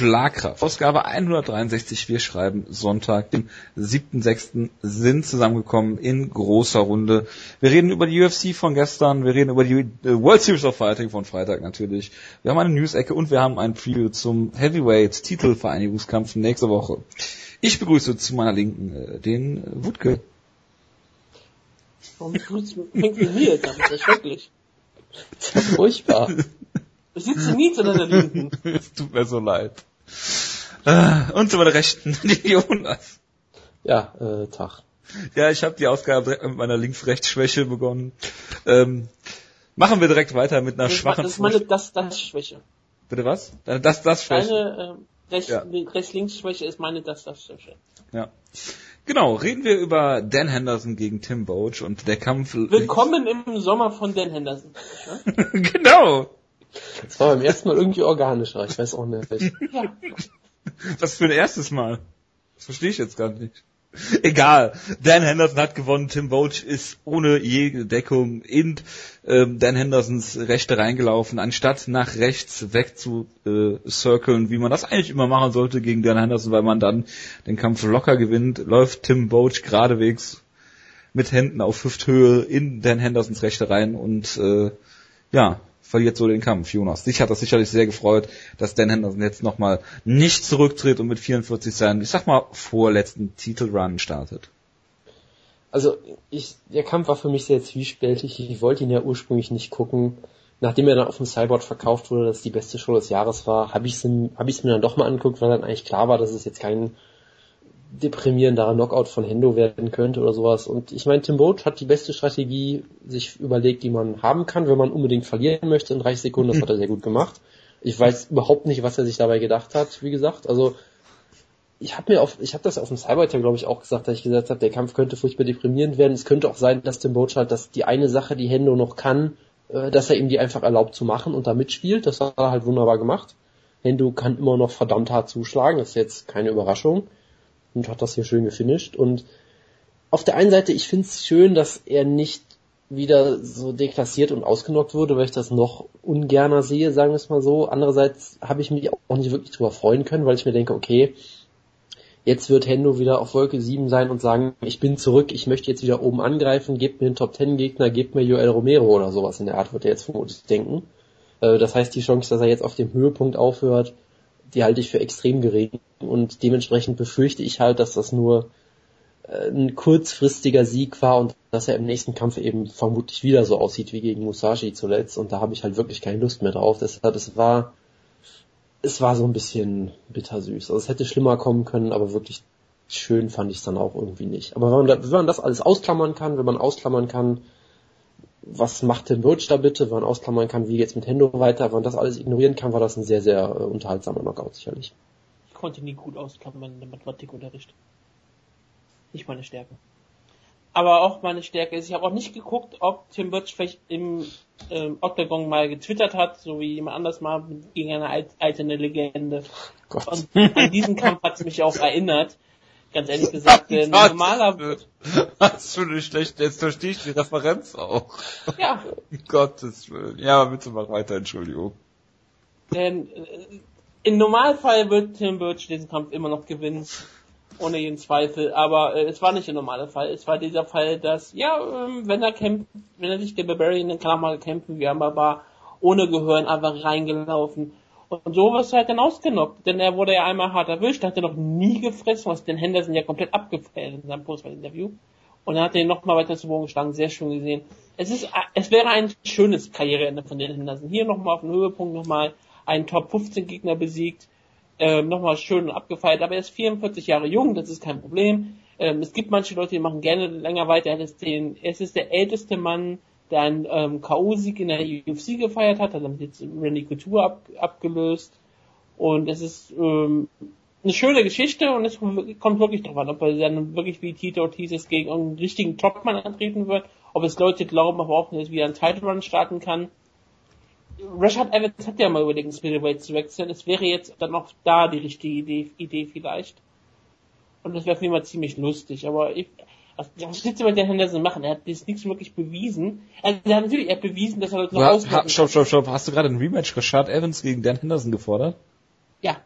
Schlagkraft. Ausgabe 163. Wir schreiben Sonntag, den 7.6. sind zusammengekommen in großer Runde. Wir reden über die UFC von gestern, wir reden über die äh, World Series of Fighting von Freitag natürlich. Wir haben eine News-Ecke und wir haben ein Preview zum Heavyweight Titelvereinigungskampf nächste Woche. Ich begrüße zu meiner Linken äh, den Wutke. Warum begrüßt mich mir? Das ist schrecklich. Das ist furchtbar. Ich sitze nie zu deiner Linken. Es tut mir so leid. Äh, Und zu meiner Rechten, die Jonas. Ja, äh, Tag. Ja, ich habe die Ausgabe direkt mit meiner Links-Rechts-Schwäche begonnen. Ähm, machen wir direkt weiter mit einer Das ist schwachen das ist meine Das-Das-Schwäche. Bitte was? Äh, Das, das Schwäche. Deine äh, Rechts- Ja. Rechts-Links-Schwäche ist meine Das-Das-Schwäche. Ja. Genau, reden wir über Dan Henderson gegen Tim Boach und der Kampf. Willkommen im Sommer von Dan Henderson. genau. Das war beim ersten Mal irgendwie organischer, ich weiß auch nicht. Ja. Was für ein erstes Mal? Das verstehe ich jetzt gar nicht. Egal. Dan Henderson hat gewonnen. Tim Boach ist ohne jede Deckung in ähm, Dan Hendersons Rechte reingelaufen, anstatt nach rechts weg zu äh, circlen, wie man das eigentlich immer machen sollte gegen Dan Henderson, weil man dann den Kampf locker gewinnt, läuft Tim Boach geradewegs mit Händen auf Hüfthöhe in Dan Hendersons Rechte rein und äh, ja, verliert so den Kampf, Jonas. Dich hat das sicherlich sehr gefreut, dass Dan Henderson jetzt nochmal nicht zurücktritt und mit 44 seinen, ich sag mal, vorletzten Titelrun startet. Also ich, der Kampf war für mich sehr zwiespältig. Ich wollte ihn ja ursprünglich nicht gucken. Nachdem er dann auf dem Cyborg verkauft wurde, dass es die beste Show des Jahres war, habe ich es hab ich's mir dann doch mal angeguckt, weil dann eigentlich klar war, dass es jetzt kein deprimierender Knockout von Hendo werden könnte oder sowas. Und ich meine, Tim Boach hat die beste Strategie sich überlegt, die man haben kann, wenn man unbedingt verlieren möchte in 30 Sekunden. Das hat er sehr gut gemacht. Ich weiß überhaupt nicht, was er sich dabei gedacht hat, wie gesagt. Also ich habe mir auf, ich habe das auf dem Cyberter, glaube ich, auch gesagt, dass ich gesagt habe, der Kampf könnte furchtbar deprimierend werden. Es könnte auch sein, dass Tim Boach halt, dass die eine Sache, die Hendo noch kann, äh, dass er ihm die einfach erlaubt zu machen und da mitspielt. Das hat er halt wunderbar gemacht. Hendo kann immer noch verdammt hart zuschlagen, das ist jetzt keine Überraschung. Und hat das hier schön gefinisht. Und auf der einen Seite, ich finde es schön, dass er nicht wieder so deklassiert und ausgenockt wurde, weil ich das noch ungerner sehe, sagen wir es mal so. Andererseits habe ich mich auch nicht wirklich drüber freuen können, weil ich mir denke, okay, jetzt wird Hendo wieder auf Wolke 7 sein und sagen, ich bin zurück, ich möchte jetzt wieder oben angreifen, gebt mir einen Top 10 Gegner, gebt mir Joel Romero oder sowas in der Art, wird er jetzt vermutlich denken. Äh, Das heißt, die Chance, dass er jetzt auf dem Höhepunkt aufhört, die halte ich für extrem gering und dementsprechend befürchte ich halt, dass das nur äh, ein kurzfristiger Sieg war und dass er im nächsten Kampf eben vermutlich wieder so aussieht wie gegen Musashi zuletzt und da habe ich halt wirklich keine Lust mehr drauf. Deshalb, es war, es war so ein bisschen bittersüß. Also es hätte schlimmer kommen können, aber wirklich schön fand ich es dann auch irgendwie nicht. Aber wenn man, wenn man das alles ausklammern kann, wenn man ausklammern kann, was macht Tim Birch da bitte, wenn man ausklammern kann, wie geht's mit Hendo weiter, wenn man das alles ignorieren kann, war das ein sehr, sehr äh, unterhaltsamer Knockout sicherlich. Ich konnte nie gut ausklammern in der Mathematikunterricht. Nicht meine Stärke. Aber auch meine Stärke ist, ich habe auch nicht geguckt, ob Tim Birch vielleicht im ähm, Octagon mal getwittert hat, so wie jemand anders mal gegen eine alt- alterne Legende. Gott. Und an diesen Kampf hat es mich auch erinnert. Ganz ehrlich gesagt, denn normaler, Hast du nicht schlecht, jetzt verstehe ich die Referenz auch. ja, Um Gottes Willen. Ja, bitte mach weiter, Entschuldigung. denn äh, im Normalfall wird Tim Birch diesen Kampf immer noch gewinnen. Ohne jeden Zweifel. Aber äh, es war nicht der normale Fall. Es war dieser Fall, dass, ja, ähm, wenn er kämpft, wenn er sich der Barbarian, dann kann er mal kämpfen, wie er mal war, ohne Gehören einfach reingelaufen. Und so was halt dann ausgenockt, denn er wurde ja einmal hart erwischt, hat er noch nie gefressen, was den Henderson ja komplett abgefeiert in seinem Postfight-Interview. Und dann hat er ihn nochmal weiter zu Boden geschlagen, sehr schön gesehen. Es ist, es wäre ein schönes Karriereende von den Henderson. Hier nochmal auf dem Höhepunkt nochmal einen Top 15 Gegner besiegt, ähm, nochmal schön abgefeiert, aber er ist 44 Jahre jung, das ist kein Problem. Ähm, es gibt manche Leute, die machen gerne länger weiter. Er ist, den, es ist der älteste Mann, der einen ähm, K.O.-Sieg in der UFC gefeiert hat, hat damit jetzt Randy Couture ab, abgelöst. Und es ist ähm, eine schöne Geschichte und es kommt wirklich drauf an, ob er dann wirklich wie Tito Ortiz jetzt gegen einen richtigen Topmann antreten wird, ob es Leute glauben, aber auch nicht, wie er einen Title Run starten kann. Rashad Evans hat ja mal überlegt, ins Middleweight zu wechseln. Es wäre jetzt dann auch da die richtige Idee, Idee vielleicht. Und das wäre für ihn mal ziemlich lustig. Aber ich, was, was willst du mit den Henderson machen? Er hat das nichts wirklich bewiesen. Also, er hat natürlich, er hat bewiesen, dass er Leute noch ha, ausmachen stopp, stopp, stopp. Hast du gerade ein Rematch Rashad Evans gegen Dan Henderson gefordert? Ja.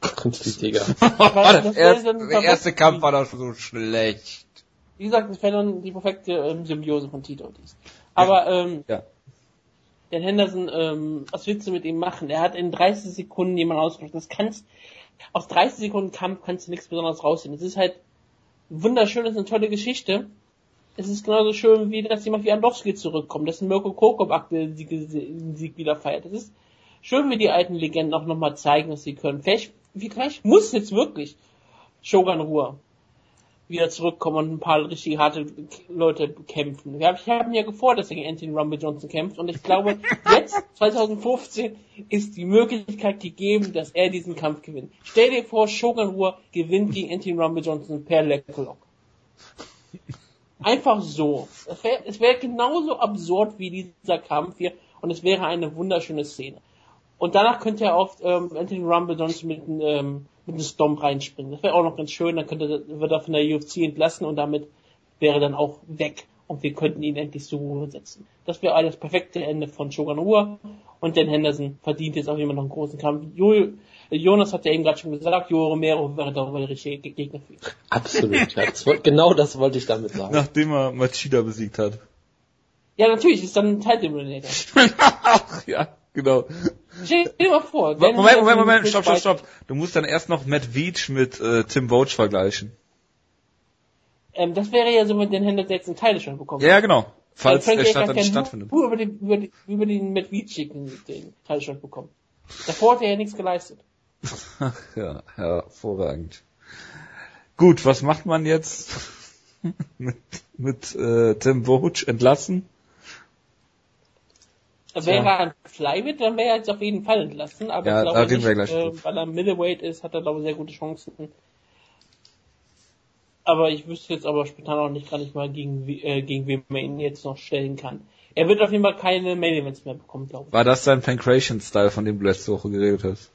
Konflikt, Digga. Das das erste, der erste Kampf war doch so schlecht. Wie gesagt, das wäre dann die perfekte ähm, Symbiose von Tito und dies. Aber ähm, Ja. Dan Henderson, ähm, was willst du mit ihm machen? Er hat in 30 Sekunden jemanden ausgelöst. Das kannst, aus 30 Sekunden Kampf kannst du nichts Besonderes rausziehen. Es ist halt wunderschön, ist eine tolle Geschichte. Es ist genauso schön, wie dass jemand wie Andowski zurückkommt, dass ein Mirko Kokop aktuell den Sieg, wieder feiert. Es ist schön, wie die alten Legenden auch nochmal zeigen, was sie können. Vielleicht, vielleicht muss jetzt wirklich Shogun Ruhr wieder zurückkommen und ein paar richtig harte Leute kämpfen. Wir haben, ich habe mir gefordert, dass er gegen Anthony Rumble Johnson kämpft und ich glaube, jetzt, 2015, ist die Möglichkeit gegeben, dass er diesen Kampf gewinnt. Stell dir vor, Shogun Ruhr gewinnt gegen Anthony Rumble Johnson per Leglock. Einfach so. Es wäre wär genauso absurd wie dieser Kampf hier und es wäre eine wunderschöne Szene. Und danach könnte er auf ähm, Anthony Rumble Johnson mit, einem, ähm, mit einem Stomp reinspringen. Das wäre auch noch ganz schön. Dann könnte, wird er von der UFC entlassen und damit wäre er dann auch weg. Und wir könnten ihn endlich zur Ruhe setzen. Das wäre das perfekte Ende von Shogun Ruhr. Und Dan Henderson verdient jetzt auch immer noch einen großen Kampf. Jo, Jonas hat ja eben gerade schon gesagt, Jo Romero wäre doch der richtige Ge- Gegner für ihn. Absolut, ja. Das, genau das wollte ich damit sagen. Nachdem er Machida besiegt hat. Ja, natürlich, ist dann ein Eliminator. Ach ja, genau. Stell dir mal vor. Moment, Moment, Moment, mit stopp, stopp, stopp. Du musst dann erst noch Matt Veach mit äh, Tim Vogt vergleichen. Ähm, das wäre ja so, Henderson jetzt einen Title schon bekommt. Ja, genau. Falls der Start dann nicht stattfindet. Nur über den, über, den- über den Matt Veach den, den Title bekommen. Davor hat er ja nichts geleistet. Ja, hervorragend. Gut, was macht man jetzt mit, mit äh, Tim Vogt entlassen? Wäre er ein Flyweight, dann wäre er jetzt auf jeden Fall entlassen, aber Ja, ich glaube nicht, wir gleich äh, weil er Middleweight ist, hat er glaube ich sehr gute Chancen. Aber ich wüsste jetzt aber spontan auch nicht, gar nicht mal gegen, äh, gegen wen man ihn jetzt noch stellen kann. Er wird auf jeden Fall keine Main Events mehr bekommen, glaube ich. War das sein Pancration-Style, von dem du letzte Woche geredet hast?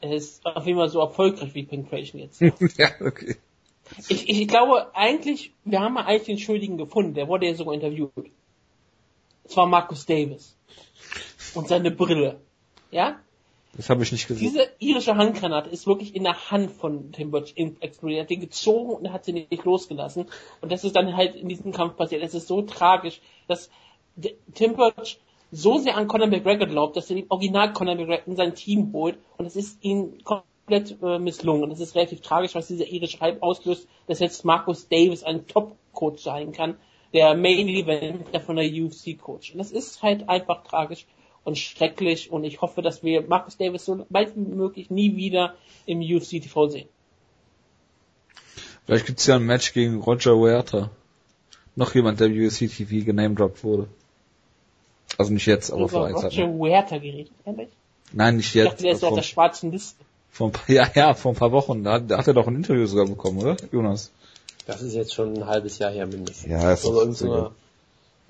Er ist auf jeden Fall so erfolgreich wie Pancration jetzt. ja, okay. Ich, ich glaube eigentlich, wir haben ja eigentlich den Schuldigen gefunden, der wurde ja sogar interviewt. Es war Marcus Davis. Und seine Brille. Ja? Das habe ich nicht gesehen. Diese irische Handgranate ist wirklich in der Hand von Tim Burch explodiert. Er hat den gezogen und hat sie nicht losgelassen. Und das ist dann halt in diesem Kampf passiert. Es ist so tragisch, dass Tim Burch so sehr an Conor McGregor glaubt, dass er den Original Conor McGregor in sein Team holt. Und es ist ihm komplett äh, misslungen. Und es ist relativ tragisch, was dieser irische Hype auslöst, dass jetzt Marcus Davis ein Top-Coach sein kann. Der Main Event, der von der UFC Coach. Und das ist halt einfach tragisch und schrecklich und ich hoffe, dass wir Marcus Davis so bald wie möglich nie wieder im UFC TV sehen. Vielleicht gibt's ja ein Match gegen Roger Huerta. Noch jemand, der UFC TV genamedroppt wurde. Also nicht jetzt, aber vor einer Zeit. Roger Huerta geredet, ehrlich? Nein, nicht Ich jetzt. dachte, der ist auf der schwarzen Liste. vor ein paar, ja, ja, vor ein paar Wochen. Da, da hat er doch ein Interview sogar bekommen, oder? Jonas. Das ist jetzt schon ein halbes Jahr her mindestens. Ja, ist Also doch in so einer,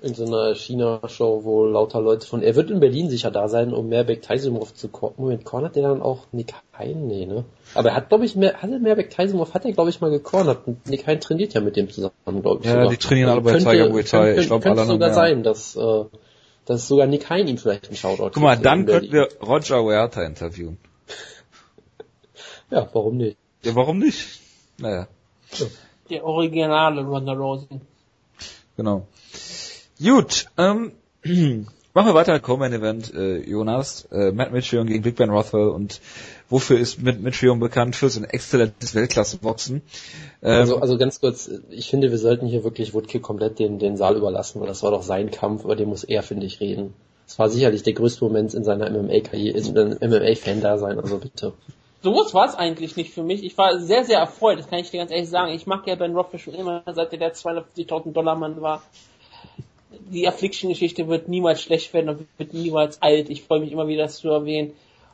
in so einer China-Show, wo lauter Leute von, er wird in Berlin sicher da sein, um Merbek Taisimov zu cornern. Moment, cornert der dann auch Nick Hein? Nee, ne? Aber er hat, glaube ich, mehr, hatte Merbek Taisimov, hat er, glaube ich, mal gecornert. Und Nick Hein trainiert ja mit dem zusammen, glaube ich. Ja, sogar. die trainieren alle bei Könnte- Tiger Muay Thai. könnte- Ich glaube, alle sogar mehr. sein, dass, äh, dass sogar Nick Hein ihm vielleicht einen Shoutout Guck mal, dann könnten wir Roger Huerta interviewen. Ja, warum nicht? Ja, warum nicht? Naja, Der originale Ronda Rousey. genau. Gut, ähm, machen wir weiter. Co-Main Event, äh, Jonas, äh, Matt Mitrion gegen Big Ben Rothwell und wofür ist Matt Mitrion bekannt? Für sein exzellentes Weltklasse-Boxen. Ähm, Also, also ganz kurz, ich finde, wir sollten hier wirklich Woodkick komplett den, den Saal überlassen, weil das war doch sein Kampf, über den muss er, finde ich, reden. Das war sicherlich der größte Moment in seiner MMA-Karriere, in seinem MMA-Fan-Dasein, also bitte. Sowas war es eigentlich nicht für mich. Ich war sehr, sehr erfreut, das kann ich dir ganz ehrlich sagen. Ich mag ja Ben Rothwell schon immer, seit er der 250.000 Dollar Mann war. Die Affliction-Geschichte wird niemals schlecht werden und wird niemals alt. Ich freue mich immer wieder, das zu erwähnen.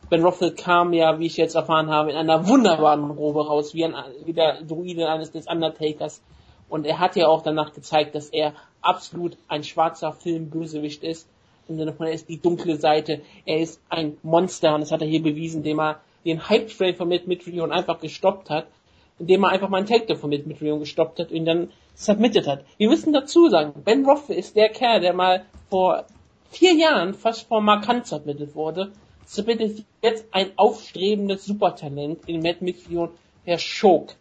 Ben Rothwell kam ja, wie ich jetzt erfahren habe, in einer wunderbaren Robe raus, wie, ein, wie der Druide eines des Undertakers. Und er hat ja auch danach gezeigt, dass er absolut ein schwarzer Filmbösewicht ist. Im Sinne von, er ist die dunkle Seite. Er ist ein Monster und das hat er hier bewiesen, indem er den Hype-Train von Matt Mitrion einfach gestoppt hat, indem er einfach mal einen Take von Matt Mitrion gestoppt hat und ihn dann submitted hat. Wir müssen dazu sagen, Ben Rothwell ist der Kerl, der mal vor vier Jahren fast vor Markant submitted wurde, so bitte jetzt ein aufstrebendes Supertalent in Matt Mitrion, Herr Schok.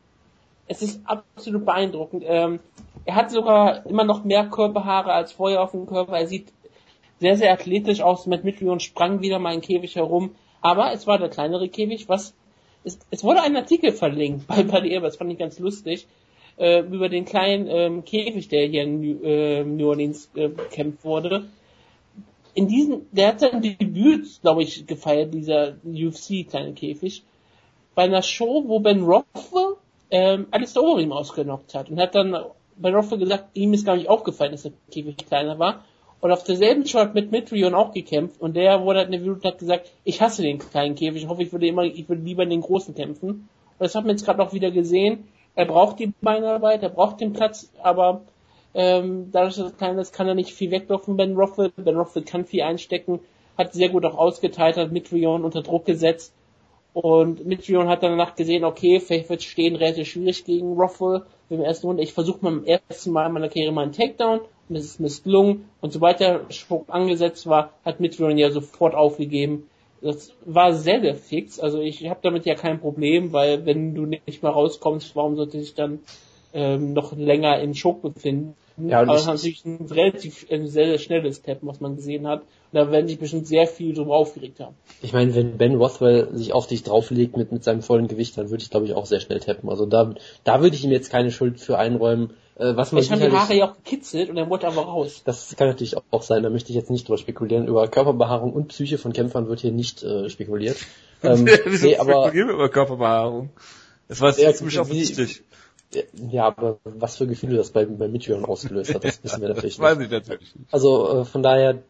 Es ist absolut beeindruckend. Ähm, er hat sogar immer noch mehr Körperhaare als vorher auf dem Körper. Er sieht sehr, sehr athletisch aus. Matt Mitrion sprang wieder mal in Käfig herum. Aber es war der kleinere Käfig, was es, es wurde ein Artikel verlinkt bei, bei der das fand ich ganz lustig, äh, über den kleinen ähm, Käfig, der hier in New, äh, New Orleans äh, gekämpft wurde in diesem, der hat sein Debüt, glaube ich, gefeiert, dieser UFC kleine Käfig, bei einer Show, wo Ben Rothwell ähm, Alistair Overeem ausgenockt hat und hat dann bei Rothwell gesagt, ihm ist gar nicht aufgefallen, dass der Käfig kleiner war. Und auf derselben Show hat mit Mitrion auch gekämpft und der wurde halt in der Video und hat gesagt, ich hasse den kleinen Käfig, ich hoffe, ich würde immer, ich würde lieber in den großen kämpfen. Und das hat man jetzt gerade auch wieder gesehen. Er braucht die Beinarbeit, er braucht den Platz, aber ähm, dadurch, dass er klein ist, kann er nicht viel weglaufen, Ben Rothwell. Ben Rothwell kann viel einstecken, hat sehr gut auch ausgeteilt, hat Mitrion unter Druck gesetzt. Und Mitrion hat danach gesehen, okay, vielleicht wird stehen relativ schwierig gegen Rothwell im ersten Runde. Ich versuche beim ersten Mal in meiner Karriere mal einen Takedown und es ist missglungen. Und sobald der Schwung angesetzt war, hat Mitrion ja sofort aufgegeben. Das war sehr, sehr fix. Also ich habe damit ja kein Problem, weil wenn du nicht mal rauskommst, warum sollte sich dann ähm, noch länger im Schock befinden? Ja, aber es ist natürlich ein relativ ein sehr, sehr schnelles Tappen, was man gesehen hat. Und da werden sich bestimmt sehr viel drüber aufgeregt haben. Ich meine, wenn Ben Rothwell sich auf dich drauflegt mit, mit seinem vollen Gewicht, dann würde ich glaube ich auch sehr schnell tappen. Also da, da würde ich ihm jetzt keine Schuld für einräumen. Äh, was man ich habe die Haare ja auch gekitzelt und er wollte aber raus. Das kann natürlich auch sein, da möchte ich jetzt nicht drüber spekulieren. Über Körperbehaarung und Psyche von Kämpfern wird hier nicht äh, spekuliert. Ähm, Wieso nee, aber über Körperbehaarung? Das war jetzt ziemlich offensichtlich. Ja, aber was für Gefühle das bei, bei Mitrion ausgelöst hat, das wissen wir natürlich nicht. Weiß ich natürlich nicht. Also äh, von daher,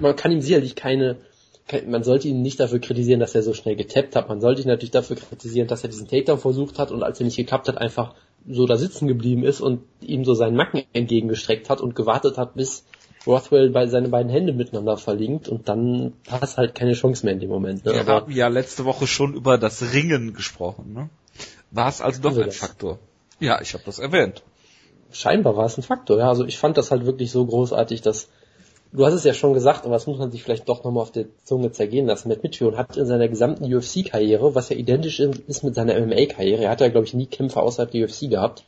man kann ihm sicherlich keine, man sollte ihn nicht dafür kritisieren, dass er so schnell getappt hat. Man sollte ihn natürlich dafür kritisieren, dass er diesen Takedown versucht hat und als er nicht geklappt hat, einfach so da sitzen geblieben ist und ihm so seinen Nacken entgegengestreckt hat und gewartet hat, bis Rothwell bei seine beiden Hände miteinander verlinkt und dann hat es halt keine Chance mehr in dem Moment. Ne? Wir Aber haben ja letzte Woche schon über das Ringen gesprochen. Ne? War es also doch also ein das? Ja, ich habe das erwähnt. Scheinbar war es ein Faktor, ja. Also ich fand das halt wirklich so großartig, dass du hast es ja schon gesagt, aber das muss man sich vielleicht doch nochmal auf der Zunge zergehen lassen. Matt Mitchell hat in seiner gesamten UFC-Karriere, was ja identisch ist mit seiner MMA-Karriere, er hat ja glaube ich nie Kämpfe außerhalb der UFC gehabt.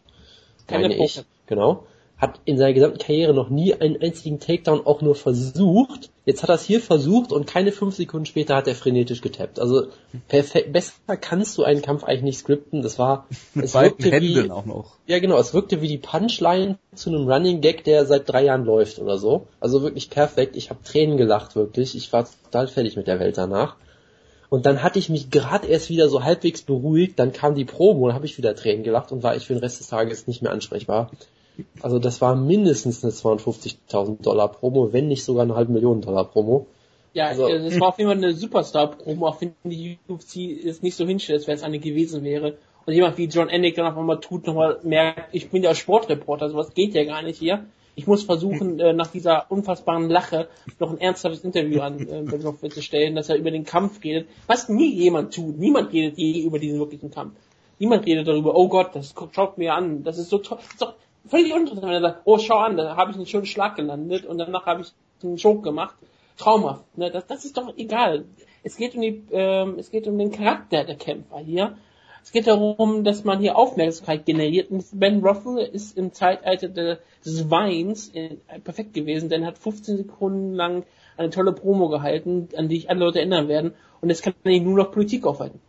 Keine, Keine ich, genau hat in seiner gesamten Karriere noch nie einen einzigen Takedown auch nur versucht. Jetzt hat er es hier versucht und keine fünf Sekunden später hat er frenetisch getappt. Also perfekt, besser kannst du einen Kampf eigentlich nicht skripten. Das war mit es beiden Händen wie, auch noch. Ja genau, es wirkte wie die Punchline zu einem Running Gag, der seit drei Jahren läuft oder so. Also wirklich perfekt. Ich habe Tränen gelacht wirklich. Ich war total fertig mit der Welt danach. Und dann hatte ich mich gerade erst wieder so halbwegs beruhigt, dann kam die Promo und habe ich wieder Tränen gelacht und war ich für den Rest des Tages nicht mehr ansprechbar. Also das war mindestens eine 250.000 Dollar Promo, wenn nicht sogar eine halbe Million Dollar Promo. Ja, also, äh, das war auf jeden Fall eine Superstar-Promo, auch wenn die UFC es nicht so hinstellt, als wenn es eine gewesen wäre. Und jemand wie John Ennick dann auf einmal tut, nochmal merkt, ich bin ja Sportreporter, sowas geht ja gar nicht hier. Ich muss versuchen, äh, nach dieser unfassbaren Lache noch ein ernsthaftes Interview an äh, zu stellen, dass er über den Kampf redet, was nie jemand tut. Niemand redet je über diesen wirklichen Kampf. Niemand redet darüber, oh Gott, das schaut mir an, das ist so toll. Das ist doch, völlig uninteressant, wenn er sagt, oh schau an, da habe ich einen schönen Schlag gelandet und danach habe ich einen Choke gemacht. Traumhaft. Ne? Das, das ist doch egal. Es geht um die, ähm, es geht um den Charakter der Kämpfer hier. Es geht darum, dass man hier Aufmerksamkeit generiert. Und Ben Rothwell ist im Zeitalter des Weins äh, perfekt gewesen, denn er hat 15 Sekunden lang eine tolle Promo gehalten, an die ich alle Leute erinnern werden. Und jetzt kann er nur noch Politik aufhalten.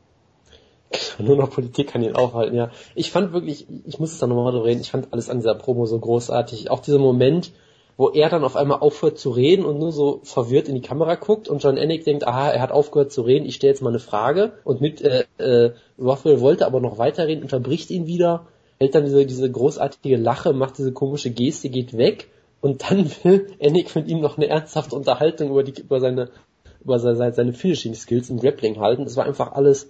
Nur noch Politik kann ihn aufhalten, ja. Ich fand wirklich, ich muss es da nochmal drüber reden, ich fand alles an dieser Promo so großartig. Auch dieser Moment, wo er dann auf einmal aufhört zu reden und nur so verwirrt in die Kamera guckt und John Ennick denkt, aha, er hat aufgehört zu reden, ich stelle jetzt mal eine Frage und mit äh, äh, Rothwell wollte aber noch weiterreden, unterbricht ihn wieder, hält dann diese, diese großartige Lache, macht diese komische Geste, geht weg und dann will Ennick mit ihm noch eine ernsthafte Unterhaltung über die über seine über seine, seine Finishing Skills im Grappling halten. Das war einfach alles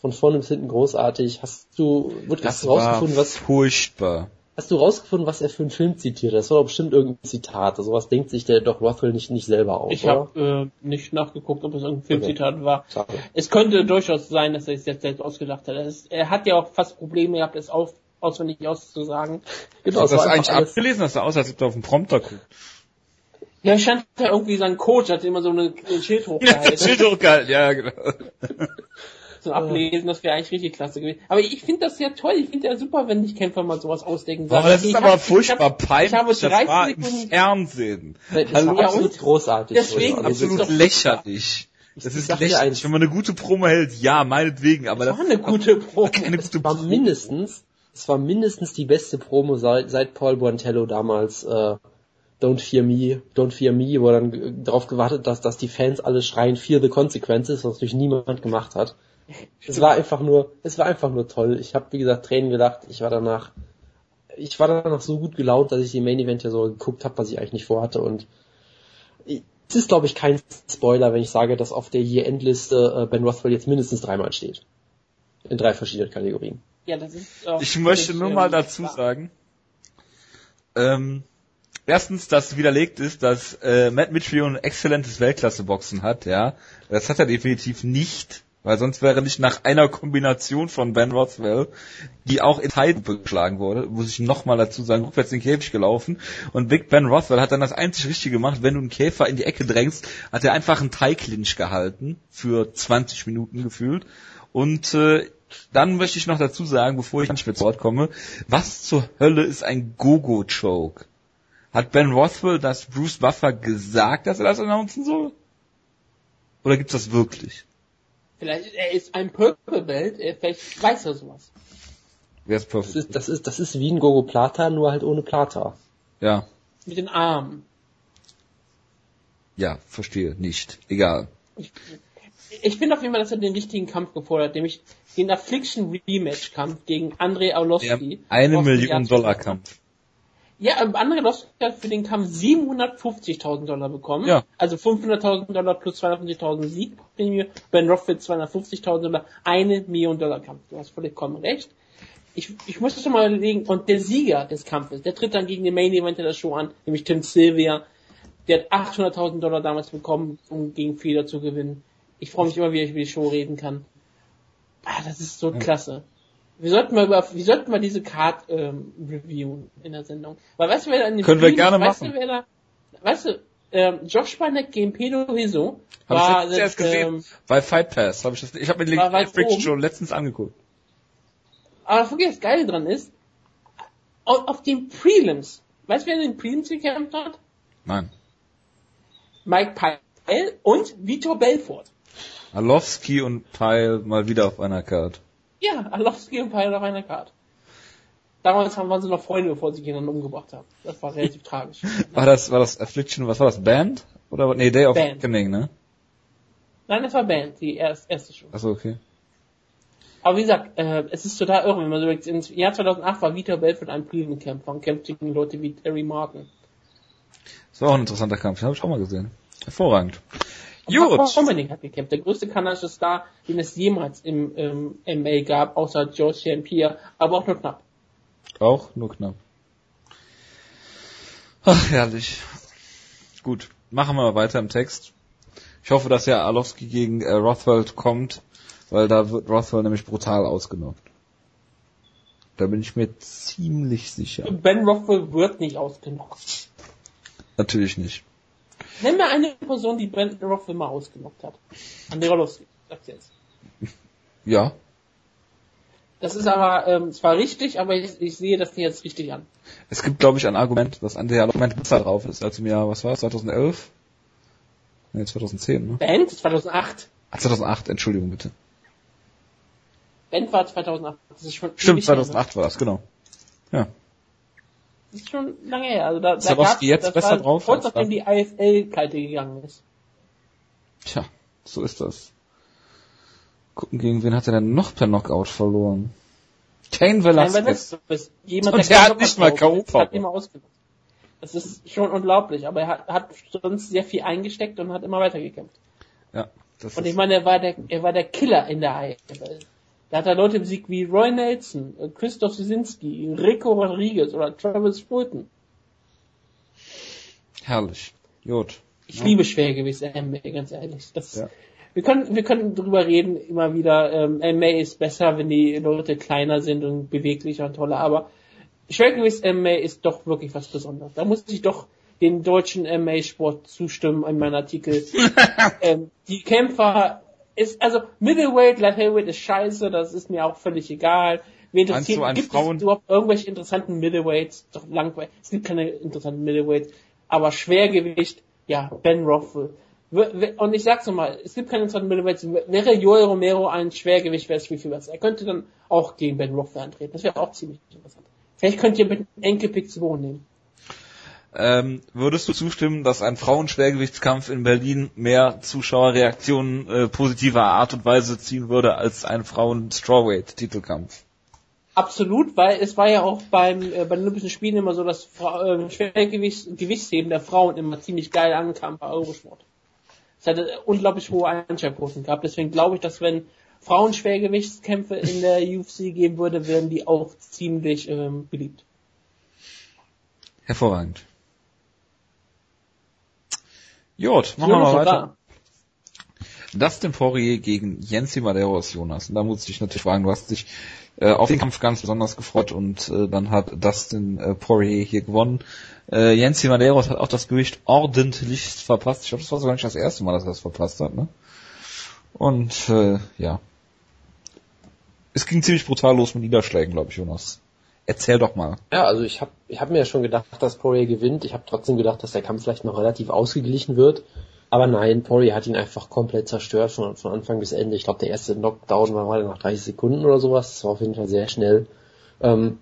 von vorne bis hinten großartig. Hast du, wird das hast du rausgefunden, was, furchtbar. Hast du rausgefunden, was er für einen Film zitiert? Das war doch bestimmt irgendein Zitat. Also was denkt sich der doch Ruffle nicht, nicht selber aus, Ich habe äh, nicht nachgeguckt, ob es irgendein Filmzitat okay. war. Schade. Es könnte durchaus sein, dass er es jetzt selbst ausgedacht hat. Ist, er hat ja auch fast Probleme gehabt, es auf, auswendig auszusagen. Genau, hast du das eigentlich abgelesen? Das sah aus, als ob du auf den Prompter guckst. Ja, stand da irgendwie sein Coach, hat immer so eine, ein Schild Ja, hochgehalten. Schild hochgehalten, ja, genau. so ablesen, das wäre eigentlich richtig klasse gewesen. Aber ich finde das ja toll, ich finde ja super, wenn sich Kämpfer mal sowas ausdenken. Aber Sagen, das okay, ist ich aber hab- furchtbar ich hab- Ich habe peinlich. Das 30 war im Sekunden. Fernsehen. Das Hallo? war absolut großartig. Deswegen Also, Absolut ist lächerlich. Das ich ist lächerlich. Wenn man eine gute Promo hält, ja, meinetwegen, aber Das das war eine gute Probe. keine gute es war Promo. mindestens, es war mindestens die beste Promo seit, seit Paul Buantello damals äh, Don't Fear Me, Don't Fear Me, wo er dann darauf gewartet, dass, dass die Fans alle schreien Fear the Consequences, was natürlich niemand gemacht hat. Es war einfach nur, es war einfach nur toll. Ich habe wie gesagt Tränen gelacht. Ich war danach, ich war danach so gut gelaunt, dass ich die Main Event ja so geguckt habe, was ich eigentlich nicht vorhatte und es ist glaube ich kein Spoiler, wenn ich sage, dass auf der Year-Endliste äh, Ben Rothwell jetzt mindestens dreimal steht. In drei verschiedenen Kategorien. Ja, das ist auch Ich möchte nur ähm, mal dazu klar. sagen, ähm, erstens, dass widerlegt ist, dass äh, Matt Mitchell ein exzellentes Weltklasse-Boxen hat, ja. Das hat er definitiv nicht, weil sonst wäre nicht nach einer Kombination von Ben Rothwell, die auch in Zeitlupe geschlagen wurde, muss ich nochmal dazu sagen, rückwärts in den Käfig gelaufen und Big Ben Rothwell hat dann das einzig Richtige gemacht, wenn du einen Käfer in die Ecke drängst, hat er einfach einen Thai-Clinch gehalten, für 20 Minuten gefühlt und äh, dann möchte ich noch dazu sagen, bevor ich nicht mehr zu Wort komme, was zur Hölle ist ein Go-Go-Choke? Hat Ben Rothwell das Bruce Buffer gesagt, dass er das announcen soll? Oder gibt's das wirklich? Vielleicht, er ist ein Purple Belt, er, vielleicht weiß er sowas. Wer ist Das perfekt? ist, das ist, das ist wie ein Gogo Plata, nur halt ohne Plata. Ja, Mit den Armen. ja, verstehe, nicht. Egal. Ich, ich finde auf jeden Fall, dass er den richtigen Kampf gefordert hat, nämlich den Affliction Rematch Kampf gegen Andrei Arlovski. eine Million Dollar Kampf. Ja, Andrei Arlovski hat für den Kampf 750.000 Dollar bekommen. Ja. Also 500.000 Dollar plus 250.000 Siegprämie. Ben Rothwell 250.000 Dollar. Eine Million Dollar Kampf. Du hast vollkommen recht. Ich, ich muss schon mal überlegen, und der Sieger des Kampfes, der tritt dann gegen den Main Event der Show an, nämlich Tim Sylvia. Der hat 800.000 Dollar damals bekommen, um gegen Feder zu gewinnen. Ich freue mich immer, wie ich über die Show reden kann. Ah, das ist so klasse. Wir sollten mal über, wir sollten mal diese Card ähm, reviewen in der Sendung. Weil weißt du, wer da in dem Können wir Stream- gerne weißt machen. Du, wer da, weißt du, ähm, Josh Barnett gegen Pedro Hiso Hab war ich letztens erst gesehen. ähm, Bei Fight Pass habe ich das. Ich habe mir War die Friction schon letztens angeguckt. aber wirklich das Geile dran ist, auf, auf den Prelims, weißt du, wer in den Prelims gekämpft hat? Nein. Mike Pyle und Vitor Belfort. Arlovski und Teil mal wieder auf einer Card. Ja, Arlovski und Pyle auf einer Karte. Damals haben- waren sie noch Freunde, bevor sie ihn dann umgebracht haben. Das war relativ tragisch. War das, war das Affliction, was war das? Band? Oder, nee, Day of Band. Reckoning, ne? Nein, das war Band, die erst, erste Show. Achso, okay. Aber wie gesagt, äh, es ist total irre, wenn man so überlegt, im Jahr 2008 war Vitor Belfort ein Prelim-Kämpfer und kämpft gegen Leute wie Terry Martin. Das war auch ein interessanter Kampf, den habe ich auch mal gesehen. Hervorragend. Gut. Dominic hat gekämpft, der größte kanadische Star, den es jemals im ähm, MA gab, außer George St. Pierre, aber auch nur knapp. Auch nur knapp. Ach, herrlich. Gut, machen wir mal weiter im Text. Ich hoffe, dass ja Arlovski gegen äh, Rothwell kommt, weil da wird Rothwell nämlich brutal ausgenockt. Da bin ich mir ziemlich sicher. Ben Rothwell wird nicht ausgenockt. Natürlich nicht. Nenn mir eine Person, die Ben Rothwell mal ausgenockt hat. Andrei Arlovski, sag's jetzt. Ja, Das ist aber ähm, zwar richtig, aber ich, ich sehe das nicht jetzt richtig an. es gibt, glaube ich, ein Argument, dass an der Argument besser drauf ist als im Jahr, was war es, 2011? Nee, 2010, ne? Band 2008. Ah, 2008, Entschuldigung bitte. Band war 2008. Das ist schon Stimmt, ewig her, ne? 2008 war das, genau. Ja. Das ist schon lange her. Also da, da gab's, jetzt das besser drauf Kurz nachdem die IFL pleite gegangen ist. Tja, so ist das. Gucken, gegen wen hat er denn noch per Knockout verloren? Kane Velasquez. weil das ist jemand, Und der hat nicht mal K.O. Das ist schon unglaublich, aber er hat, hat sonst sehr viel eingesteckt und hat immer weitergekämpft. Ja, das Und ich meine, er war der, er war der Killer in der IFL. Da hat er Leute besiegt wie Roy Nelson, äh, Christoph Sisinski, Rico Rodriguez oder Travis Fulton. herrlich. Gut. Ich liebe Schwergewicht MMA, ganz ehrlich. Das, Ja. wir können, wir können drüber reden, immer wieder, ähm, MMA ist besser, wenn die Leute kleiner sind und beweglicher und toller, aber Schwergewicht MMA ist doch wirklich was Besonderes. Da muss ich doch den deutschen MA-Sport zustimmen in meinem Artikel. ähm, die Kämpfer ist, also Middleweight, Light Heavyweight ist scheiße, das ist mir auch völlig egal. Mir interessiert, Meinst du, gibt Frauen- es überhaupt irgendwelche interessanten Middleweights? Doch langweilig. Es gibt keine interessanten Middleweights. Aber Schwergewicht, ja, Ben Rothwell. Und ich sag's nochmal, es gibt keine interessanten Middleweights. Wäre Joel Romero ein Schwergewicht, wäre es viel, viel besser. Er könnte dann auch gegen Ben Rothwell antreten. Das wäre auch ziemlich interessant. Vielleicht könnt ihr mit Enkelpick zu Boden nehmen. Ähm, würdest du zustimmen, dass ein Frauenschwergewichtskampf in Berlin mehr Zuschauerreaktionen äh, positiver Art und Weise ziehen würde als ein Frauen-Strawweight-Titelkampf? Absolut, weil es war ja auch beim, äh, bei den Olympischen Spielen immer so, dass Fra äh, Schwergewichts Gewichtsheben der Frauen immer ziemlich geil ankam bei Eurosport. Es hatte unglaublich hohe Einschaltquoten gehabt, deswegen glaube ich, dass wenn Frauen Schwergewichtskämpfe in der UFC geben würde, wären die auch ziemlich ähm, beliebt. Hervorragend. Gut, machen wir mal weiter. Dustin Poirier gegen Jensi Madeiros Jonas. Und da muss ich dich natürlich fragen, du hast dich äh, auf den Kampf ganz besonders gefreut und äh, dann hat Dustin äh, Poirier hier gewonnen. Äh, Jensi Madeiros hat auch das Gewicht ordentlich verpasst. Ich glaube, das war sogar nicht das erste Mal, dass er das verpasst hat. Ne? Und äh, ja. Es ging ziemlich brutal los mit Niederschlägen, glaube ich, Jonas. Erzähl doch mal. Ja, also ich habe ich hab mir ja schon gedacht, dass Poirier gewinnt. Ich habe trotzdem gedacht, dass der Kampf vielleicht noch relativ ausgeglichen wird. Aber nein, Poirier hat ihn einfach komplett zerstört von, von Anfang bis Ende. Ich glaube, der erste Knockdown war mal nach 30 Sekunden oder sowas. Das war auf jeden Fall sehr schnell. Ähm,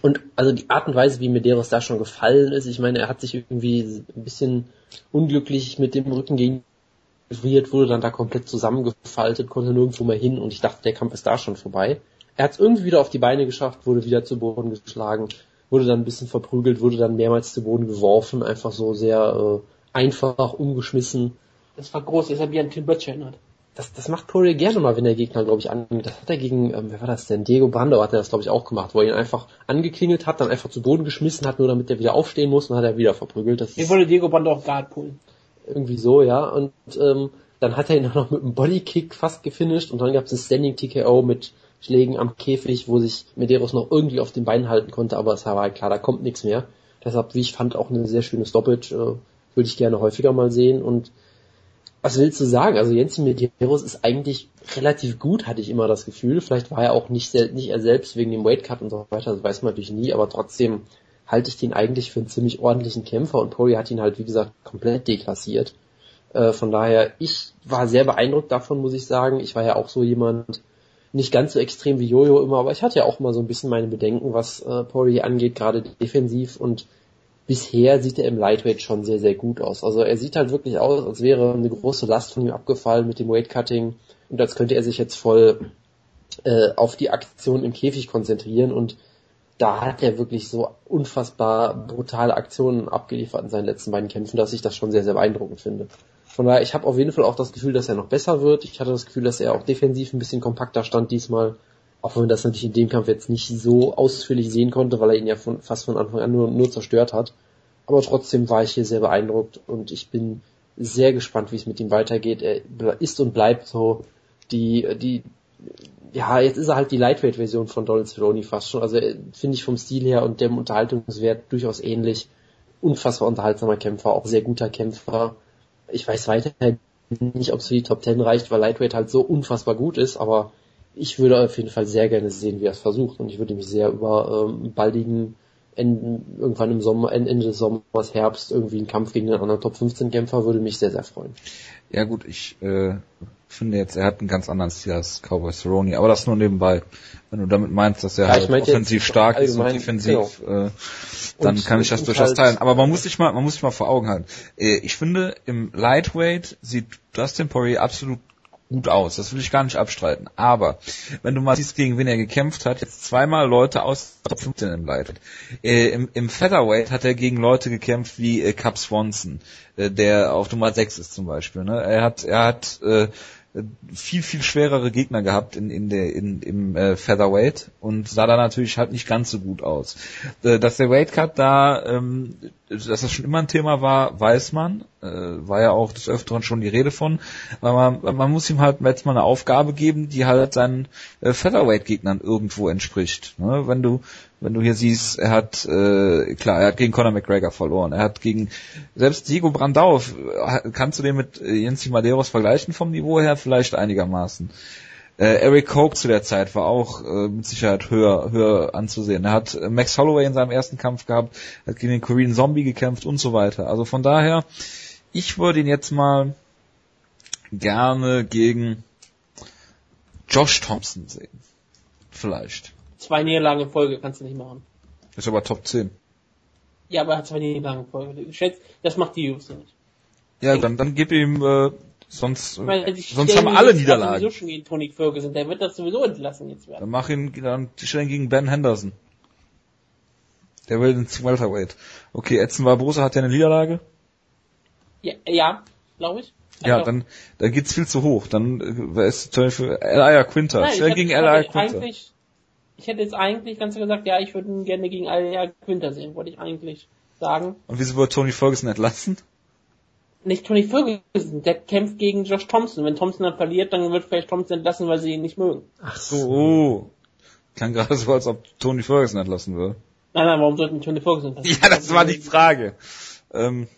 und also die Art und Weise, wie Medeiros da schon gefallen ist, ich meine, er hat sich irgendwie ein bisschen unglücklich mit dem Rücken gegen wurde dann da komplett zusammengefaltet, konnte nirgendwo mehr hin und ich dachte, der Kampf ist da schon vorbei. Er hat es irgendwie wieder auf die Beine geschafft, wurde wieder zu Boden geschlagen, wurde dann ein bisschen verprügelt, wurde dann mehrmals zu Boden geworfen, einfach so sehr äh, einfach umgeschmissen. Das war groß, das hat mich an Tim Butch erinnert. Das, das macht Poirier gerne mal, wenn der Gegner, glaube ich, angeht. Das hat er gegen, ähm, wer war das denn? Diego Brando hat er das, glaube ich, auch gemacht, wo er ihn einfach angeklingelt hat, dann einfach zu Boden geschmissen hat, nur damit er wieder aufstehen muss und hat er wieder verprügelt. Das Hier wollte Diego Brando auch Guard pullen. irgendwie so, ja. Und ähm, dann hat er ihn auch noch mit einem Bodykick fast gefinisht und dann gab es ein Standing TKO mit Schlägen am Käfig, wo sich Medeiros noch irgendwie auf den Beinen halten konnte, aber es war halt klar, da kommt nichts mehr. Deshalb, wie ich fand, auch eine sehr schöne Stoppage, äh, würde ich gerne häufiger mal sehen und was willst du sagen? Also Jens Medeiros ist eigentlich relativ gut, hatte ich immer das Gefühl. Vielleicht war er auch nicht, nicht er selbst wegen dem Weightcut und so weiter, das weiß man natürlich nie, aber trotzdem halte ich den eigentlich für einen ziemlich ordentlichen Kämpfer und Poirier hat ihn halt, wie gesagt, komplett deklassiert. Äh, von daher, ich war sehr beeindruckt davon, muss ich sagen. Ich war ja auch so jemand, nicht ganz so extrem wie Jojo immer, aber ich hatte ja auch mal so ein bisschen meine Bedenken, was äh, Poirier angeht, gerade defensiv und bisher sieht er im Lightweight schon sehr, sehr gut aus. Also er sieht halt wirklich aus, als wäre eine große Last von ihm abgefallen mit dem Weightcutting und als könnte er sich jetzt voll äh, auf die Aktion im Käfig konzentrieren und da hat er wirklich so unfassbar brutale Aktionen abgeliefert in seinen letzten beiden Kämpfen, dass ich das schon sehr, sehr beeindruckend finde. Von daher, ich habe auf jeden Fall auch das Gefühl, dass er noch besser wird. Ich hatte das Gefühl, dass er auch defensiv ein bisschen kompakter stand diesmal. Auch wenn man das natürlich in dem Kampf jetzt nicht so ausführlich sehen konnte, weil er ihn ja von, fast von Anfang an nur, nur zerstört hat. Aber trotzdem war ich hier sehr beeindruckt und ich bin sehr gespannt, wie es mit ihm weitergeht. Er ist und bleibt so die, die, ja, jetzt ist er halt die Lightweight-Version von Donald Cerrone fast schon. Also finde ich vom Stil her und dem Unterhaltungswert durchaus ähnlich. Unfassbar unterhaltsamer Kämpfer, auch sehr guter Kämpfer. Ich weiß weiterhin nicht, ob es für die Top Ten reicht, weil Lightweight halt so unfassbar gut ist, aber ich würde auf jeden Fall sehr gerne sehen, wie er es versucht und ich würde mich sehr über ähm, baldigen Enden, irgendwann im Sommer, Ende des Sommers, Herbst, irgendwie einen Kampf gegen einen anderen Top 15 Kämpfer würde mich sehr, sehr freuen. Ja gut, ich äh, finde jetzt, er hat einen ganz anderen Stil als Cowboy Cerrone, aber das nur nebenbei. Wenn du damit meinst, dass er Ja, halt offensiv stark ist und defensiv, äh, dann Und- kann ich das durchaus halt- teilen. Aber man muss sich mal, man muss sich mal vor Augen halten. Äh, ich finde, im Lightweight sieht Dustin Poirier absolut gut aus. Das will ich gar nicht abstreiten. Aber wenn du mal siehst, gegen wen er gekämpft hat, jetzt zweimal Leute aus Top 15 im Lightweight. Äh, im, Im Featherweight hat er gegen Leute gekämpft wie äh, Cap Swanson, äh, der auf Nummer 6 ist zum Beispiel. Ne? Er hat, er hat äh, viel, viel schwerere Gegner gehabt in, in der, in, im äh, Featherweight und sah da natürlich halt nicht ganz so gut aus. Äh, dass der Weightcut da, ähm, dass das schon immer ein Thema war, weiß man. Äh, war ja auch des Öfteren schon die Rede von. Weil man, man muss ihm halt jetzt mal eine Aufgabe geben, die halt seinen äh, Featherweight-Gegnern irgendwo entspricht. Ne? Wenn du Wenn du hier siehst, er hat, äh, klar, er hat gegen Conor McGregor verloren. Er hat gegen, selbst Diego Brandau, äh, kannst du den mit Jensi Madeiros vergleichen vom Niveau her? Vielleicht einigermaßen. Äh, Eric Coke zu der Zeit war auch äh, mit Sicherheit höher, höher anzusehen. Er hat äh, Max Holloway in seinem ersten Kampf gehabt, hat gegen den Korean Zombie gekämpft und so weiter. Also von daher, ich würde ihn jetzt mal gerne gegen Josh Thompson sehen. Vielleicht. Zwei Niederlagen in Folge kannst du nicht machen. Ist aber Top 10. Ja, aber er hat zwei Niederlagen in Folge. Ich schätze, das macht die UFC nicht. Ja, dann, dann gib ihm, äh, sonst, Ich meine, die sonst haben alle Niederlagen. sowieso schon gegen Tony Ferguson. Der wird das sowieso entlassen jetzt werden. Dann mach ihn, dann stellen gegen Ben Henderson. Der will ins Welterweight. Okay, Edson Barbosa hat ja eine Niederlage. Ja, ja glaube ich. Ja, Also- dann, dann geht's viel zu hoch. Dann äh, wer ist zum Beispiel Elia Quinter. Nein, Stell gegen Elia Quinter. eigentlich, ich hätte jetzt eigentlich ganz gesagt, ja, ich würde ihn gerne gegen Alia Quinter sehen, wollte ich eigentlich sagen. Und wieso wird Tony Ferguson entlassen? Nicht Tony Ferguson, der kämpft gegen Josh Thompson. Wenn Thompson dann verliert, dann wird vielleicht Thompson entlassen, weil sie ihn nicht mögen. Ach So, oh. Klang gerade so, als ob Tony Ferguson entlassen wird. Nein, nein, warum sollten Tony Ferguson entlassen? Ja, das war die Frage. Ähm,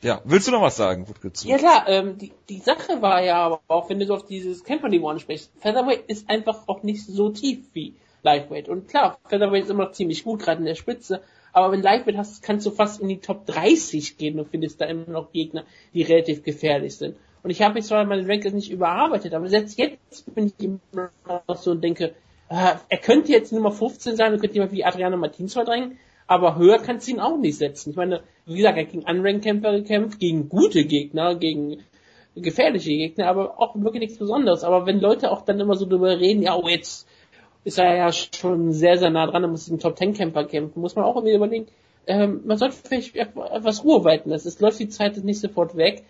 ja, willst du noch was sagen, Wutke? Ja klar, ähm, die, die Sache war ja aber auch, wenn du so auf dieses Camper-Niveau ansprichst, Featherweight ist einfach auch nicht so tief wie Lightweight. Und klar, Featherweight ist immer noch ziemlich gut, gerade in der Spitze, aber wenn Lightweight hast, kannst du fast in die Top 30 gehen und findest da immer noch Gegner, die relativ gefährlich sind. Und ich habe mich zwar meine Rankings nicht überarbeitet, aber selbst jetzt bin ich immer noch so und denke, äh, er könnte jetzt Nummer 15 sein und könnte jemand wie Adriano Martins verdrängen, aber höher kannst du ihn auch nicht setzen. Ich meine, wie gesagt, er hat gegen Unranked-Kämpfer gekämpft, gegen gute Gegner, gegen gefährliche Gegner, aber auch wirklich nichts Besonderes. Aber wenn Leute auch dann immer so drüber reden, ja, oh, jetzt ist er ja schon sehr, sehr nah dran, er muss einen Top-10-Kämpfer kämpfen, muss man auch irgendwie überlegen, ähm, man sollte vielleicht etwas Ruhe walten lassen. Es läuft die Zeit nicht sofort weg,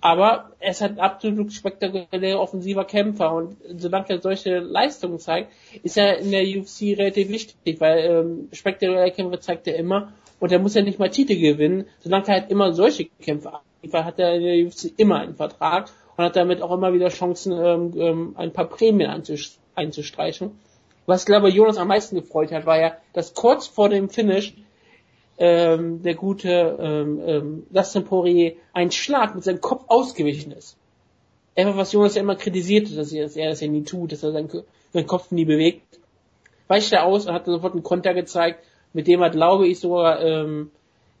aber er ist halt absolut spektakulärer offensiver Kämpfer und solange er solche Leistungen zeigt, ist er in der UFC relativ wichtig, weil ähm, spektakuläre Kämpfe zeigt er immer und er muss ja nicht mal Titel gewinnen, solange er halt immer solche Kämpfe abliefert, hat er in der UFC immer einen Vertrag und hat damit auch immer wieder Chancen, ähm, ähm, ein paar Prämien einzus- einzustreichen. Was, glaube ich, Jonas am meisten gefreut hat, war ja, dass kurz vor dem Finish ähm, der gute ähm, ähm, Dustin Poirier ein Schlag mit seinem Kopf ausgewichen ist. Einfach was Jonas ja immer kritisierte, dass er, das ja nie tut, dass er seinen, seinen Kopf nie bewegt. Weicht er aus und hat sofort einen Konter gezeigt, mit dem er, glaube ich, sogar ähm,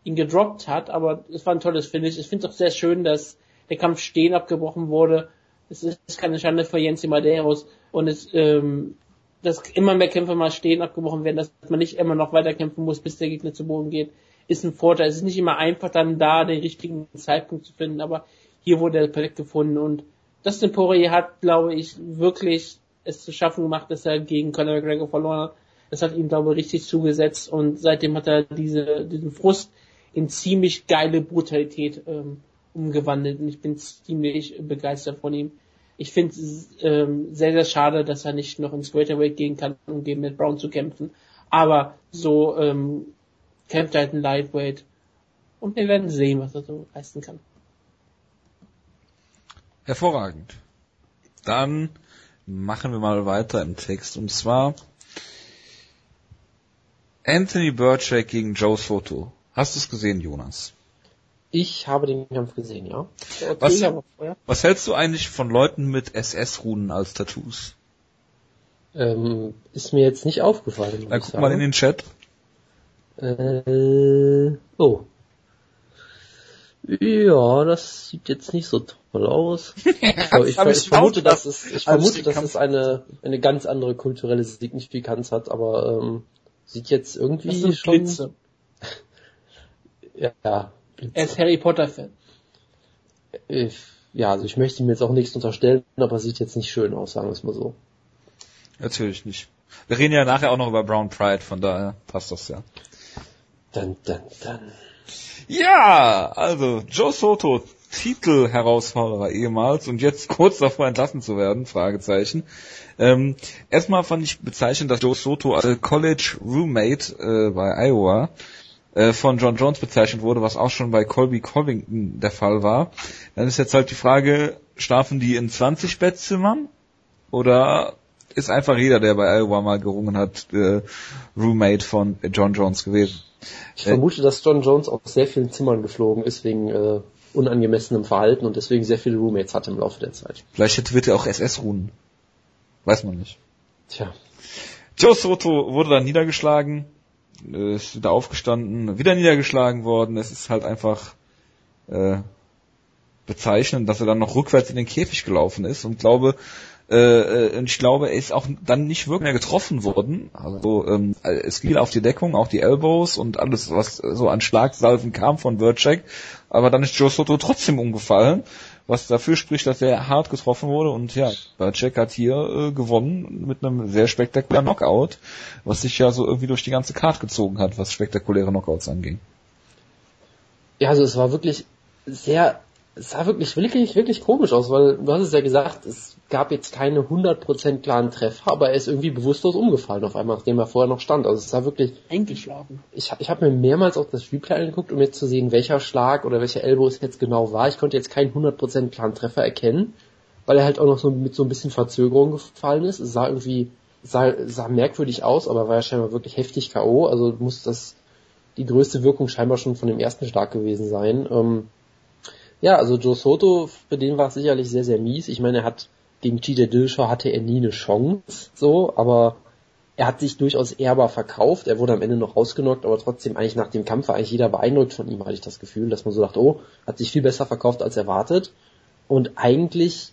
ihn gedroppt hat, aber es war ein tolles Finish. Ich finde es auch sehr schön, dass der Kampf stehen abgebrochen wurde. Es ist keine Schande für Jens Madeiros und es ähm, dass immer mehr Kämpfe mal stehen abgebrochen werden, dass man nicht immer noch weiterkämpfen muss, bis der Gegner zu Boden geht, ist ein Vorteil. Es ist nicht immer einfach dann da den richtigen Zeitpunkt zu finden, aber hier wurde er perfekt gefunden und Dustin Poirier hat, glaube ich, wirklich es zu schaffen gemacht, dass er gegen Conor McGregor verloren hat. Das hat ihm, glaube ich, richtig zugesetzt und seitdem hat er diese, diesen Frust in ziemlich geile Brutalität ähm, umgewandelt und ich bin ziemlich begeistert von ihm. Ich finde es ähm, sehr, sehr schade, dass er nicht noch ins Welterweight gehen kann, um gegen Matt Brown zu kämpfen. Aber so ähm, kämpft er halt ein Lightweight. Und wir werden sehen, was er so leisten kann. Hervorragend. Dann machen wir mal weiter im Text. Und zwar Anthony Burchak gegen Joe Soto. Hast du es gesehen, Jonas? Ich habe den Kampf gesehen, ja. Was- war vorher. Was hältst du eigentlich von Leuten mit SS-Runen als Tattoos? Ähm, ist mir jetzt nicht aufgefallen. ich guck mal in den Chat. Äh, oh. Ja, das sieht jetzt nicht so toll aus. Aber ich, ich vermute, dass es, ich vermute, dass es eine, eine ganz andere kulturelle Signifikanz hat, aber ähm, sieht jetzt irgendwie schon. Ja, Er ist Harry Potter Fan. ich, ja, also ich möchte ihm jetzt auch nichts unterstellen, aber sieht jetzt nicht schön aus, sagen wir es mal so. Natürlich nicht. Wir reden ja nachher auch noch über Brown Pride, von daher passt das ja. Dann, dann, dann. Ja, also Joe Soto, Titelherausforderer ehemals und jetzt kurz davor entlassen zu werden, Fragezeichen. Ähm, erstmal fand ich bezeichnend, dass Joe Soto als College Roommate äh, bei Iowa äh, von John Jones bezeichnet wurde, was auch schon bei Colby Covington der Fall war. Dann ist jetzt halt die Frage, schlafen die in 20 Bettzimmern oder ist einfach jeder, der bei Iowa mal gerungen hat, äh, Roommate von John Jones gewesen. Ich vermute, dass John Jones auf sehr vielen Zimmern geflogen ist wegen äh, unangemessenem Verhalten und deswegen sehr viele Roommates hatte im Laufe der Zeit. Vielleicht wird er auch SS-Runen. Weiß man nicht. Tja. Joe Soto wurde dann niedergeschlagen, ist wieder aufgestanden, wieder niedergeschlagen worden. Es ist halt einfach äh, bezeichnend, dass er dann noch rückwärts in den Käfig gelaufen ist und glaube, äh, äh, ich glaube, er ist auch dann nicht wirklich mehr getroffen worden. Also ähm, es fiel auf die Deckung, auch die Elbows und alles, was so an Schlagsalven kam von Vircek. Aber dann ist Joe Soto trotzdem umgefallen, was dafür spricht, dass er hart getroffen wurde. Und ja, Vircek hat hier äh, gewonnen mit einem sehr spektakulären Knockout, was sich ja so irgendwie durch die ganze Karte gezogen hat, was spektakuläre Knockouts anging. Ja, also es war wirklich sehr es sah wirklich, wirklich, wirklich komisch aus, weil du hast es ja gesagt, es gab jetzt keine 100% klaren Treffer, aber er ist irgendwie bewusstlos umgefallen auf einmal, nachdem er vorher noch stand. Also es sah wirklich... Eingeschlafen. Ich, ich habe mir mehrmals auch das Replay angeguckt, um jetzt zu sehen, welcher Schlag oder welcher Elbow es jetzt genau war. Ich konnte jetzt keinen 100% klaren Treffer erkennen, weil er halt auch noch so mit so ein bisschen Verzögerung gefallen ist. Es sah irgendwie, sah, sah merkwürdig aus, aber war ja scheinbar wirklich heftig K.O., also muss das die größte Wirkung scheinbar schon von dem ersten Schlag gewesen sein. Ähm, ja, also Joe Soto, für den war es sicherlich sehr, sehr mies. Ich meine, er hat gegen TJ Dillashaw hatte er nie eine Chance, so, aber er hat sich durchaus ehrbar verkauft. Er wurde am Ende noch rausgenockt, aber trotzdem eigentlich nach dem Kampf war eigentlich jeder beeindruckt von ihm, hatte ich das Gefühl, dass man so dachte, oh, hat sich viel besser verkauft als erwartet. Und eigentlich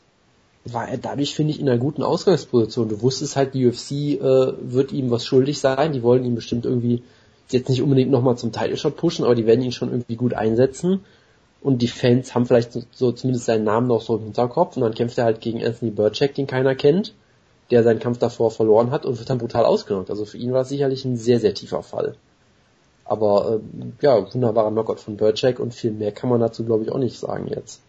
war er dadurch, finde ich, in einer guten Ausgangsposition. Du wusstest halt, die UFC äh, wird ihm was schuldig sein. Die wollen ihn bestimmt irgendwie jetzt nicht unbedingt nochmal zum Title Shot pushen, aber die werden ihn schon irgendwie gut einsetzen und die Fans haben vielleicht so, so zumindest seinen Namen noch so im Hinterkopf und dann kämpft er halt gegen Anthony Burchak, den keiner kennt, der seinen Kampf davor verloren hat und wird dann brutal ausgenockt. Also für ihn war es sicherlich ein sehr, sehr tiefer Fall. Aber äh, ja, wunderbarer Knockout von Burchak und viel mehr kann man dazu glaube ich auch nicht sagen jetzt.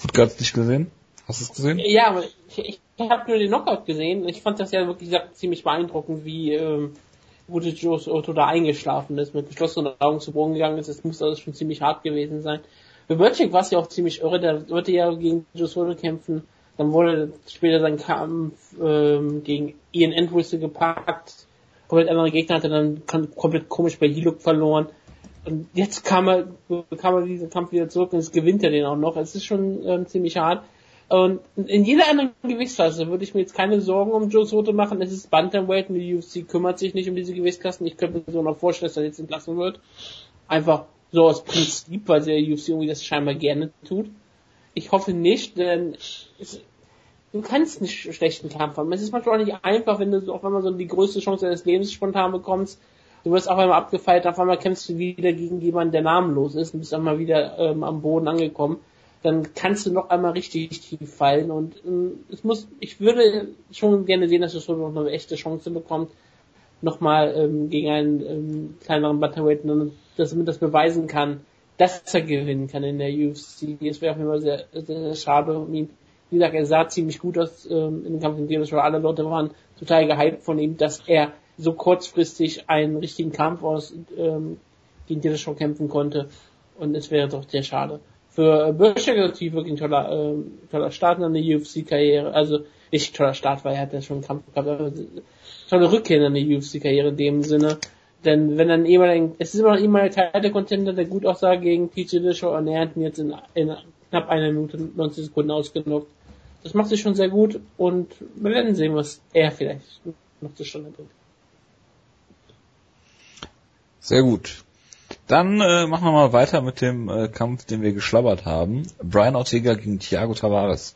Gut, hast du nicht gesehen? Hast du es gesehen? Ja, aber ich, ich, ich habe nur den Knockout gesehen. Ich fand das ja wirklich ziemlich beeindruckend, wie ähm, gute Joe Otto da eingeschlafen ist, mit geschlossenen Augen zu Boden gegangen ist. Das muss also schon ziemlich hart gewesen sein. Für Böttcher war es ja auch ziemlich irre, der wollte ja gegen Joe Soto kämpfen. Dann wurde später sein Kampf ähm, gegen Ian Andrews gepackt. Komplett andere Gegner hatte dann komplett komisch bei Hiluk verloren. Und jetzt kam er, kam er diesen Kampf wieder zurück und jetzt gewinnt er den auch noch. Es ist schon ähm, ziemlich hart. Und in jeder anderen Gewichtsklasse würde ich mir jetzt keine Sorgen um Joe Soto machen. Es ist Bantamweight und die UFC kümmert sich nicht um diese Gewichtsklassen. Ich könnte mir so noch vorstellen, dass er jetzt entlassen wird. Einfach so aus Prinzip, weil der UFC irgendwie das scheinbar gerne tut. Ich hoffe nicht, denn es, du kannst nicht schlechten Kampf haben. Es ist manchmal auch nicht einfach, wenn du auf einmal so die größte Chance deines Lebens spontan bekommst. Du wirst auf einmal abgefeiert, auf einmal kämpfst du wieder gegen jemanden, der namenlos ist und bist einmal wieder ähm, am Boden angekommen dann kannst du noch einmal richtig tief fallen und ähm, es muss, ich würde schon gerne sehen, dass es so noch eine echte Chance bekommt, nochmal ähm, gegen einen ähm, kleineren Butterweight, dass er das beweisen kann, dass er gewinnen kann in der UFC. Es wäre auf jeden Fall sehr, sehr, schade um ihn. Wie gesagt, er sah ziemlich gut aus ähm, dem Kampf, in dem war. Alle Leute waren total gehypt von ihm, dass er so kurzfristig einen richtigen Kampf aus ähm, gegen er schon kämpfen konnte. Und es wäre doch sehr schade für Böschek natürlich wirklich ein toller, äh, toller Start in der UFC-Karriere. Also nicht toller Start, weil er hat ja schon einen Kampf gehabt, aber tolle Rückkehr in der UFC-Karriere in dem Sinne. Denn wenn dann ehemaliger, es ist immer noch ehemaliger Teil der gut aussah gegen TJ Dillashaw und er hat ihn jetzt in, in knapp einer Minute 90 Sekunden ausgenockt. Das macht sich schon sehr gut und wir werden sehen, was er vielleicht noch zustande bringt. Sehr gut. Dann äh, machen wir mal weiter mit dem äh, Kampf, den wir geschlabbert haben. Brian Ortega gegen Thiago Tavares.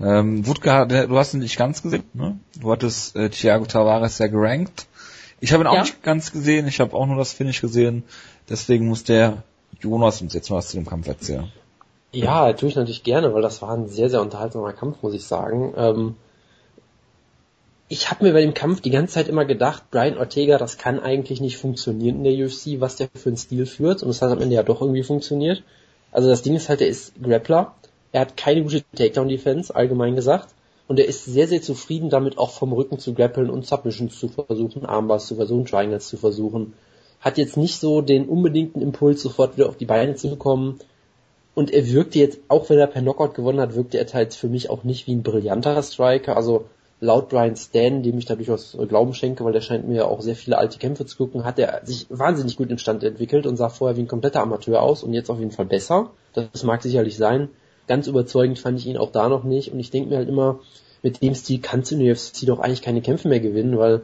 Ähm, Wutke, du hast ihn nicht ganz gesehen, ne? Du hattest äh, Thiago Tavares ja gerankt. Ich habe ihn auch ja. nicht ganz gesehen, ich habe auch nur das Finish gesehen. Deswegen muss der Jonas uns jetzt mal was zu dem Kampf erzählen. Ja, tue ich natürlich gerne, weil das war ein sehr, sehr unterhaltsamer Kampf, muss ich sagen. Ähm, ich habe mir bei dem Kampf die ganze Zeit immer gedacht, Brian Ortega, das kann eigentlich nicht funktionieren in der UFC, was der für einen Stil führt. Und das hat am Ende ja doch irgendwie funktioniert. Also das Ding ist halt, er ist Grappler. Er hat keine gute Takedown-Defense, allgemein gesagt. Und er ist sehr, sehr zufrieden damit, auch vom Rücken zu grappeln und Submissions zu versuchen, Armbars zu versuchen, Triangles zu versuchen. Hat jetzt nicht so den unbedingten Impuls, sofort wieder auf die Beine zu bekommen. Und er wirkte jetzt, auch wenn er per Knockout gewonnen hat, wirkte er halt für mich auch nicht wie ein brillanter Striker. Also laut Brian Stan, dem ich da durchaus Glauben schenke, weil der scheint mir auch sehr viele alte Kämpfe zu gucken, hat er sich wahnsinnig gut im Stand entwickelt und sah vorher wie ein kompletter Amateur aus und jetzt auf jeden Fall besser. Das mag sicherlich sein. Ganz überzeugend fand ich ihn auch da noch nicht und ich denke mir halt immer, mit dem Stil kannst du in der UFC doch eigentlich keine Kämpfe mehr gewinnen, weil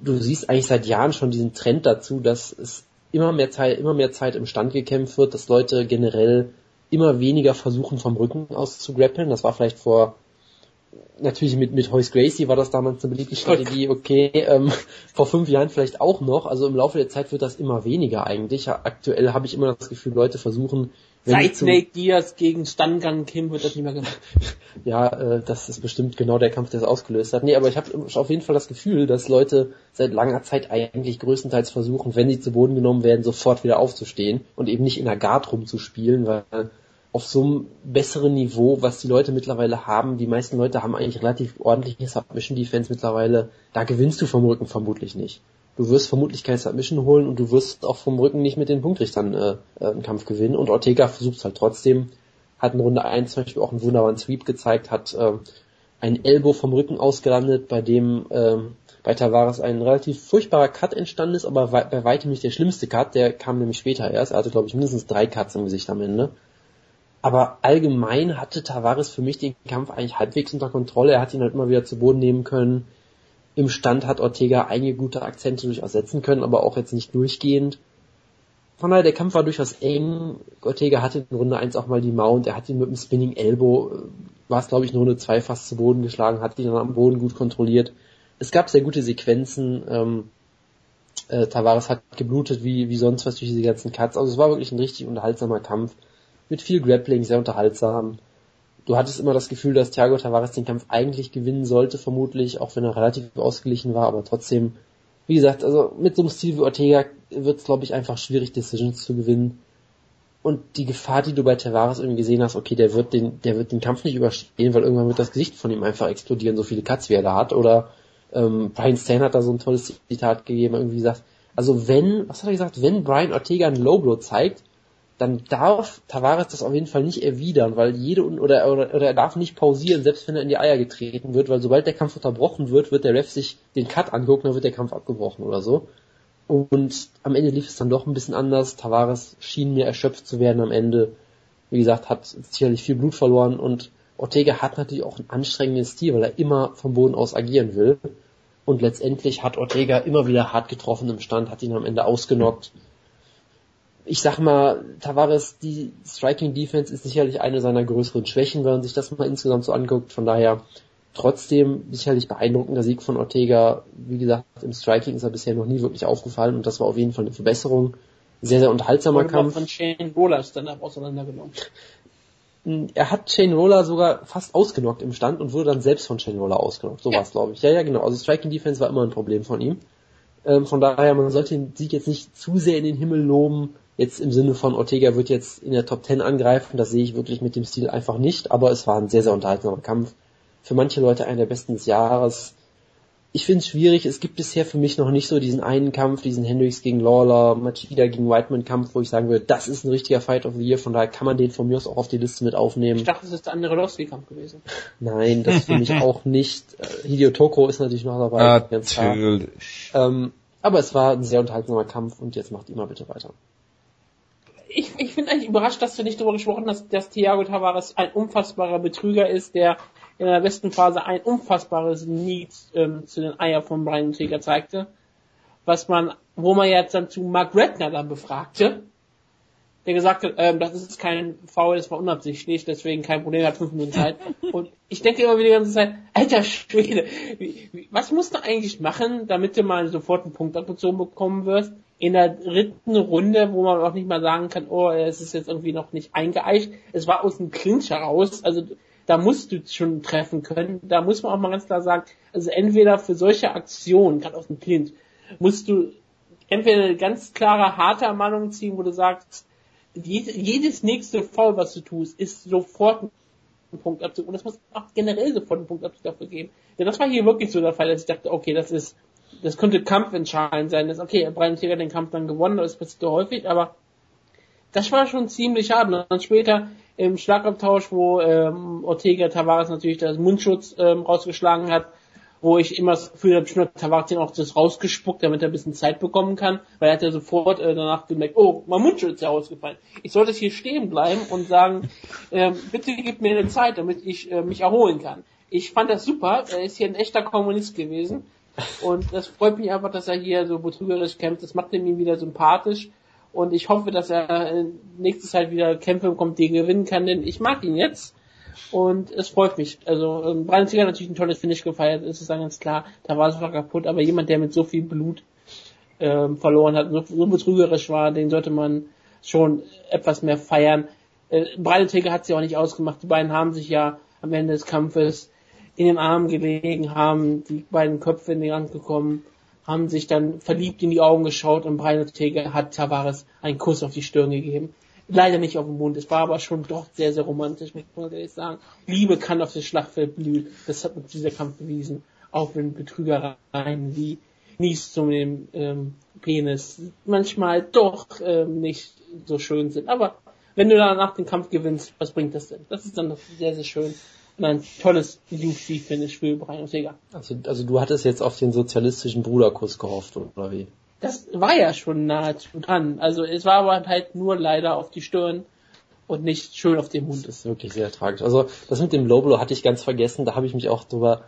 du siehst eigentlich seit Jahren schon diesen Trend dazu, dass es immer mehr Zeit, immer mehr Zeit im Stand gekämpft wird, dass Leute generell immer weniger versuchen vom Rücken aus zu grappeln. Das war vielleicht vor natürlich mit, mit Hoyce Gracie war das damals eine beliebte Strategie, okay, ähm, vor fünf Jahren vielleicht auch noch, also im Laufe der Zeit wird das immer weniger eigentlich. Aktuell habe ich immer das Gefühl, Leute versuchen, Seit Nate Diaz gegen Stangang Kim wird das nicht mehr gemacht. ja, äh, das ist bestimmt genau der Kampf, der es ausgelöst hat. Nee, aber ich habe auf jeden Fall das Gefühl, dass Leute seit langer Zeit eigentlich größtenteils versuchen, wenn sie zu Boden genommen werden, sofort wieder aufzustehen und eben nicht in der Guard rumzuspielen, weil auf so einem besseren Niveau, was die Leute mittlerweile haben, die meisten Leute haben eigentlich relativ ordentliche Submission Defense mittlerweile, da gewinnst du vom Rücken vermutlich nicht. Du wirst vermutlich keine Submission holen und du wirst auch vom Rücken nicht mit den Punktrichtern äh, äh einen Kampf gewinnen und Ortega versucht es halt trotzdem, hat in Runde 1 zum Beispiel auch einen wunderbaren Sweep gezeigt, hat äh, ein Elbow vom Rücken ausgelandet, bei dem äh, bei Tavares ein relativ furchtbarer Cut entstanden ist, aber bei weitem nicht der schlimmste Cut, der kam nämlich später erst. Er hatte, glaube ich, mindestens drei Cuts im Gesicht am Ende. Aber allgemein hatte Tavares für mich den Kampf eigentlich halbwegs unter Kontrolle. Er hat ihn halt immer wieder zu Boden nehmen können. Im Stand hat Ortega einige gute Akzente durchaus setzen können, aber auch jetzt nicht durchgehend. Von daher, der Kampf war durchaus eng. Ortega hatte in Runde 1 auch mal die Mount. Er hat ihn mit dem Spinning Elbow, äh, war es glaube ich in Runde 2 fast zu Boden geschlagen, hat ihn dann am Boden gut kontrolliert. Es gab sehr gute Sequenzen. Ähm, äh, Tavares hat geblutet wie, wie sonst was durch diese ganzen Cuts. Also es war wirklich ein richtig unterhaltsamer Kampf mit viel Grappling, sehr unterhaltsam. Du hattest immer das Gefühl, dass Thiago Tavares den Kampf eigentlich gewinnen sollte, vermutlich, auch wenn er relativ ausgeglichen war, aber trotzdem, wie gesagt, also mit so einem Stil wie Ortega wird es, glaube ich, einfach schwierig, Decisions zu gewinnen. Und die Gefahr, die du bei Tavares irgendwie gesehen hast, okay, der wird den, der wird den Kampf nicht überstehen, weil irgendwann wird das Gesicht von ihm einfach explodieren, so viele Cuts wie er da hat. Oder ähm, Brian Stan hat da so ein tolles Zitat gegeben, irgendwie gesagt, also wenn, was hat er gesagt, wenn Brian Ortega ein Low Blow zeigt, dann darf Tavares das auf jeden Fall nicht erwidern, weil jede oder, oder, oder er darf nicht pausieren, selbst wenn er in die Eier getreten wird, weil sobald der Kampf unterbrochen wird, wird der Ref sich den Cut angucken, dann wird der Kampf abgebrochen oder so. Und am Ende lief es dann doch ein bisschen anders. Tavares schien mir erschöpft zu werden am Ende. Wie gesagt, hat sicherlich viel Blut verloren und Ortega hat natürlich auch einen anstrengenden Stil, weil er immer vom Boden aus agieren will. Und letztendlich hat Ortega immer wieder hart getroffen im Stand, hat ihn am Ende ausgenockt ich sag mal, Tavares, die Striking Defense ist sicherlich eine seiner größeren Schwächen, wenn man sich das mal insgesamt so anguckt. Von daher trotzdem sicherlich beeindruckender Sieg von Ortega. Wie gesagt, im Striking ist er bisher noch nie wirklich aufgefallen und das war auf jeden Fall eine Verbesserung. Sehr, sehr unterhaltsamer Wurde Kampf. von Shane Roller dann auseinandergenommen. Er hat Shane Roller sogar fast ausgenockt im Stand und wurde dann selbst von Shane Roller ausgenockt. So ja. war es, glaube ich. Ja, ja, genau. Also Striking Defense war immer ein Problem von ihm. Ähm, von daher, man sollte den Sieg jetzt nicht zu sehr in den Himmel loben Jetzt im Sinne von Ortega wird jetzt in der Top 10 angreifen, das sehe ich wirklich mit dem Stil einfach nicht, aber es war ein sehr, sehr unterhaltsamer Kampf. Für manche Leute einer der besten des Jahres. Ich finde es schwierig, es gibt bisher für mich noch nicht so diesen einen Kampf, diesen Hendricks gegen Lawler, Machida gegen Whiteman Kampf, wo ich sagen würde, das ist ein richtiger Fight of the Year, von daher kann man den von mir aus auch auf die Liste mit aufnehmen. Ich dachte, das ist der andere Rossi-Kampf gewesen. Nein, das finde ich auch nicht. Äh, Hideo Toko ist natürlich noch dabei. Natürlich. Ähm, aber es war ein sehr unterhaltsamer Kampf und jetzt macht immer bitte weiter ich, ich finde eigentlich überrascht, dass du nicht darüber gesprochen hast, dass Thiago Tavares ein unfassbarer Betrüger ist, der in der besten Phase ein unfassbares Need ähm, zu den Eier von Brian Träger zeigte, was man, wo man jetzt dann zu Mark Redner dann befragte, der gesagt hat, ähm, das ist kein Foul, das war unabsichtlich, deswegen kein Problem, er hat fünf Minuten Zeit. Und ich denke immer wieder die ganze Zeit, alter Schwede, wie, wie, was musst du eigentlich machen, damit du mal sofort einen Punkt abgezogen bekommen wirst? in der dritten Runde, wo man auch nicht mal sagen kann, oh, es ist jetzt irgendwie noch nicht eingeeicht. Es war aus dem Clinch heraus, also da musst du schon treffen können. Da muss man auch mal ganz klar sagen, also entweder für solche Aktionen, gerade aus dem Clinch, musst du entweder eine ganz klare, harte Ermahnung ziehen, wo du sagst, jedes nächste Foul, was du tust, ist sofort ein Punktabzug. Und das muss auch generell sofort ein Punktabzug dafür geben. Denn das war hier wirklich so der Fall, dass ich dachte, okay, das ist das könnte kampfentscheidend sein. Das, okay, Brian Tiger den Kampf dann gewonnen, das passiert häufig, aber das war schon ziemlich hart. Und dann später im Schlagabtausch, wo ähm, Ortega Tavares natürlich das Mundschutz ähm, rausgeschlagen hat, wo ich immer das Gefühl habe, hat Tavares den auch das rausgespuckt, damit er ein bisschen Zeit bekommen kann, weil er hat ja sofort äh, danach gemerkt, oh, mein Mundschutz ist ja rausgefallen. Ich sollte hier stehen bleiben und sagen, äh, bitte gib mir eine Zeit, damit ich äh, mich erholen kann. Ich fand das super, er ist hier ein echter Kommunist gewesen und das freut mich einfach, dass er hier so betrügerisch kämpft, das macht ihn wieder sympathisch und ich hoffe, dass er äh, nächstes Zeit wieder Kämpfe bekommt, die gewinnen kann, denn ich mag ihn jetzt. Und es freut mich. Also ähm, Brian Singer hat natürlich ein tolles Finish gefeiert, ist es dann ganz klar. Da war es einfach kaputt. Aber jemand, der mit so viel Blut ähm, verloren hat, so, so betrügerisch war, den sollte man schon etwas mehr feiern. Äh, Brian Tiger hat sie auch nicht ausgemacht. Die beiden haben sich ja am Ende des Kampfes in den Armen gelegen, haben die beiden Köpfe in die Hand gekommen haben sich dann verliebt in die Augen geschaut und Brian Ortega hat Tavares einen Kuss auf die Stirn gegeben. Leider nicht auf den Mund, es war aber schon doch sehr, sehr romantisch, muss man ehrlich sagen. Liebe kann auf dem Schlachtfeld blühen, das hat uns dieser Kampf bewiesen. Auch wenn Betrügereien wie Nies zum dem ähm, Penis manchmal doch ähm, nicht so schön sind. Aber wenn du danach den Kampf gewinnst, was bringt das denn? Das ist dann sehr, sehr schön ein tolles UFC-Finish für Brian Ortega. Also, also du hattest jetzt auf den sozialistischen Bruderkuss gehofft, oder wie? Das war ja schon nahezu dran. Also es war aber halt nur leider auf die Stirn und nicht schön auf dem Mund. Das ist wirklich sehr tragisch. Also das mit dem Low Blow hatte ich ganz vergessen, da habe ich mich auch drüber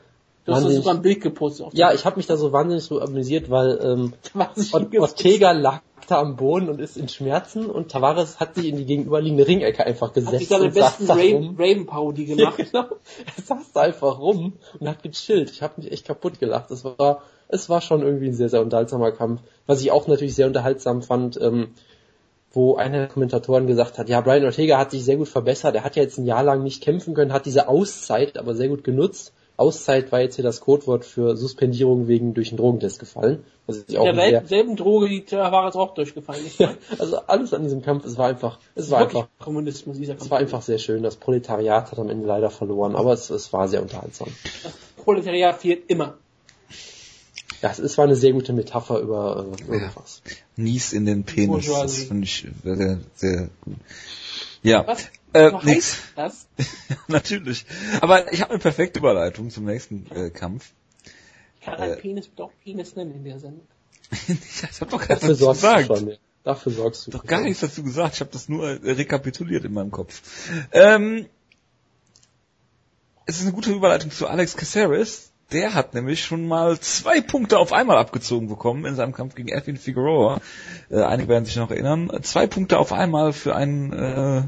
Du hast sogar ein Bild gepostet. ja, ich habe mich da so wahnsinnig so amüsiert, weil ähm, Ortega lag da am Boden und ist in Schmerzen und Tavares hat sich in die gegenüberliegende Ringecke einfach gesetzt. Hat sich seine besten Raven-Parodie gemacht. Ja, genau. Er saß da einfach rum und hat gechillt. Ich habe mich echt kaputt gelacht. Es war, es war schon irgendwie ein sehr, sehr unterhaltsamer Kampf. Was ich auch natürlich sehr unterhaltsam fand, ähm, wo einer der Kommentatoren gesagt hat, ja, Brian Ortega hat sich sehr gut verbessert. Er hat ja jetzt ein Jahr lang nicht kämpfen können, hat diese Auszeit aber sehr gut genutzt Auszeit war jetzt hier das Codewort für Suspendierung wegen durch einen Drogentest gefallen. Was ich auch der sehr, selben Droge, die war jetzt auch durchgefallen ist. ja, also alles an diesem Kampf, es war einfach, es war einfach, Kommunismus, dieser Kampf. Es war einfach sehr schön. Das Proletariat hat am Ende leider verloren, aber es, es war sehr unterhaltsam. Das Proletariat fehlt immer. Ja, es war eine sehr gute Metapher über äh, irgendwas. Ja. Nies in den Penis. Das finde ich sehr, sehr gut. Ja. Was? Äh, nix. Das? Natürlich. Aber ich habe eine perfekte Überleitung zum nächsten äh, Kampf. Ich kann einen äh, Penis doch Penis nennen in der Sendung. ich habe doch gar nichts dazu gesagt. Schon, ja. Dafür sorgst du. Doch gar nichts dazu gesagt. Ich habe das nur äh, rekapituliert in meinem Kopf. Ähm, es ist eine gute Überleitung zu Alex Caceres. Der hat nämlich schon mal zwei Punkte auf einmal abgezogen bekommen in seinem Kampf gegen Edwin Figueroa. Äh, einige werden sich noch erinnern. Zwei Punkte auf einmal für einen äh,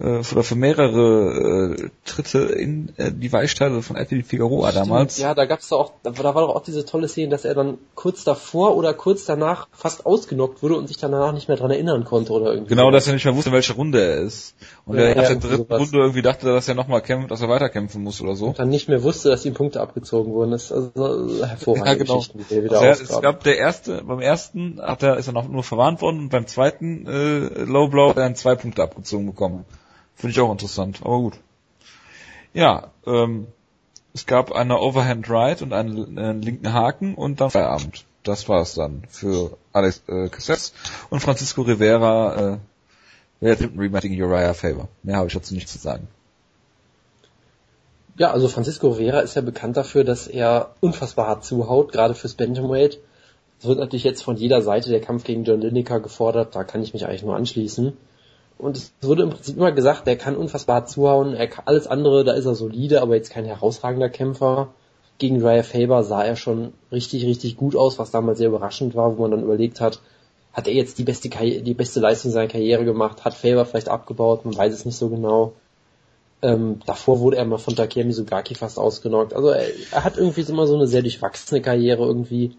äh, oder für mehrere äh, Tritte in äh, die Weichteile von Edwin Figueroa damals. Ja, da gab's doch auch, da war doch auch diese tolle Szene, dass er dann kurz davor oder kurz danach fast ausgenockt wurde und sich danach nicht mehr dran erinnern konnte oder irgendwie. Genau, dass er nicht mehr wusste, in welcher Runde er ist. Und ja, er nach ja, der dritten sowas. Runde irgendwie dachte, dass er nochmal kämpft, dass er weiterkämpfen muss oder so. Und dann nicht mehr wusste, dass ihm Punkte abgezogen wurden. Das ist also hervorragende ja, genau. Geschichten, die er wieder also Es gab der erste, beim ersten hat er, ist er noch nur verwarnt worden und beim zweiten äh, Low Blow hat er dann zwei Punkte abgezogen bekommen. Finde ich auch interessant, aber gut. Ja, ähm, es gab eine Overhand Right und einen, einen linken Haken und dann Feierabend. Das war es dann für Alex äh, Cassettes und Francisco Rivera äh, wer nimmt Rematching Uriah Favor. Mehr habe ich dazu nicht zu sagen. Ja, also Francisco Rivera ist ja bekannt dafür, dass er unfassbar hart zuhaut, gerade fürs Bantamweight. Es wird natürlich jetzt von jeder Seite der Kampf gegen John Lineker gefordert, da kann ich mich eigentlich nur anschließen. Und es wurde im Prinzip immer gesagt, der kann unfassbar zuhauen, er kann, alles andere, da ist er solide, aber jetzt kein herausragender Kämpfer. Gegen Raya Faber sah er schon richtig, richtig gut aus, was damals sehr überraschend war, wo man dann überlegt hat, hat er jetzt die beste, Karri die beste Leistung seiner Karriere gemacht, hat Faber vielleicht abgebaut, man weiß es nicht so genau. Ähm, davor wurde er mal von Takeya Mizugaki fast ausgenockt. Also er, er hat irgendwie immer so eine sehr durchwachsene Karriere irgendwie.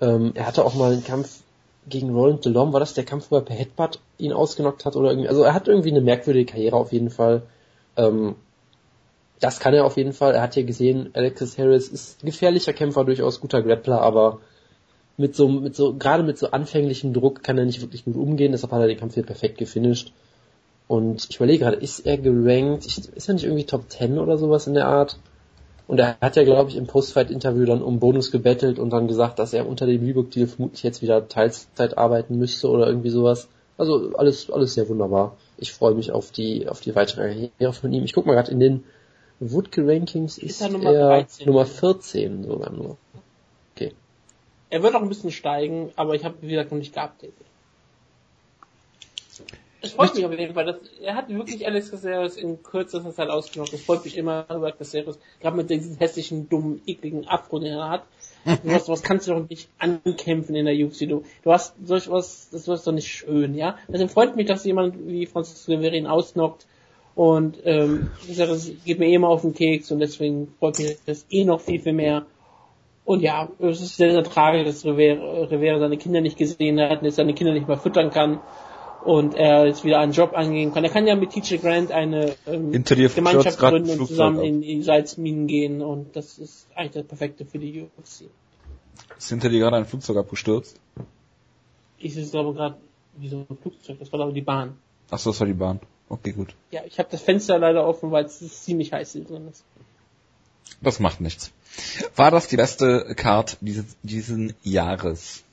Ähm, er hatte auch mal einen Kampf gegen Roland Delorme, war das der Kampf, wo er per Headbutt ihn ausgenockt hat oder irgendwie, also er hat irgendwie eine merkwürdige Karriere auf jeden Fall. Ähm, das kann er auf jeden Fall. Er hat hier gesehen, Alexis Harris ist ein gefährlicher Kämpfer, durchaus guter Grappler, aber mit so, mit so, gerade mit so anfänglichem Druck kann er nicht wirklich gut umgehen, deshalb hat er den Kampf hier perfekt gefinisht. Und ich überlege gerade, ist er gerankt? Ist er nicht irgendwie Top 10 oder sowas in der Art? Und er hat ja, glaube ich, im Postfight-Interview dann um Bonus gebettelt und dann gesagt, dass er unter dem Reebok-Deal vermutlich jetzt wieder Teilzeit arbeiten müsste oder irgendwie sowas. Also alles, alles sehr wunderbar. Ich freue mich auf die, auf die weitere Karriere von ihm. Ich guck mal gerade in den Woodke Rankings ist, Ist er Nummer er 13? Nummer 14 sogar nur. Okay. Er wird auch ein bisschen steigen, aber ich habe, wie gesagt, noch nicht geupdatet. Es freut mich auf jeden Fall, dass er hat wirklich Alex Caceres in kürzester Zeit ausgenockt. Das freut mich immer über Caceres, gerade mit diesem hässlichen, dummen, ekligen Afro, den er hat. Was, was kannst du doch nicht ankämpfen in der UFC? Du, du hast solch was, das ist doch nicht schön, ja? Deswegen freut mich, dass jemand wie Francis Rivera ihn ausnockt. Und ähm, das geht mir eh immer auf den Keks und deswegen freut mich das eh noch viel, viel mehr. Und ja, es ist sehr, sehr tragisch, dass Rivera, Rivera seine Kinder nicht gesehen hat und jetzt seine Kinder nicht mehr füttern kann und er jetzt wieder einen Job angehen kann. Er kann ja mit TJ Grant eine ähm, Gemeinschaft gründen und zusammen in die Salzminen gehen und das ist eigentlich das Perfekte für die UFC. Ist hinter dir gerade ein Flugzeug abgestürzt? Ich ist glaube gerade wie so ein Flugzeug, das war aber die Bahn. Ach so, das war die Bahn. Okay, gut. Ja, ich habe das Fenster leider offen, weil es ziemlich heiß hier drin ist. Das macht nichts. War das die beste Card dieses, diesen Jahres?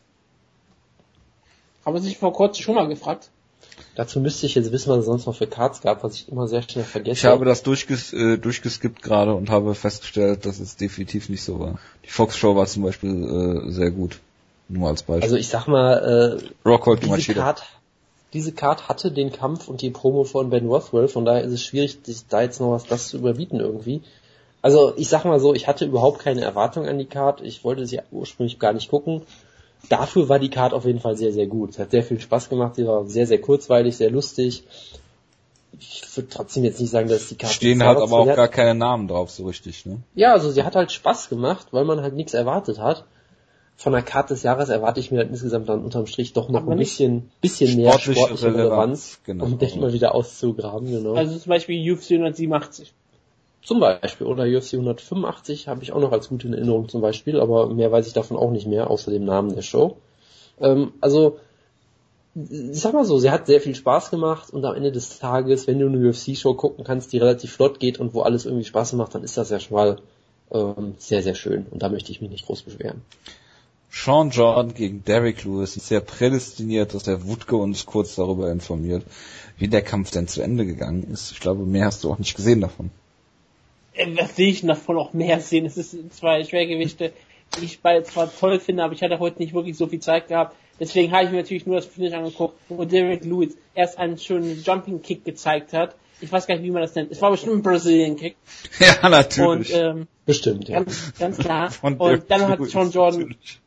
Haben Sie sich vor kurzem schon mal gefragt? Dazu müsste ich jetzt wissen, was es sonst noch für Cards gab, was ich immer sehr schnell vergesse. Ich habe das durchges äh, durchgeskippt gerade und habe festgestellt, dass es definitiv nicht so war. Die Fox Show war zum Beispiel äh, sehr gut. Nur als Beispiel. also ich sag mal, äh, Rockhold diese. Card, diese Card hatte den Kampf und die Promo von Ben Rothwell, von daher ist es schwierig, sich da jetzt noch was das zu überbieten irgendwie. Also ich sag mal so, ich hatte überhaupt keine Erwartung an die Card. Ich wollte sie ursprünglich gar nicht gucken. Dafür war die Card auf jeden Fall sehr, sehr gut. Es hat sehr viel Spaß gemacht. Sie war sehr, sehr kurzweilig, sehr lustig. Ich würde trotzdem jetzt nicht sagen, dass die Card Stehen Jahres aber auch war. gar keine Namen drauf, so richtig, ne? Ja, also sie hat halt Spaß gemacht, weil man halt nichts erwartet hat. Von der Karte des Jahres erwarte ich mir halt insgesamt dann unterm Strich doch noch Aber ein bisschen, bisschen mehr sportliche sportliche Relevanz, Relevanz, genau. um den mal wieder auszugraben, genau. Also zum Beispiel UFC 187. zum Beispiel, oder UFC 185 habe ich auch noch als gute in Erinnerung zum Beispiel, aber mehr weiß ich davon auch nicht mehr, außer dem Namen der Show. Ähm, also, ich sag mal so, sie hat sehr viel Spaß gemacht und am Ende des Tages, wenn du eine UFC-Show gucken kannst, die relativ flott geht und wo alles irgendwie Spaß macht, dann ist das ja schon mal ähm, sehr, sehr schön und da möchte ich mich nicht groß beschweren. Sean Jordan gegen Derek Lewis ist sehr prädestiniert, dass der Wutke uns kurz darüber informiert, wie der Kampf denn zu Ende gegangen ist. Ich glaube, mehr hast du auch nicht gesehen davon. Äh, Was will ich davon auch mehr sehen? Es sind zwei Schwergewichte, die ich beide zwar toll finde, aber ich hatte heute nicht wirklich so viel Zeit gehabt. Deswegen habe ich mir natürlich nur das Finish angeguckt, wo Derek Lewis erst einen schönen Jumping Kick gezeigt hat. Ich weiß gar nicht, wie man das nennt. Es war bestimmt ein Brazilian Kick. Ja, Und natürlich. ähm, Bestimmt, ja. ganz, ganz klar. Von Und dann hat Sean Jordan natürlich.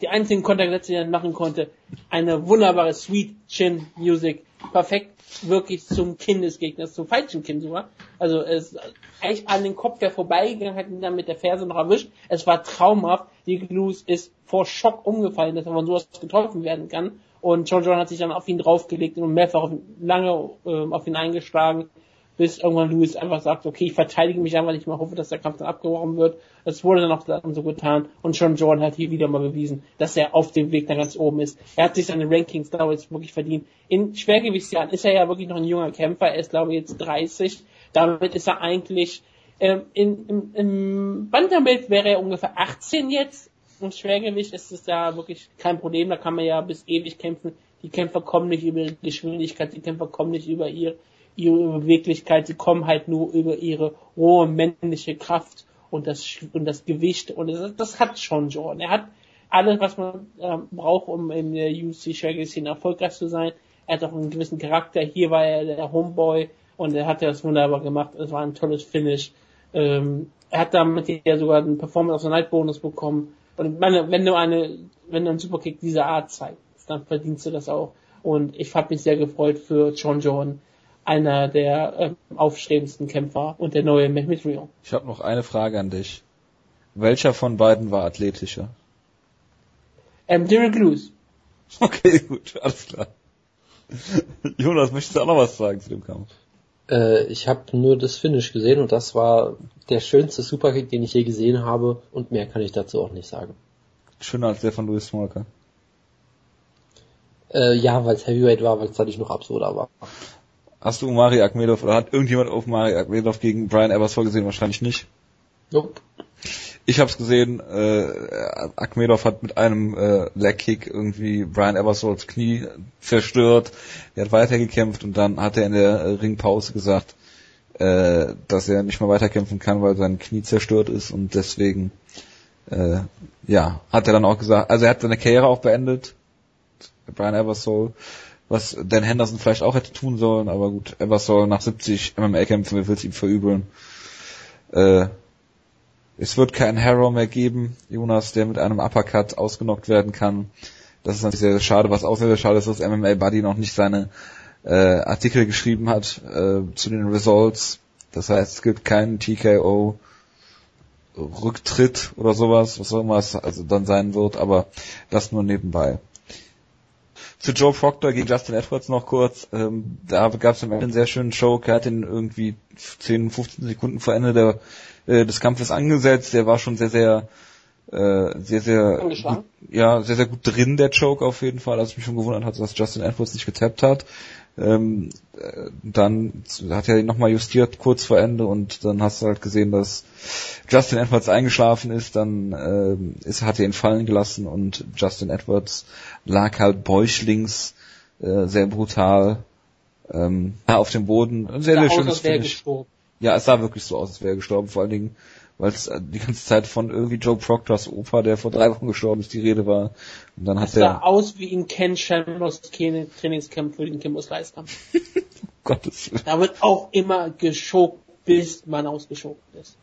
die einzigen Kontaktsätze, die er machen konnte, eine wunderbare Sweet Chin Music, perfekt wirklich zum Kinn des Gegners, zum falschen Kinn sogar. Also es ist eigentlich an den Kopf der vorbeigegangen, hat ihn dann mit der Ferse noch erwischt. Es war traumhaft. Die Lewis ist vor Schock umgefallen, dass er von sowas getroffen werden kann. Und John John hat sich dann auf ihn draufgelegt und mehrfach lange ähm, auf ihn eingeschlagen, bis irgendwann Lewis einfach sagt, okay, ich verteidige mich einfach nicht mehr, hoffe, dass der Kampf dann abgebrochen wird. Das wurde dann auch dann so getan. Und John Jordan hat hier wieder mal bewiesen, dass er auf dem Weg nach ganz oben ist. Er hat sich seine Rankings da jetzt wirklich verdient. In Schwergewichtsjahren ist er ja wirklich noch ein junger Kämpfer. Er ist, glaube ich, jetzt 30. Damit ist er eigentlich, ähm, in, im, im Bantamweight wäre er ungefähr 18 jetzt. Im Schwergewicht ist es ja wirklich kein Problem. Da kann man ja bis ewig kämpfen. Die Kämpfer kommen nicht über Geschwindigkeit, die Kämpfer kommen nicht über ihr, ihre Beweglichkeit, sie kommen halt nur über ihre rohe männliche Kraft und das, und das Gewicht. Und das, das hat schon Jordan. Er hat alles, was man ähm, braucht, um in der UFC Schwergewichtsszene erfolgreich zu sein. Er hat auch einen gewissen Charakter. Hier war er der Homeboy und er hat das wunderbar gemacht. Es war ein tolles Finish. Ähm, er hat damit ja sogar einen Performance of the Night Bonus bekommen. Und meine, wenn du eine, wenn du einen Superkick dieser Art zeigst, dann verdienst du das auch. Und ich habe mich sehr gefreut für John Jordan, einer der äh, aufstrebendsten Kämpfer und der neue Mehmet Rio. Ich habe noch eine Frage an dich. Welcher von beiden war athletischer? Ähm, Derek Lewis. Okay, gut, alles klar. Jonas, möchtest du auch noch was sagen zu dem Kampf? Äh, ich habe nur das Finish gesehen und das war der schönste Superkick, den ich je gesehen habe und mehr kann ich dazu auch nicht sagen. Schöner als der von Louis Smolka. Äh, ja, weil es Heavyweight war, weil es dadurch noch absurder war. Hast du Umari Akmedov oder hat irgendjemand auf Umari Akmedov gegen Brian Evers vorgesehen? Wahrscheinlich nicht. Nope. Ich habe es gesehen, äh, Akmedov hat mit einem äh, Leg-Kick irgendwie Brian Eversols Knie zerstört. Er hat weitergekämpft und dann hat er in der äh, Ringpause gesagt, äh, dass er nicht mehr weiterkämpfen kann, weil sein Knie zerstört ist und deswegen äh, ja, hat er dann auch gesagt, also er hat seine Karriere auch beendet, Brian Eversole, was Dan Henderson vielleicht auch hätte tun sollen, aber gut, Eversole nach 70 MMA-Kämpfen, wer will es ihm verübeln. Äh, es wird keinen Harrow mehr geben, Jonas, der mit einem Uppercut ausgenockt werden kann. Das ist natürlich sehr, sehr schade. Was auch sehr, sehr schade ist, dass MMA Buddy noch nicht seine äh, Artikel geschrieben hat äh, zu den Results. Das heißt, es gibt keinen TKO Rücktritt oder sowas, was auch immer es also dann sein wird, aber das nur nebenbei. Zu Joe Proctor gegen Justin Edwards noch kurz. Ähm, da gab es am Ende einen sehr schönen Show. Er hat ihn irgendwie 10, 15 Sekunden vor Ende der äh, des Kampfes angesetzt. Der war schon sehr, sehr, äh, sehr, sehr, gut, ja, sehr, sehr gut drin, der Choke auf jeden Fall. als ich mich schon gewundert hat, dass Justin Edwards nicht getappt hat. Ähm, äh, dann hat er ihn nochmal justiert kurz vor Ende und dann hast du halt gesehen, dass Justin Edwards eingeschlafen ist, dann äh, ist, hat er ihn fallen gelassen und Justin Edwards lag halt bäuchlings äh, sehr brutal ähm, auf dem Boden. Sehr, sehr schönes Finish. Ja, es sah wirklich so aus, als wäre er gestorben, vor allen Dingen, weil es äh, die ganze Zeit von irgendwie Joe Proctors Opa, der vor drei Wochen gestorben ist, die Rede war. Und dann hat es sah aus wie in Ken Shamrocks Trainingscamp für den Kimbos Reiskampf. Gottes Willen. Da wird auch immer geschokt, bis man ausgeschokt ist.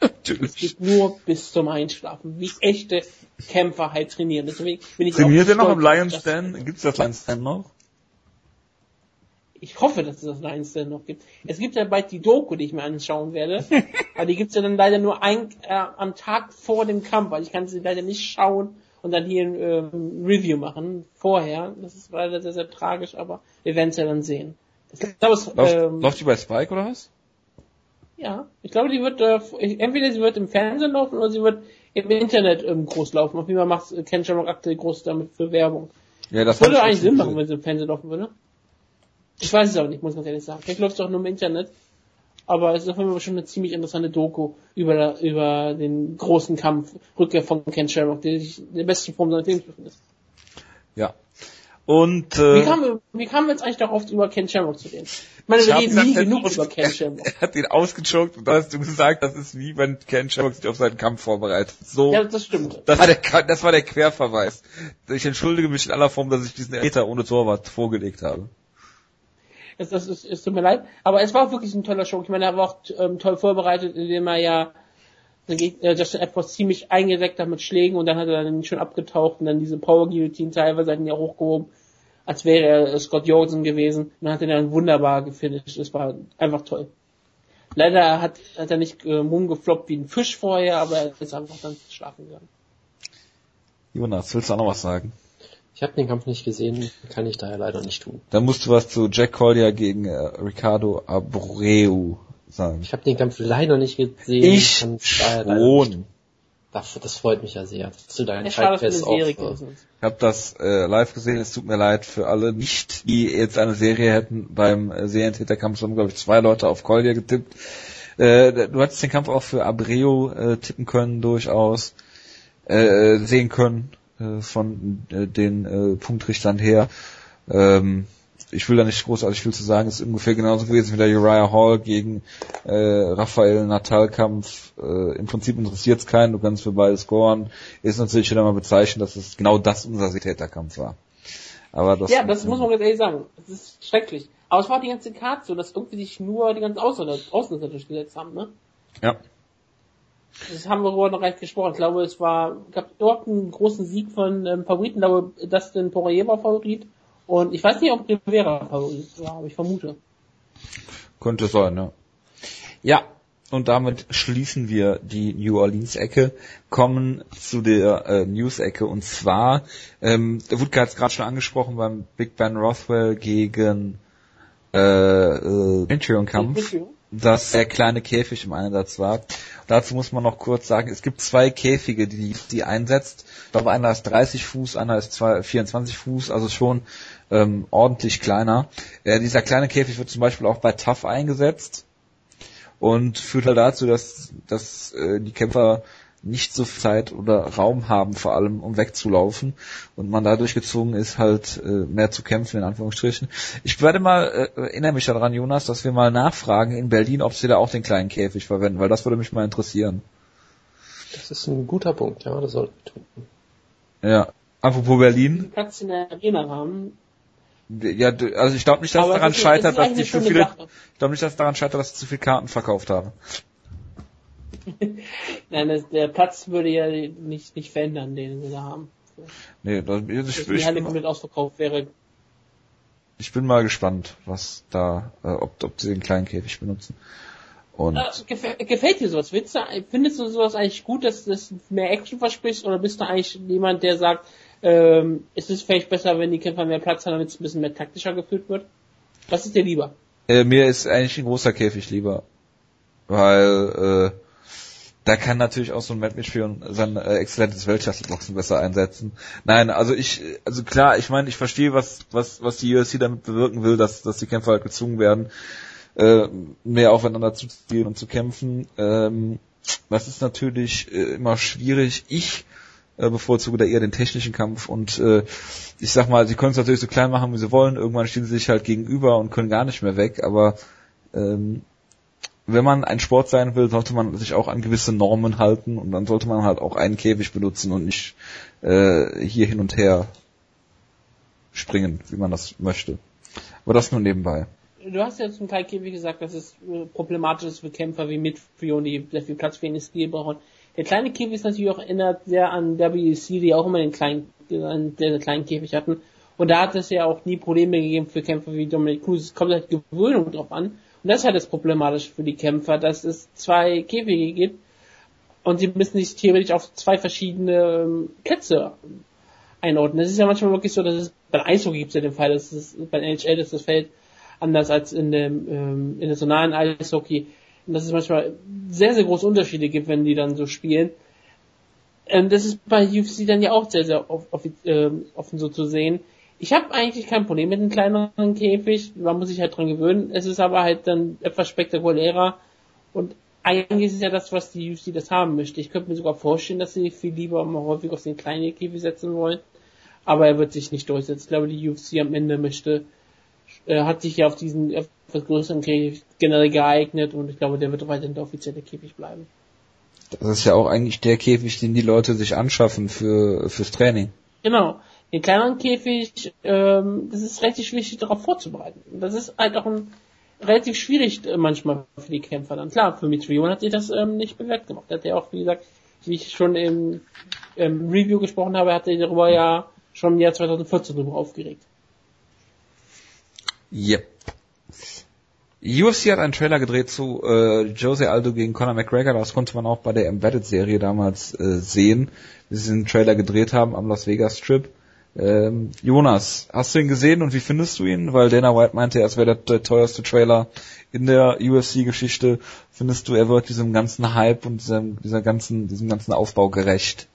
Natürlich. Es geht nur bis zum Einschlafen, wie echte Kämpfer halt trainieren. Deswegen bin ich Trainiert ihr noch im Lions Den? Gibt's das Lions Den noch? Ich hoffe, dass es das Lions Den noch gibt. Es gibt ja bald die Doku, die ich mir anschauen werde. aber die gibt's ja dann leider nur ein, äh, am Tag vor dem Kampf, weil ich kann sie leider nicht schauen und dann hier ein ähm, Review machen vorher. Das ist leider sehr, sehr tragisch, aber wir werden es ja dann sehen. Ich glaube, es, läuft, ähm, läuft die bei Spike oder was? Ja, ich glaube, die wird äh, entweder sie wird im Fernsehen laufen oder sie wird im Internet ähm, groß laufen. Auf jeden Fall macht Ken Shamrock aktuell groß damit für Werbung. Ja, das, das würde eigentlich Sinn machen, wenn sie im Fernsehen laufen würde. Ich weiß es aber nicht, muss ganz ehrlich sagen. Vielleicht läuft es auch nur im Internet. Aber es ist auf jeden Fall schon eine ziemlich interessante Doku über, über den großen Kampf, Rückkehr von Ken Shamrock, der sich in der besten Form seines Lebens befindet. Ja. Und, äh, wie, kamen wir, wie kamen wir jetzt eigentlich darauf, über Ken Shamrock zu reden? Ich meine, wir reden nie genug über Ken Shamrock. Er hat ihn ausgechoked und da hast du gesagt, das ist wie wenn Ken Shamrock sich auf seinen Kampf vorbereitet. So. Ja, das stimmt. Das war der, das war der Querverweis. Ich entschuldige mich in aller Form, dass ich diesen Äther ohne Torwart vorgelegt habe. Es, das ist, es tut mir leid. Aber es war wirklich ein toller Show. Ich meine, er war auch ähm, toll vorbereitet, indem er ja äh, Justin Edwards ziemlich eingedeckt hat mit Schlägen und dann hat er dann schon abgetaucht und dann diese Power Guillotine teilweise hat ihn ja hochgehoben, als wäre er Scott Jorgensen gewesen. Und dann hat er dann wunderbar gefinisht. Es war einfach toll. Leider hat, hat er nicht äh, rumgefloppt wie ein Fisch vorher, aber er ist einfach dann schlafen gegangen. Jonas, willst du auch noch was sagen? Ich habe den Kampf nicht gesehen, kann ich daher leider nicht tun. Dann musst du was zu Jack Collier gegen äh, Ricardo Abreu sagen. Ich habe den Kampf leider nicht gesehen. Ich schon. Das, das freut mich ja sehr. Zu deinen Zeitfest auch. Ich habe das äh, live gesehen. Es tut mir leid für alle nicht, die jetzt eine Serie hätten. Beim äh, Serientäterkampf haben glaube ich zwei Leute auf Collier getippt. Äh, du hattest den Kampf auch für Abreu äh, tippen können durchaus, äh, sehen können äh, von äh, den äh, Punktrichtern her. Ähm, ich will da nicht großartig viel zu sagen, es ist ungefähr genauso gewesen wie der Uriah Hall gegen äh, Raphael Natal-Kampf. Äh, Im Prinzip interessiert es keinen, du kannst für beide scoren. Ist natürlich wieder mal bezeichnen, dass es genau das unser Täterkampf war. Aber das ja, das muss man ganz ehrlich sagen. Das ist schrecklich. Aber es war die ganze Karte so, dass irgendwie sich nur die ganzen Ausländer, Ausländer durchgesetzt haben, ne? Ja. Das haben wir vorher noch recht gesprochen. Ich glaube, es war, gab dort einen großen Sieg von ähm, Favoriten. Ich glaube, Dustin Poirier war Favorit. Und ich weiß nicht, ob Rivera Favorit war, aber ich vermute. Könnte sein, ja. Ja, und damit schließen wir die New Orleans-Ecke, kommen zu der äh, News-Ecke und zwar, ähm, der Wutke hat es gerade schon angesprochen beim Big Ben Rothwell gegen äh, äh, Patreon-Kampf, dass der kleine Käfig im Einsatz war. Dazu muss man noch kurz sagen, es gibt zwei Käfige, die die einsetzt. Ich glaube, einer ist 30 Fuß, einer ist 24 Fuß, also schon ähm, ordentlich kleiner. Äh, dieser kleine Käfig wird zum Beispiel auch bei Tough eingesetzt und führt halt dazu, dass, dass äh, die Kämpfer nicht so viel Zeit oder Raum haben, vor allem um wegzulaufen und man dadurch gezwungen ist, halt äh, mehr zu kämpfen, in Anführungsstrichen. Ich werde mal, äh, erinnere mich daran, Jonas, dass wir mal nachfragen in Berlin, ob sie da auch den kleinen Käfig verwenden, weil das würde mich mal interessieren. Das ist ein guter Punkt, ja, das sollten wir tun. Ja. Apropos Berlin. Platz in der Arena haben. Ja, du- also ich glaube nicht, dass Aber daran ist- scheitert, dass die zu viele, ich glaube nicht, dass daran scheitert, dass sie zu viele Karten verkauft haben. Nein, das, der Platz würde ja nicht, nicht verändern, den wir da haben. Nee, das, ich, Dass ich, die Halle bin, komplett ausverkauft wäre. ich bin mal gespannt, was da, äh, ob, ob sie den kleinen Käfig benutzen. Und Äh, gefä gefällt dir sowas? Findest du, findest du sowas eigentlich gut, dass das mehr Action verspricht? Oder bist du eigentlich jemand, der sagt, ähm, ist es vielleicht besser, wenn die Kämpfer mehr Platz haben, damit es ein bisschen mehr taktischer geführt wird? Was ist dir lieber? äh, mir ist eigentlich ein großer Käfig lieber, weil äh, da kann natürlich auch so ein Matt Mitchell sein äh, exzellentes Weltklasse-Boxen besser einsetzen. Nein, also ich, also klar, ich meine, ich verstehe, was was was die UFC damit bewirken will, dass dass die Kämpfer halt gezwungen werden, äh, mehr aufeinander zuzuziehen und zu kämpfen. Ähm, das ist natürlich äh, immer schwierig. Ich äh, bevorzuge da eher den technischen Kampf und äh, ich sag mal, sie können es natürlich so klein machen, wie sie wollen. Irgendwann stehen sie sich halt gegenüber und können gar nicht mehr weg. Aber ähm, wenn man ein Sport sein will, sollte man sich auch an gewisse Normen halten und dann sollte man halt auch einen Käfig benutzen und nicht äh, hier hin und her springen, wie man das möchte. Aber das nur nebenbei. Du hast ja zum Teil Käfig gesagt, dass es äh, problematisch ist für Kämpfer wie Mitfion, die sehr viel Platz für ihren Stil brauchen. Der kleine Käfig ist natürlich auch erinnert sehr an WC, die auch immer den kleinen, sehr kleinen Käfig hatten. Und da hat es ja auch nie Probleme gegeben für Kämpfer wie Dominic Cruz. Es kommt halt Gewöhnung drauf an. Und das ist halt das Problematische für die Kämpfer, dass es zwei Käfige gibt und sie müssen sich theoretisch auf zwei verschiedene ähm, Plätze einordnen. Das ist ja manchmal wirklich so, dass es bei Eishockey gibt es ja den Fall, dass es bei NHL ist das Feld anders als in dem ähm, in der nationalen Eishockey. Und dass es manchmal sehr, sehr große Unterschiede gibt, wenn die dann so spielen. Ähm, das ist bei UFC dann ja auch sehr, sehr ähm, offen so zu sehen. Ich habe eigentlich kein Problem mit einem kleineren Käfig. Man muss sich halt dran gewöhnen. Es ist aber halt dann etwas spektakulärer. Und eigentlich ist es ja das, was die UFC das haben möchte. Ich könnte mir sogar vorstellen, dass sie viel lieber mal häufig auf den kleinen Käfig setzen wollen. Aber er wird sich nicht durchsetzen. Ich glaube, die UFC am Ende möchte, äh, hat sich ja auf diesen etwas größeren Käfig generell geeignet und ich glaube, der wird weiterhin der offizielle Käfig bleiben. Das ist ja auch eigentlich der Käfig, den die Leute sich anschaffen für fürs Training. Genau. Den kleineren Käfig, ähm, das ist relativ schwierig, darauf vorzubereiten. Das ist halt auch ein, relativ schwierig äh, manchmal für die Kämpfer dann. Klar, für Mitrion hat sich das ähm, nicht bewährt gemacht. Er hat ja auch, wie gesagt, wie ich schon im, im Review gesprochen habe, hat er darüber ja schon im Jahr 2014 darüber aufgeregt. Yep. UFC hat einen Trailer gedreht zu äh, Jose Aldo gegen Conor McGregor. Das konnte man auch bei der Embedded-Serie damals äh, sehen, wie sie den Trailer gedreht haben am Las Vegas Strip. Ähm, Jonas, hast du ihn gesehen und wie findest du ihn? Weil Dana White meinte, es wäre der, der teuerste Trailer in der UFC-Geschichte. Findest du, er wird diesem ganzen Hype und diesem, dieser ganzen, diesem ganzen Aufbau gerecht?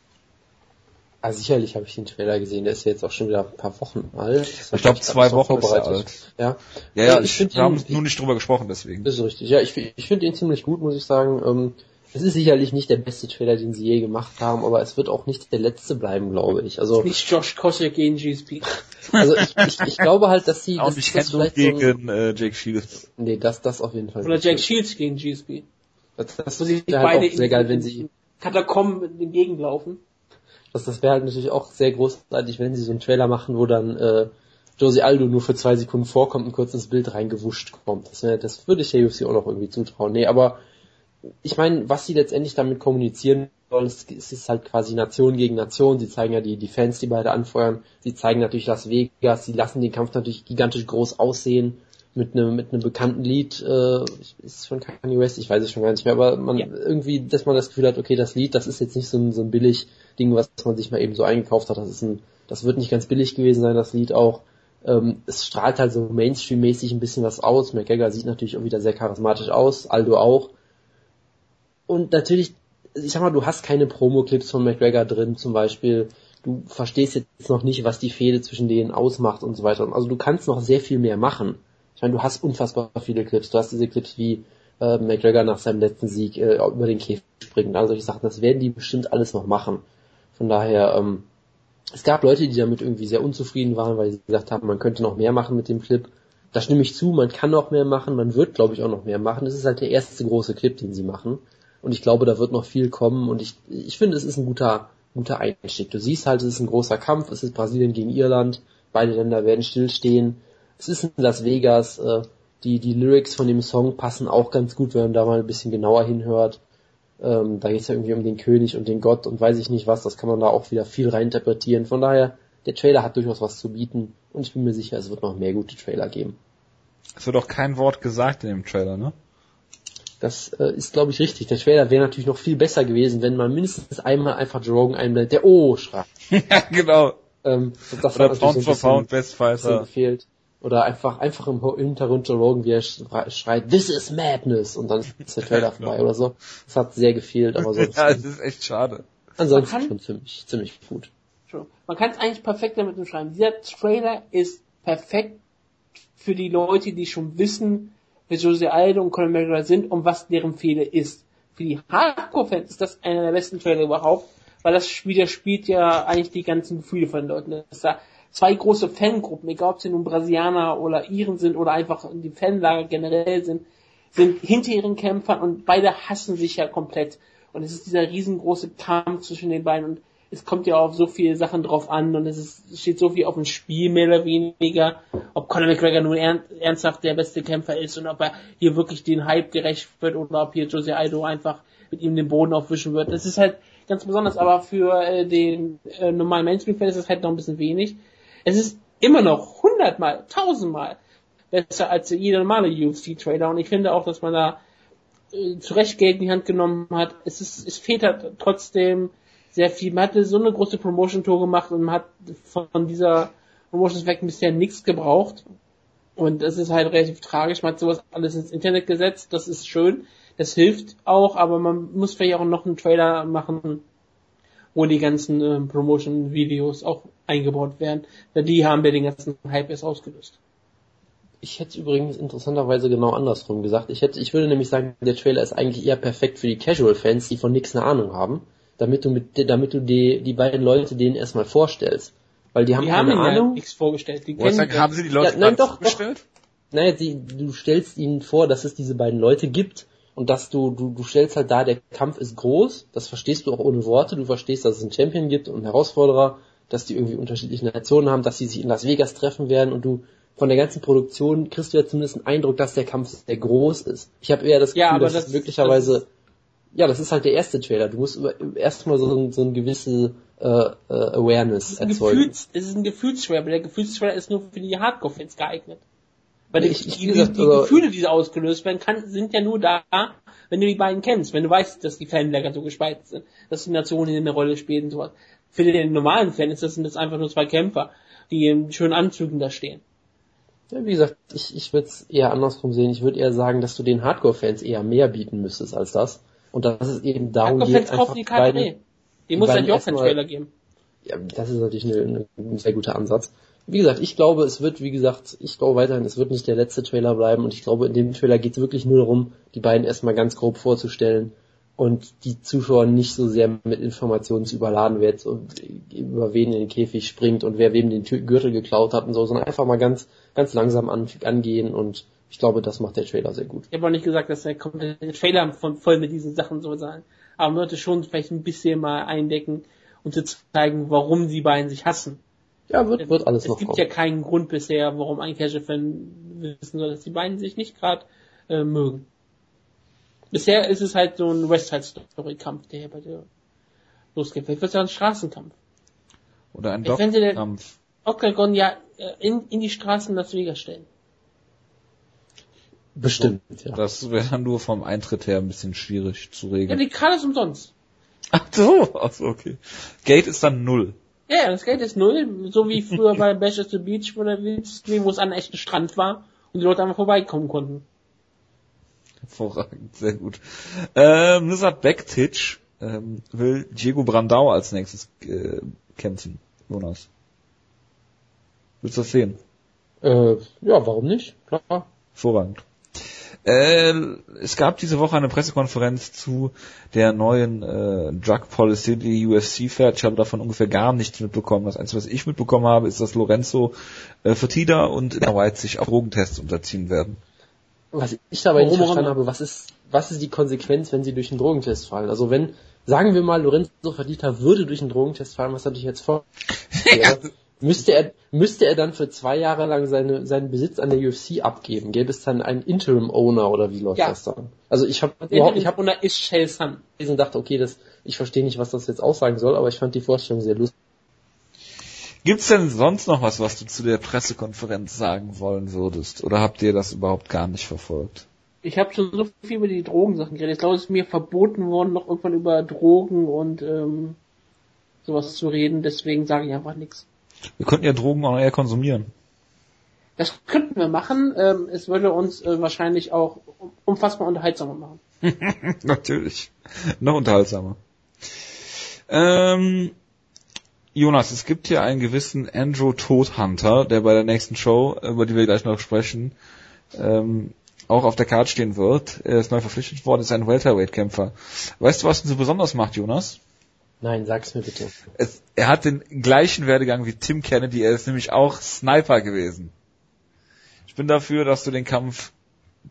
Ah, sicherlich habe ich den Trailer gesehen, der ist ja jetzt auch schon wieder ein paar Wochen alt. Ich glaube, zwei Wochen ist er alt. Ja, Ja, ja, ich ich, find wir haben ihn- nur nicht drüber gesprochen, deswegen. das ist richtig. Ja, ich, ich finde ihn ziemlich gut, muss ich sagen. Ähm, es ist sicherlich nicht der beste Trailer, den sie je gemacht haben, aber es wird auch nicht der letzte bleiben, glaube ich. Also, Nicht Josh Koscheck gegen GSP. also ich, ich, ich glaube halt, dass sie Auch das, nicht das vielleicht so ein, gegen äh, Jake Shields. Nee, das, das auf jeden Fall. Oder. Jack Shields gegen GSP. Das, das wäre halt beide auch sehr geil, wenn sie, Katakomben entgegenlaufen. das, das wäre halt natürlich auch sehr großartig, wenn sie so einen Trailer machen, wo dann äh, Josie Aldo nur für zwei Sekunden vorkommt und kurz ins Bild reingewuscht kommt. Das, wär, das würde ich der UFC auch noch irgendwie zutrauen. Nee, aber ich meine, was sie letztendlich damit kommunizieren wollen, es, es ist halt quasi Nation gegen Nation. Sie zeigen ja die, die Fans, die beide anfeuern. Sie zeigen natürlich Las Vegas. Sie lassen den Kampf natürlich gigantisch groß aussehen mit einem mit einem bekannten Lied. Äh, ist es von Kanye West? Ich weiß es schon gar nicht mehr, aber man Ja. irgendwie, dass man das Gefühl hat, okay, das Lied, das ist jetzt nicht so ein, so ein billig Ding, was man sich mal eben so eingekauft hat. Das ist ein, das wird nicht ganz billig gewesen sein, das Lied auch. Ähm, es strahlt halt so Mainstream-mäßig ein bisschen was aus. McGregor sieht natürlich auch wieder sehr charismatisch aus, Aldo auch. Und natürlich, ich sag mal, du hast keine Promo-Clips von McGregor drin, zum Beispiel. Du verstehst jetzt noch nicht, was die Fehde zwischen denen ausmacht und so weiter. Also du kannst noch sehr viel mehr machen. Ich meine, du hast unfassbar viele Clips. Du hast diese Clips wie äh, McGregor nach seinem letzten Sieg äh, über den Käfig springt und all solche Sachen. Das werden die bestimmt alles noch machen. Von daher, ähm, es gab Leute, die damit irgendwie sehr unzufrieden waren, weil sie gesagt haben, man könnte noch mehr machen mit dem Clip. Da stimme ich zu, man kann noch mehr machen, man wird, glaube ich, auch noch mehr machen. Das ist halt der erste große Clip, den sie machen. Und ich glaube, da wird noch viel kommen und ich, ich finde, es ist ein guter, guter Einstieg. Du siehst halt, es ist ein großer Kampf, es ist Brasilien gegen Irland, beide Länder werden stillstehen. Es ist in Las Vegas, äh, die, die Lyrics von dem Song passen auch ganz gut, wenn man da mal ein bisschen genauer hinhört. Ähm, da geht es ja irgendwie um den König und den Gott und weiß ich nicht was, das kann man da auch wieder viel reinterpretieren. Von daher, der Trailer hat durchaus was zu bieten und ich bin mir sicher, es wird noch mehr gute Trailer geben. Es wird auch kein Wort gesagt in dem Trailer, ne? Das äh, ist, glaube ich, richtig. Der Trailer wäre natürlich noch viel besser gewesen, wenn man mindestens einmal einfach Joe einblendet, der Oh schreit. ja, genau. Ähm, das Oder hat Pound for so Pound, Best Fighter. gefehlt. Oder einfach, einfach im Hintergrund Rogan, wie er schrei- schreit, This is Madness! Und dann ist der Trailer vorbei oder so. Das hat sehr gefehlt, aber sonst, ja, das ist echt schade. ansonsten schon ziemlich, ziemlich gut. Man kann es eigentlich perfekt damit beschreiben. Dieser Trailer ist perfekt für die Leute, die schon wissen, wer Jose Aldo und Conor McGregor sind und was deren Fehler ist. Für die Hardcore-Fans ist das einer der besten Trailer überhaupt, weil das widerspielt ja eigentlich die ganzen Gefühle von den Leuten. Dass da zwei große Fangruppen, egal ob sie nun Brasilianer oder Iren sind oder einfach die Fanlager generell sind, sind hinter ihren Kämpfern und beide hassen sich ja komplett. Und es ist dieser riesengroße Kampf zwischen den beiden und es kommt ja auf so viele Sachen drauf an und es ist, steht so viel auf dem Spiel, mehr oder weniger, ob Conor McGregor nun ern, ernsthaft der beste Kämpfer ist und ob er hier wirklich den Hype gerecht wird oder ob hier Jose Aldo einfach mit ihm den Boden aufwischen wird. Das ist halt ganz besonders, aber für äh, den äh, normalen Mainstream-Fan ist es halt noch ein bisschen wenig. Es ist immer noch hundertmal, tausendmal besser als jeder normale UFC-Trailer und ich finde auch, dass man da äh, zu Recht Geld in die Hand genommen hat. Es ist, es fehlt halt trotzdem sehr viel. Man hatte so eine große Promotion-Tour gemacht und man hat von dieser Promotion-Effekt bisher nichts gebraucht. Und das ist halt relativ tragisch. Man hat sowas alles ins Internet gesetzt. Das ist schön. Das hilft auch, aber man muss vielleicht auch noch einen Trailer machen, wo die ganzen ähm, Promotion-Videos auch eingebaut werden. Denn die haben ja den ganzen Hype erst ausgelöst. Ich hätte übrigens interessanterweise genau andersrum gesagt. Ich hätte, ich würde nämlich sagen, der Trailer ist eigentlich eher perfekt für die Casual-Fans, die von nichts eine Ahnung haben, damit du mit, damit du die, die beiden Leute denen erstmal vorstellst. Weil die haben Die haben keine ja Ahnung. nichts vorgestellt. Die kennen sagen, haben sie die Leute Ja, nein, doch, doch. vorgestellt? Naja, die, du stellst ihnen vor, dass es diese beiden Leute gibt und dass du, du, du stellst halt da, der Kampf ist groß, das verstehst du auch ohne Worte, du verstehst, dass es einen Champion gibt und einen Herausforderer, dass die irgendwie unterschiedliche Nationen haben, dass sie sich in Las Vegas treffen werden und du von der ganzen Produktion kriegst du ja zumindest einen Eindruck, dass der Kampf sehr groß ist. Ich habe eher das Gefühl, Ja, aber dass das- es möglicherweise, das- ja, das ist halt der erste Trailer. Du musst erstmal so, ein- so eine gewisse äh, äh, Awareness Es ist ein, erzeugen. Gefühls, es ist ein Gefühlstrailer, aber der Gefühlstrailer ist nur für die Hardcore-Fans geeignet. Weil die, Ich- die, wie gesagt, die also- Gefühle, die so ausgelöst werden, kann, sind ja nur da, wenn du die beiden kennst, wenn du weißt, dass die Fanlager so gespalten sind, dass die Nationen hier eine Rolle spielen und sowas. Für den normalen Fan ist das, sind das einfach nur zwei Kämpfer, die in schönen Anzügen da stehen. Ja, wie gesagt, ich, ich würde es eher andersrum sehen. Ich würde eher sagen, dass du den Hardcore-Fans eher mehr bieten müsstest als das. Und dass es eben darum geht, Hardcore-Fans einfach kaufen die die Karte beiden. Die muss eigentlich auch keinen Trailer geben. ja, das ist natürlich eine, ein sehr guter Ansatz. Wie gesagt, ich glaube, es wird, wie gesagt, ich glaube weiterhin, es wird nicht der letzte Trailer bleiben und ich glaube, in dem Trailer geht es wirklich nur darum, die beiden erstmal ganz grob vorzustellen und die Zuschauer nicht so sehr mit Informationen zu überladen wird und über wen in den Käfig springt und wer wem den Gürtel geklaut hat und so, sondern einfach mal ganz, ganz langsam an, angehen und ich glaube, das macht der Trailer sehr gut. Ich habe auch nicht gesagt, dass der komplette Trailer von, voll mit diesen Sachen soll sein. Aber man sollte schon vielleicht ein bisschen mal eindecken, um zu zeigen, warum die beiden sich hassen. Ja, wird, wird alles es noch gibt kommen. ja keinen Grund bisher, warum ein Casual-Fan wissen soll, dass die beiden sich nicht gerade äh, mögen. Bisher ist es halt so ein West Side Story Kampf, der hier bei dir losgeht. Vielleicht wird es ja ein Straßenkampf. Oder ein Ich fände der- Doppelkampf. Octagon ja äh, in, in die Straßen Las Vegas stellen. Bestimmt, ja. Das wäre dann nur vom Eintritt her ein bisschen schwierig zu Ja, regeln. die Karte ist umsonst. Ach so, ach so, okay. Gate ist dann null. Ja, ja, das Geld ist null, so wie früher bei Bash at the Beach, wo, der Wildstream, wo es an einem echten Strand war und die Leute einfach vorbeikommen konnten. Hervorragend, sehr gut. Ähm, Lizard Backtitch ähm, will Diego Brandao als nächstes äh, kämpfen. Jonas. Willst du das sehen? Äh, ja, warum nicht? Klar. Hervorragend. Äh, es gab diese Woche eine Pressekonferenz zu der neuen äh, Drug Policy, die UFC fährt. Ich habe davon ungefähr gar nichts mitbekommen. Das Einzige, was ich mitbekommen habe, ist, dass Lorenzo äh, Fertida und White sich auch Drogentests unterziehen werden. Was ich dabei nicht verstanden habe, was ist, was ist die Konsequenz, wenn sie durch einen Drogentest fallen? Also wenn, sagen wir mal, Lorenzo Fertitta würde durch einen Drogentest fallen, was hat dich jetzt vor? ja. Müsste er, müsste er dann für zwei Jahre lang seine, seinen Besitz an der UFC abgeben? Gäbe es dann einen Interim Owner oder wie läuft ja. das dann? Also ich habe überhaupt, ich habe Owner ist Shell Sun. Ich dachte, okay, das, ich verstehe nicht, was das jetzt aussagen soll, aber ich fand die Vorstellung sehr lustig. Gibt's denn sonst noch was, was du zu der Pressekonferenz sagen wollen würdest? Oder habt ihr das überhaupt gar nicht verfolgt? Ich habe schon so viel über die Drogensachen geredet. Ich glaube, es ist mir verboten worden, noch irgendwann über Drogen und ähm, sowas zu reden. Deswegen sage ich einfach nichts. Wir könnten ja Drogen auch eher konsumieren. Das könnten wir machen. Ähm, es würde uns äh, wahrscheinlich auch unfassbar unterhaltsamer machen. Natürlich. Noch unterhaltsamer. Ähm, Jonas, es gibt hier einen gewissen Andrew Todhunter, der bei der nächsten Show, über die wir gleich noch sprechen, ähm, auch auf der Karte stehen wird. Er ist neu verpflichtet worden, ist ein Welterweight-Kämpfer. Weißt du, was ihn so besonders macht, Jonas? Nein, sag's mir bitte. Es, er hat den gleichen Werdegang wie Tim Kennedy, er ist nämlich auch Sniper gewesen. Ich bin dafür, dass du den Kampf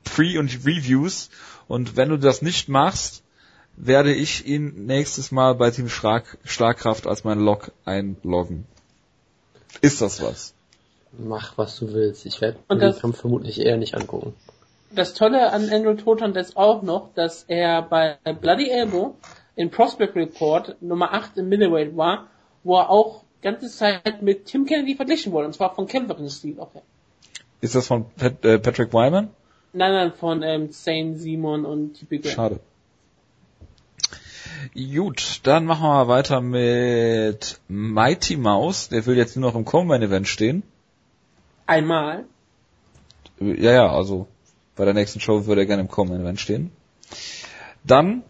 pre- und reviews und wenn du das nicht machst, werde ich ihn nächstes Mal bei Team Schlag, Schlagkraft als mein Log einloggen. Ist das was? Mach, was du willst. Ich werde den Kampf vermutlich eher nicht angucken. Das Tolle an Andrew Toton ist auch noch, dass er bei Bloody Elbow in Prospect Report Nummer 8 im Middleweight war, wo er auch ganze Zeit mit Tim Kennedy verglichen wurde, und zwar von Kämpferin-Stil auch her. Ist das von Pat, äh, Patrick Wyman? Nein, nein, von ähm, Zane Simon und Typical. Schade. Gut, dann machen wir weiter mit Mighty Mouse. Der will jetzt nur noch im Coleman Event stehen. Einmal? Ja, ja, also bei der nächsten Show würde er gerne im Coleman Event stehen. Dann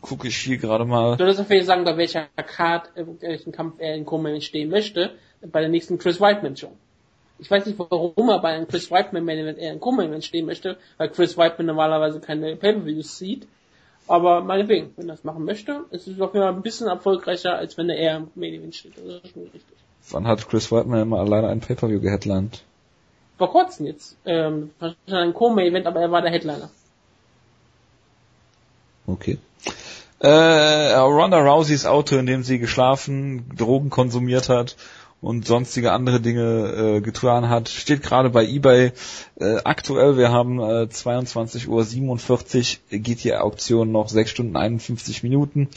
gucke ich hier gerade mal. Du solltest auf jeden Fall sagen, bei welcher Card, welchen Kampf er in Coleman stehen möchte, bei der nächsten Chris Whiteman Show. Ich weiß nicht, warum er bei einem Chris Whiteman Main Event eher in Coleman Event stehen möchte, weil Chris Whiteman normalerweise keine Pay-Per-Views sieht. Aber meinetwegen, wenn er das machen möchte, ist es auf jeden Fall ein bisschen erfolgreicher, als wenn er eher im Main Event steht. Das ist schon richtig. Wann hat Chris Whiteman immer alleine ein Pay-Per-View geheadlined? Vor kurzem jetzt. Ähm, wahrscheinlich ein Co-Main Event, aber er war der Headliner. Okay. Äh, Ronda Rouseys Auto, in dem sie geschlafen, Drogen konsumiert hat und sonstige andere Dinge äh, getan hat, steht gerade bei eBay äh, aktuell. Wir haben äh, 22.47 Uhr, geht die Auktion noch 6 Stunden 51 Minuten,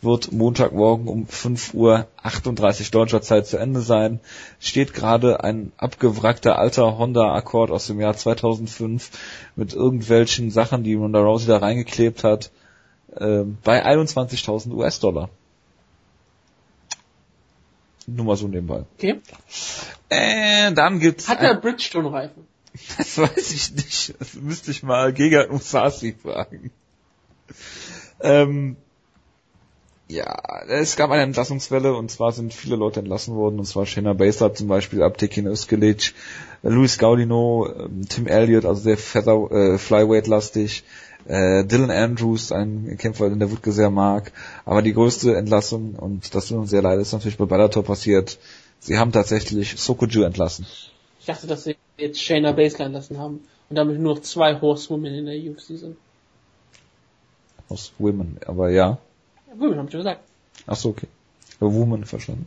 wird Montagmorgen um 5.38 Uhr deutscher Zeit zu Ende sein. Steht gerade ein abgewrackter alter Honda Accord aus dem Jahr 2005 mit irgendwelchen Sachen, die Ronda Rousey da reingeklebt hat äh, bei 21.000 US-Dollar. Nur mal so nebenbei. Okay. Äh, dann gibt's. Hat er Bridgestone-Reifen? Das weiß ich nicht. Das müsste ich mal Giga Usasi fragen. Ähm, ja, es gab eine Entlassungswelle und zwar sind viele Leute entlassen worden und zwar Shayna Baszler zum Beispiel, Abtekin Özkelic, Luis Gaudino, ähm, Tim Elliott, also sehr Feather, äh, Flyweight-lastig, äh, Dylan Andrews, ein Kämpfer, den der Wutke sehr mag. Aber die größte Entlassung, und das tut uns sehr leid, ist natürlich bei Bellator passiert. Sie haben tatsächlich Sokoju entlassen. Ich dachte, dass sie jetzt Shayna Baszler entlassen haben und damit nur noch zwei Horsewomen in der UFC sind. Horsewomen, aber ja. Women, hab ich schon gesagt. Ach so, okay. Woman verstanden.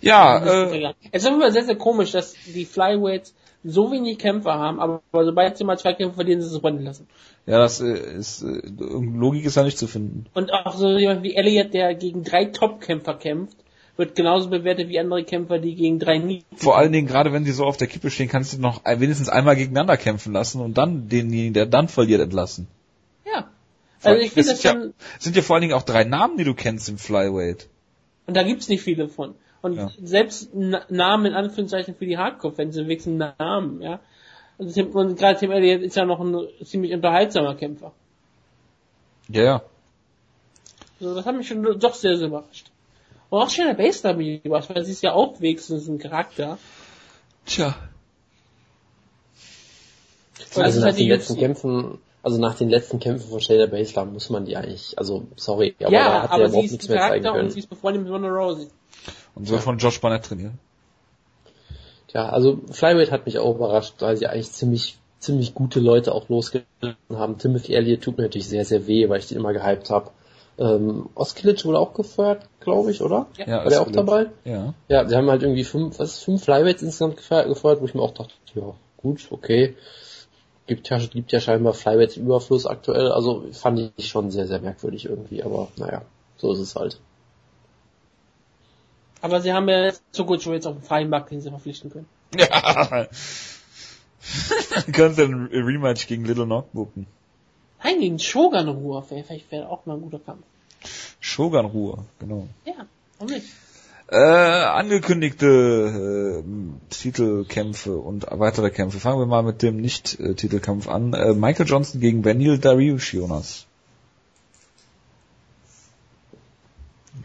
Ja, äh, es ist immer sehr, sehr komisch, dass die Flyweights so wenig Kämpfer haben, aber sobald sie mal zwei Kämpfe verlieren, sie es brennen lassen. Ja, das äh, ist, äh, Logik ist da nicht zu finden. Und auch so jemand wie Elliot, der gegen drei Top-Kämpfer kämpft, wird genauso bewertet wie andere Kämpfer, die gegen drei nie. Vor allen Dingen, gerade wenn sie so auf der Kippe stehen, kannst du noch wenigstens einmal gegeneinander kämpfen lassen und dann denjenigen, der dann verliert, entlassen. Ja. Also ich finde das schon... Ja, sind ja vor allen Dingen auch drei Namen, die du kennst im Flyweight. Und da gibt's nicht viele von. Und ja. selbst Namen in Anführungszeichen für die Hardcore-Fans sind wirklich Namen, ja. Also und gerade Tim Elliott ist ja noch ein ziemlich unterhaltsamer Kämpfer. Ja, ja. Also das hat mich schon doch sehr, sehr überrascht. Und auch Shayna Baszler mich überrascht, weil sie ist ja auch wenigstens ein Charakter. Tja. Das Also nach halt den letzten. Kämpfen, also nach den letzten Kämpfen von Shayna Baszler muss man die eigentlich, also sorry, aber ja, da hat aber er sie überhaupt ist nichts mehr zeigen Charakter und können. sie ist befreundet mit Ronda Rousey. Und soll von Josh Barnett trainieren. Ja, also Flyweight hat mich auch überrascht, weil sie eigentlich ziemlich ziemlich gute Leute auch losgelassen haben. Timothy Elliott tut mir natürlich sehr, sehr weh, weil ich den immer gehypt habe. Ähm, Oskilic wurde auch gefeuert, glaube ich, oder? Ja. Ja, War der auch dabei? Ja. Ja, sie haben halt irgendwie fünf, was ist, fünf Flyweights insgesamt gefeuert, wo ich mir auch dachte, ja, gut, okay. Gibt ja, gibt ja scheinbar Flyweights Überfluss aktuell, also fand ich schon sehr, sehr merkwürdig irgendwie, aber naja, so ist es halt. Aber sie haben ja jetzt so gut schon jetzt auf dem freien Markt, den sie verpflichten können. Ja. Dann können sie ein Rematch gegen Little Knock bucken. Nein, gegen Shogun Ruhr, vielleicht wäre auch mal ein guter Kampf. Shogun Ruhe, genau. Ja, warum nicht? Äh, angekündigte äh, Titelkämpfe und weitere Kämpfe. Fangen wir mal mit dem Nicht-Titelkampf an. Äh, Michael Johnson gegen Benil Dariush Jonas.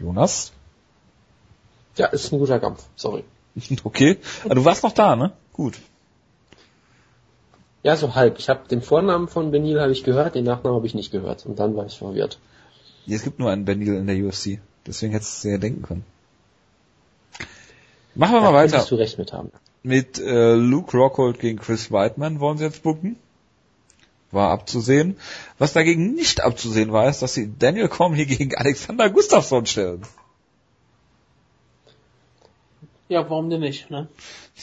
Jonas? Ja, ist ein guter Kampf, sorry. Okay. Ah, du warst noch da, ne? Gut. Ja, so halb. Ich habe den Vornamen von Benil habe ich gehört, den Nachnamen habe ich nicht gehört und dann war ich verwirrt. Es gibt nur einen Benil in der UFC. Deswegen hättest du ja denken können. Machen wir Da mal weiter. du recht mit haben. Mit äh, Luke Rockhold gegen Chris Weidman wollen sie jetzt bucken. War abzusehen. Was dagegen nicht abzusehen war, ist, dass sie Daniel Cormier gegen Alexander Gustafsson stellen. Ja, warum denn nicht, ne?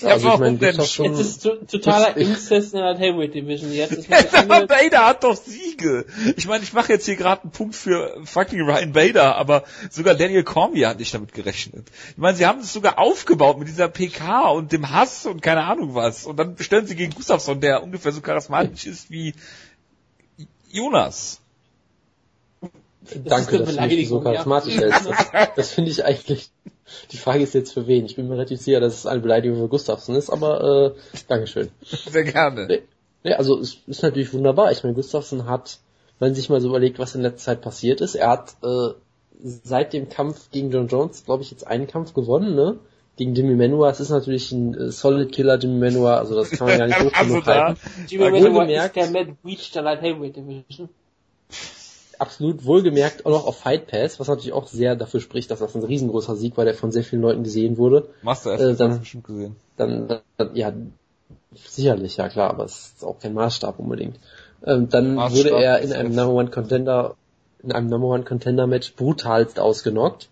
Ja, also ich meine, denn Gustafsson- Jetzt ist to totaler Das- Incest in der Heavyweight Division. Jetzt ist Aber Bader hat doch Siege. Ich meine, ich mache jetzt hier gerade einen Punkt für fucking Ryan Bader, aber sogar Daniel Cormier hat nicht damit gerechnet. Ich meine, sie haben es sogar aufgebaut mit dieser PK und dem Hass und keine Ahnung was. Und dann stellen sie gegen Gustafsson, der ungefähr so charismatisch ist wie Jonas. Danke, eine dass du mich so Beleidigung, ja. charismatisch hältst. Das, das finde ich eigentlich. Die Frage ist jetzt für wen. Ich bin mir relativ sicher, dass es eine Beleidigung für Gustafsson ist, aber äh, Dankeschön. Sehr gerne. Nee, nee, also es ist natürlich wunderbar. Ich meine, Gustafsson hat, wenn man sich mal so überlegt, was in letzter Zeit passiert ist, er hat äh, seit dem Kampf gegen John Jones, glaube ich, jetzt einen Kampf gewonnen, ne? Gegen Jimmy Manua. Es ist natürlich ein äh, Solid Killer, Jimmy Manua, also das kann man gar nicht hoch Also genug da, halten. Jimmy wohlgemerkt- ist der Matt Weech der Light Heavyweight Division. Absolut wohlgemerkt auch noch auf Fight Pass, was natürlich auch sehr dafür spricht, dass das ein riesengroßer Sieg war, der von sehr vielen Leuten gesehen wurde. Machst du Äh, dann- bestimmt gesehen. Dann, dann ja, sicherlich, ja klar, aber es ist auch kein Maßstab unbedingt. Ähm, dann Maßstab wurde er in einem F. Number One Contender, in einem Number One Contender Match brutalst ausgenockt.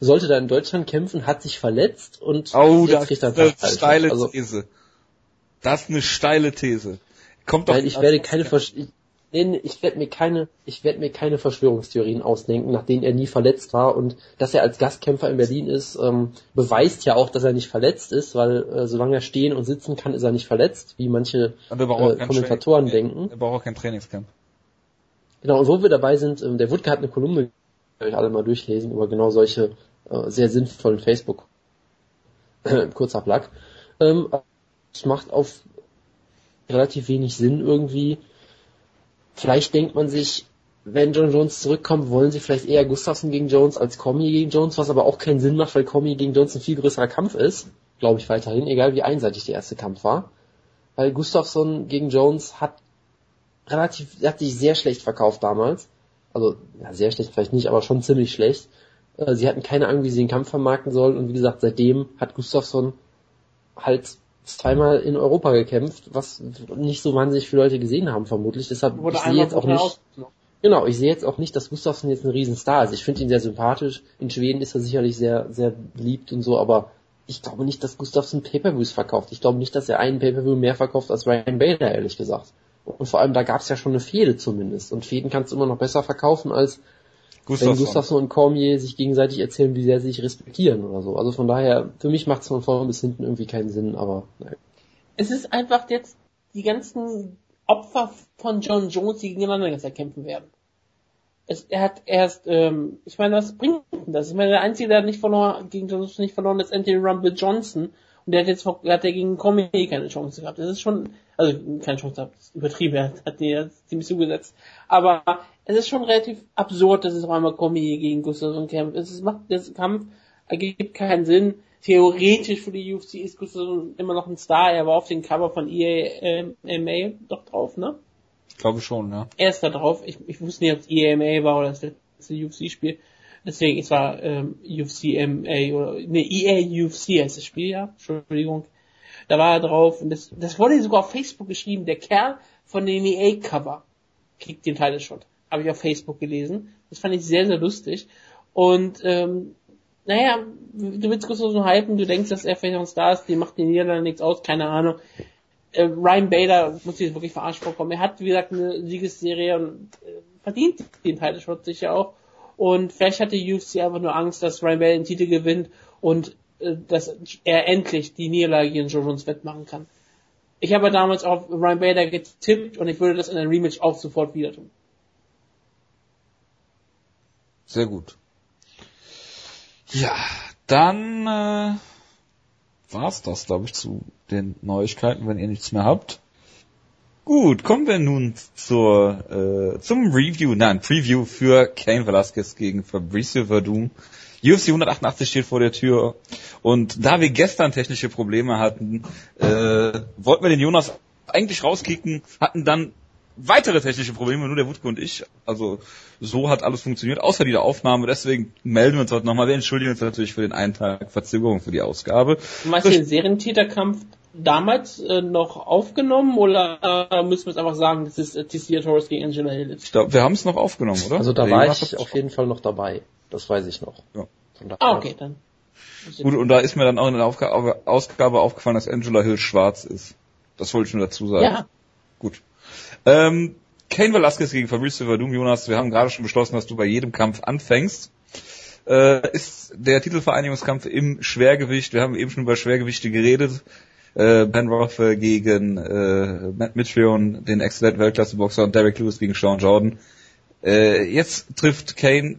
Sollte da in Deutschland kämpfen, hat sich verletzt und Oh, jetzt das kriegt er ist eine steile Also, These. Das ist eine steile These. Kommt doch weil ich werde keine Versch ich, nee, nee, ich werde mir keine ich werde mir keine Verschwörungstheorien ausdenken, nach denen er nie verletzt war und dass er als Gastkämpfer in Berlin ist, ähm, beweist ja auch, dass er nicht verletzt ist, weil äh, solange er stehen und sitzen kann, ist er nicht verletzt, wie manche äh, Kommentatoren Training- denken. Er braucht auch kein Trainingscamp. Genau, und wo wir dabei sind, ähm, der Wutke hat eine Kolumne, die euch alle mal durchlesen, über genau solche äh, sehr sinnvollen Facebook. Kurzer Plug. Ähm, es macht auf relativ wenig Sinn irgendwie. Vielleicht denkt man sich, wenn John Jones zurückkommt, wollen sie vielleicht eher Gustafsson gegen Jones als Cormier gegen Jones, was aber auch keinen Sinn macht, weil Cormier gegen Jones ein viel größerer Kampf ist. Glaube ich weiterhin, egal wie einseitig der erste Kampf war. Weil Gustafsson gegen Jones hat relativ, hat sich sehr schlecht verkauft damals. Also, ja, sehr schlecht vielleicht nicht, aber schon ziemlich schlecht. Äh, Sie hatten keine Ahnung, wie sie den Kampf vermarkten sollen und wie gesagt, seitdem hat Gustafsson halt zweimal in Europa gekämpft, was nicht so wahnsinnig viele Leute gesehen haben vermutlich. Deshalb, Wurde ich sehe jetzt auch nicht, genau, ich sehe jetzt auch nicht, dass Gustafsson jetzt ein Riesenstar ist. Ich finde ihn sehr sympathisch. In Schweden ist er sicherlich sehr, sehr beliebt und so, aber ich glaube nicht, dass Gustafsson Pay-Per-Views verkauft. Ich glaube nicht, dass er einen Pay-Per-View mehr verkauft als Ryan Bader, ehrlich gesagt. Und vor allem, da gab es ja schon eine Fehde zumindest. Und Fäden kannst du immer noch besser verkaufen, als wenn Gustafsson. Gustafsson und Cormier sich gegenseitig erzählen, wie sehr sie sich respektieren oder so. Also von daher, für mich macht es von vorne bis hinten irgendwie keinen Sinn, aber naja. Es ist einfach jetzt die ganzen Opfer von John Jones, die gegeneinander jetzt kämpfen werden. Es, er hat erst, ähm, ich meine, was bringt denn das? Ich meine, der Einzige, der hat nicht verloren, gegen John Jones nicht verloren, ist Anthony Rumble Johnson. Und der hat jetzt, der hat ja gegen Cormier keine Chance gehabt. Das ist schon, also keine Chance gehabt, das ist übertrieben, er hat den ja ziemlich zugesetzt. Aber es ist schon relativ absurd, dass es auf einmal Cormier gegen Gustafsson kämpft. Es macht das Kampf ergibt keinen Sinn. Theoretisch für die UFC ist Gustafsson immer noch ein Star. Er war auf dem Cover von EAMA ähm, doch drauf, ne? Ich glaube schon, ja. Er ist da drauf. Ich, ich wusste nicht, ob es EAMA war oder das letzte UFC-Spiel. Deswegen, es war ähm, UFC MA oder ne, EA UFC heißt das Spiel, ja. Entschuldigung. Da war er drauf und das, das wurde sogar auf Facebook geschrieben. Der Kerl von den EA-Cover kriegt den Title Shot. Habe ich auf Facebook gelesen. Das fand ich sehr, sehr lustig. Und ähm, naja, du willst kurz so hypen, du denkst, dass er vielleicht ein Star ist, die macht den Niederlanden nichts aus, keine Ahnung. Äh, Ryan Bader muss sich wirklich verarscht vorkommen. Er hat, wie gesagt, eine Siegesserie und äh, verdient den Title Shot sicher auch. Und vielleicht hatte UFC einfach nur Angst, dass Ryan Bader den Titel gewinnt und äh, dass er endlich die Niederlage gegen Joe Jones wettmachen kann. Ich habe damals auf Ryan Bader getippt und ich würde das in einem Rematch auch sofort wieder tun. Sehr gut. Ja, dann äh, war's das, glaube ich, zu den Neuigkeiten, wenn ihr nichts mehr habt. Gut, kommen wir nun zur äh, zum Review, nein, Preview für Kane Velasquez gegen Fabricio Verdum. UFC 188 steht vor der Tür und da wir gestern technische Probleme hatten, äh, wollten wir den Jonas eigentlich rauskicken, hatten dann weitere technische Probleme, nur der Wutke und ich. Also so hat alles funktioniert, außer die Aufnahme. Deswegen melden wir uns heute nochmal. Wir entschuldigen uns natürlich für den einen Tag Verzögerung für die Ausgabe. Meinst du den Serientäterkampf damals äh, noch aufgenommen oder äh, müssen wir es einfach sagen, das ist äh, Tessia Torres gegen Angela Hill? Ich glaube, wir haben es noch aufgenommen, oder? Also da war ich auf jeden Fall noch dabei. Das weiß ich noch. Ja. Ah, okay, dann. Gut, und da ist mir dann auch in der Aufgabe, Ausgabe aufgefallen, dass Angela Hill schwarz ist. Das wollte ich nur dazu sagen. Ja. Gut. Ähm, Kane Velasquez gegen Fabrice Verdum, Jonas, wir haben gerade schon beschlossen, dass du bei jedem Kampf anfängst. Äh, ist der Titelvereinigungskampf im Schwergewicht, wir haben eben schon über Schwergewichte geredet. Äh, ben Roth gegen äh, Matt Mitrion, den exzellenten Weltklasse-Boxer und Derek Lewis gegen Sean Jordan. Äh, jetzt trifft Kane,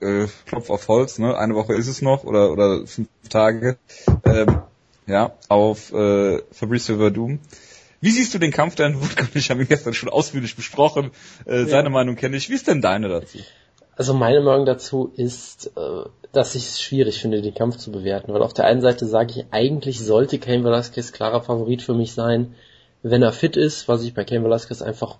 äh, Klopf auf Holz, ne? eine Woche ist es noch oder, oder fünf Tage, ähm, ja, auf äh, Fabricio Verdum. Wie siehst du den Kampf Dan Woodcock? Ich habe ihn gestern schon ausführlich besprochen. Äh, ja. Seine Meinung kenne ich. Wie ist denn deine dazu? Also meine Meinung dazu ist, äh, dass ich es schwierig finde, den Kampf zu bewerten. Weil auf der einen Seite sage ich, eigentlich sollte Cain Velasquez klarer Favorit für mich sein, wenn er fit ist, was ich bei Cain Velasquez einfach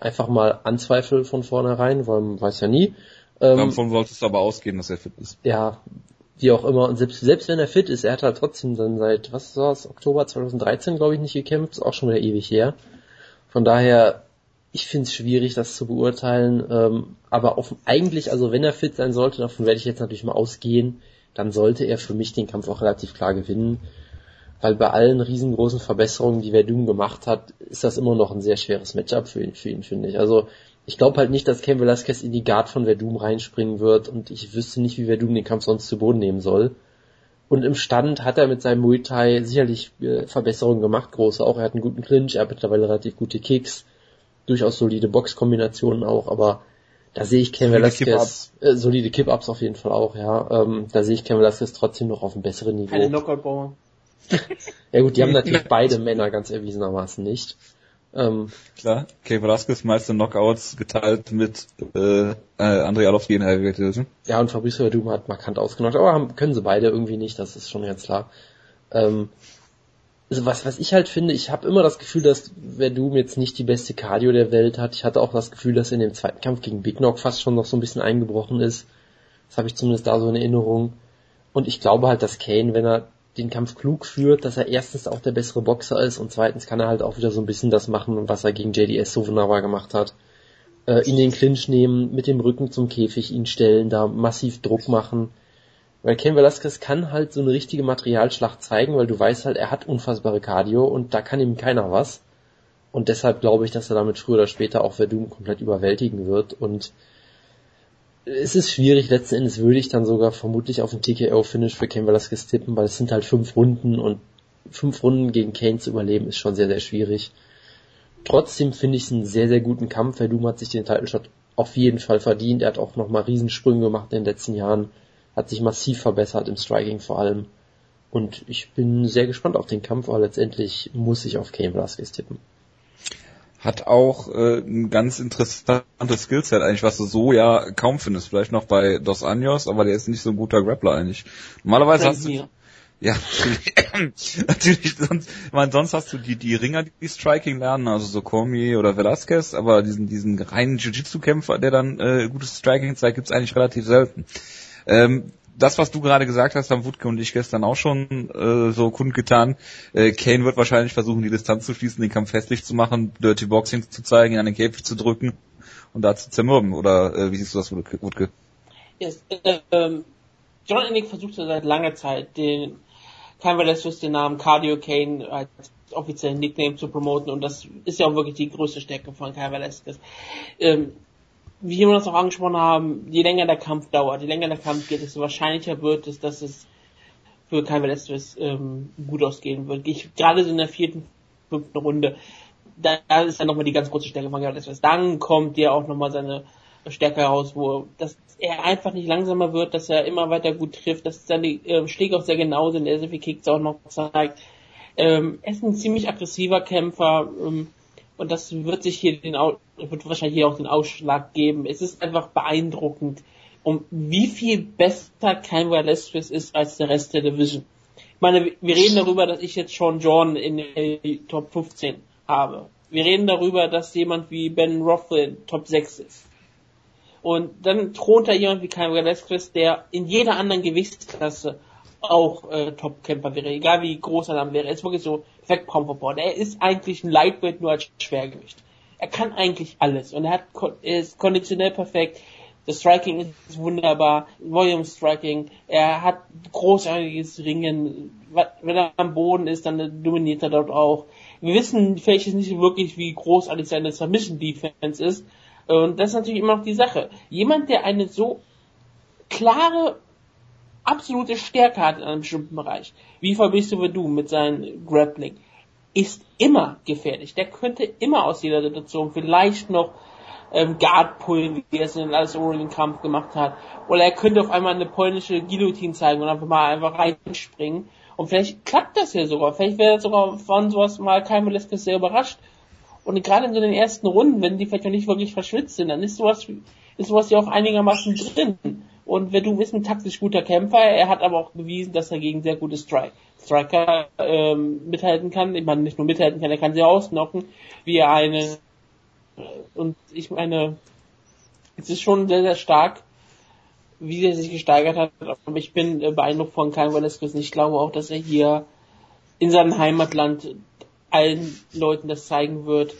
einfach mal anzweifle von vornherein, weil man weiß ja nie. Ähm, Davon solltest du aber ausgehen, dass er fit ist. Ja, wie auch immer. Und selbst, selbst wenn er fit ist, er hat halt trotzdem dann seit, was war es, Oktober 2013, glaube ich, nicht gekämpft, ist auch schon wieder ewig her. Von daher, ich finde es schwierig, das zu beurteilen. Ähm, aber auf, eigentlich, also wenn er fit sein sollte, davon werde ich jetzt natürlich mal ausgehen, dann sollte er für mich den Kampf auch relativ klar gewinnen. Weil bei allen riesengroßen Verbesserungen, die Verdun gemacht hat, ist das immer noch ein sehr schweres Matchup für ihn, für ihn finde ich. Also ich glaube halt nicht, dass Ken Velasquez in die Guard von Verdum reinspringen wird und ich wüsste nicht, wie Verdum den Kampf sonst zu Boden nehmen soll. Und im Stand hat er mit seinem Muay Thai sicherlich äh, Verbesserungen gemacht, große auch. Er hat einen guten Clinch, er hat mittlerweile relativ gute Kicks, durchaus solide Boxkombinationen auch, aber da sehe ich Ken Velasquez, äh, solide Kip-Ups auf jeden Fall auch, ja. Ähm, da sehe ich Ken Velasquez trotzdem noch auf einem besseren Niveau. Eine Knockout-Bauer. ja gut, die haben natürlich beide Männer ganz erwiesenermaßen nicht. Ähm, Klar, Kay Velasquez meiste Knockouts geteilt mit äh, äh, Andrei Arlovski in der Heavyweight Division. Ja, und Fabricio Verdum hat markant ausgenockt, aber haben, können sie beide irgendwie nicht, das ist schon ganz klar. Ähm, also was, was ich halt finde, ich habe immer das Gefühl, dass Verdum jetzt nicht die beste Cardio der Welt hat. Ich hatte auch das Gefühl, dass er in dem zweiten Kampf gegen Big Knock fast schon noch so ein bisschen eingebrochen ist. Das habe ich zumindest da so in Erinnerung. Und ich glaube halt, dass Kane, wenn er den Kampf klug führt, dass er erstens auch der bessere Boxer ist und zweitens kann er halt auch wieder so ein bisschen das machen, was er gegen JDS so wunderbar gemacht hat. Äh, in den Clinch nehmen, mit dem Rücken zum Käfig ihn stellen, da massiv Druck machen. Weil Ken Velasquez kann halt so eine richtige Materialschlacht zeigen, weil du weißt halt, er hat unfassbare Cardio und da kann ihm keiner was. Und deshalb glaube ich, dass er damit früher oder später auch Verdum komplett überwältigen wird und es ist schwierig, letzten Endes würde ich dann sogar vermutlich auf den TKO-Finish für Kane Velasquez tippen, weil es sind halt fünf Runden und fünf Runden gegen Kane zu überleben ist schon sehr, sehr schwierig. Trotzdem finde ich es einen sehr, sehr guten Kampf. Verdum hat sich den Title Shot auf jeden Fall verdient. Er hat auch nochmal Riesensprünge gemacht in den letzten Jahren, hat sich massiv verbessert im Striking vor allem. Und ich bin sehr gespannt auf den Kampf, aber letztendlich muss ich auf Kane Velasquez tippen. Hat auch äh, ein ganz interessantes Skillset eigentlich, was du so ja kaum findest. Vielleicht noch bei Dos Anjos, aber der ist nicht so ein guter Grappler eigentlich. Normalerweise hast du, ja, natürlich, natürlich sonst, ich meine, sonst hast du die, die Ringer, die Striking lernen, also so Cormier oder Velasquez, aber diesen, diesen reinen Jiu-Jitsu-Kämpfer, der dann äh, gutes Striking zeigt, gibt's eigentlich relativ selten. Ähm, das, was du gerade gesagt hast, haben Wutke und ich gestern auch schon äh, so kundgetan. Äh, Kane wird wahrscheinlich versuchen, die Distanz zu schließen, den Kampf festlich zu machen, Dirty Boxing zu zeigen, ihn an den Käfig zu drücken und da zu zermürben. Oder äh, wie siehst du das, Wutke? Yes, äh, ähm, John Ennick versucht seit langer Zeit, den Kein Velasquez den Namen Cardio Kane als offiziellen Nickname zu promoten und das ist ja auch wirklich die größte Stärke von Kein Velasquez. Ähm, wie wir das auch angesprochen haben, je länger der Kampf dauert, je länger der Kampf geht, desto wahrscheinlicher wird es, dass es für Kai Velasquez ähm, gut ausgehen wird. Ich, gerade so in der vierten, fünften Runde, da, da ist dann nochmal die ganz große Stärke von Kai Velasquez. Dann kommt ja auch nochmal seine Stärke heraus, wo dass er einfach nicht langsamer wird, dass er immer weiter gut trifft, dass seine äh, Schläge auch sehr genau sind, er sehr viel Kicks auch noch zeigt. Ähm, er ist ein ziemlich aggressiver Kämpfer, ähm, und das wird sich hier den, wird wahrscheinlich hier auch den Ausschlag geben. Es ist einfach beeindruckend, um wie viel besser Cain Velasquez ist als der Rest der Division. Ich meine, wir reden darüber, dass ich jetzt Sean Jordan in der Top 15 habe. Wir reden darüber, dass jemand wie Ben Rothwell Top 6 ist. Und dann thront da jemand wie Cain Velasquez, der in jeder anderen Gewichtsklasse auch äh, Top-Kämpfer wäre, egal wie groß er dann wäre. Er ist wirklich so perfekt Pound Er ist eigentlich ein Lightweight nur als Schwergewicht. Er kann eigentlich alles und er hat er ist konditionell perfekt. Das Striking ist wunderbar, Volume Striking. Er hat großartiges Ringen. Wenn er am Boden ist, dann dominiert er dort auch. Wir wissen vielleicht nicht wirklich, wie großartig seine Submission Defense ist. Und das ist natürlich immer noch die Sache. Jemand, der eine so klare absolute Stärke hat in einem bestimmten Bereich, wie Fabrizio Verdum mit seinem Grappling, ist immer gefährlich. Der könnte immer aus jeder Situation vielleicht noch ähm, Guard pullen, wie er es in den Alles Orient Kampf gemacht hat. Oder er könnte auf einmal eine polnische Guillotine zeigen und einfach mal einfach reinspringen. Und vielleicht klappt das ja sogar. Vielleicht wäre sogar von sowas mal kein Velasquez sehr überrascht. Und gerade in so den ersten Runden, wenn die vielleicht noch nicht wirklich verschwitzt sind, dann ist sowas, ist sowas ja auch einigermaßen drin. Und Verdum ist ein taktisch guter Kämpfer, er hat aber auch bewiesen, dass er gegen sehr gute Strike, Striker ähm, mithalten kann. Ich meine, nicht nur mithalten kann, er kann sie ausknocken, wie er eine und ich meine, es ist schon sehr, sehr stark, wie er sich gesteigert hat. Aber ich bin äh, beeindruckt von Kai Velasquez. Ich glaube auch, dass er hier in seinem Heimatland allen Leuten das zeigen wird,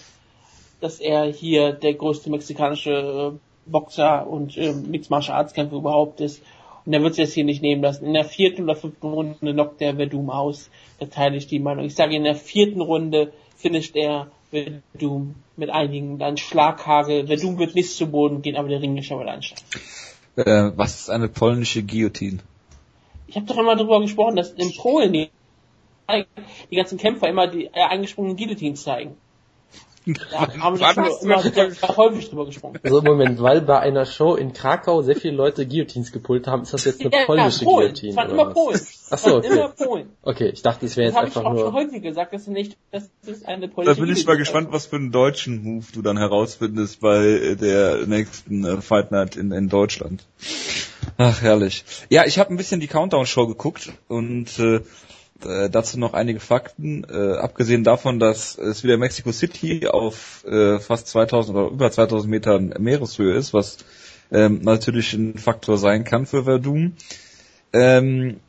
dass er hier der größte mexikanische äh, Boxer und ähm, Mixed Martial Arts Kämpfer überhaupt ist. Und er wird sich das hier nicht nehmen lassen. In der vierten oder fünften Runde knockt der Verdum aus. Da teile ich die Meinung. Ich sage, in der vierten Runde finisht er Verdum mit einigen dann Schlaghagel. Verdum wird nicht zu Boden gehen, aber der Ring ist aber ansteigen. Äh, was ist eine polnische Guillotine? Ich habe doch immer darüber gesprochen, dass in Polen die, die ganzen Kämpfer immer die äh, eingesprungenen Guillotines zeigen. Ja, haben wir schon immer sehr, häufig drüber gesprochen. Also im Moment, weil bei einer Show in Krakau sehr viele Leute Guillotines gepult haben, ist das jetzt eine ja, polnische ja, Polen. Guillotine? Es waren immer Polen. Achso, okay. Immer Polen. Okay, ich dachte, es wäre jetzt einfach nur... Das habe ich auch schon häufig gesagt, dass nicht, das ist eine polnische Da bin ich mal gespannt, was für einen deutschen Move du dann herausfindest bei der nächsten äh, Fight Night in, in Deutschland. Ach, herrlich. Ja, ich habe ein bisschen die Countdown-Show geguckt und äh, äh, dazu noch einige Fakten. Äh, abgesehen davon, dass es wieder Mexico City auf äh, fast 2000 oder über 2000 Metern Meereshöhe ist, was ähm, natürlich ein Faktor sein kann für Verdun. Ähm,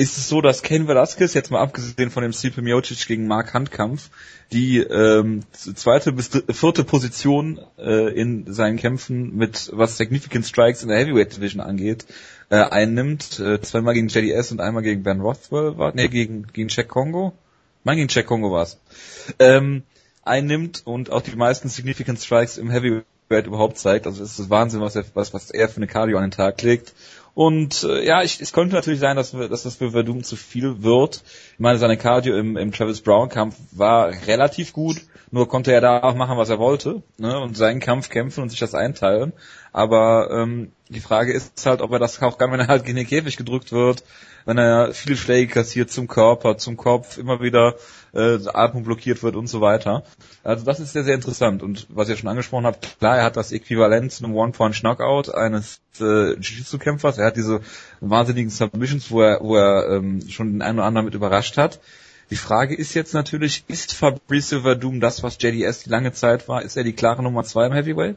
ist es so, dass Ken Velasquez, jetzt mal abgesehen von dem Stipe Miocic gegen Mark Handkampf, die ähm, zweite bis vierte Position äh, in seinen Kämpfen mit was Significant Strikes in der Heavyweight Division angeht, äh, einnimmt. Äh, zweimal gegen JDS und einmal gegen Ben Rothwell war, nee, gegen, gegen Jack Kongo. Mein gegen Jack Kongo war's. Ähm, einnimmt und auch die meisten Significant Strikes im Heavyweight überhaupt zeigt. Also es ist Wahnsinn, was er, was, was er für eine Cardio an den Tag legt. Und äh, ja, ich, es könnte natürlich sein, dass, dass das für Verdum zu viel wird. Ich meine, seine Cardio im, im Travis Brown Kampf war relativ gut, nur konnte er da auch machen, was er wollte, ne, und seinen Kampf kämpfen und sich das einteilen. Aber ähm, Die Frage ist halt, ob er das auch kann, wenn er halt gegen den Käfig gedrückt wird, wenn er viele Schläge kassiert zum Körper, zum Kopf, immer wieder äh, Atmung blockiert wird und so weiter. Also das ist sehr, sehr interessant. Und was ihr schon angesprochen habt, klar, er hat das Äquivalent zu einem One-Punch-Knockout eines äh, Jiu-Jitsu-Kämpfers. Er hat diese wahnsinnigen Submissions, wo er, wo er ähm, schon den einen oder anderen mit überrascht hat. Die Frage ist jetzt natürlich, ist Fabricio Verdum das, was JDS die lange Zeit war? Ist er die klare Nummer zwei im Heavyweight?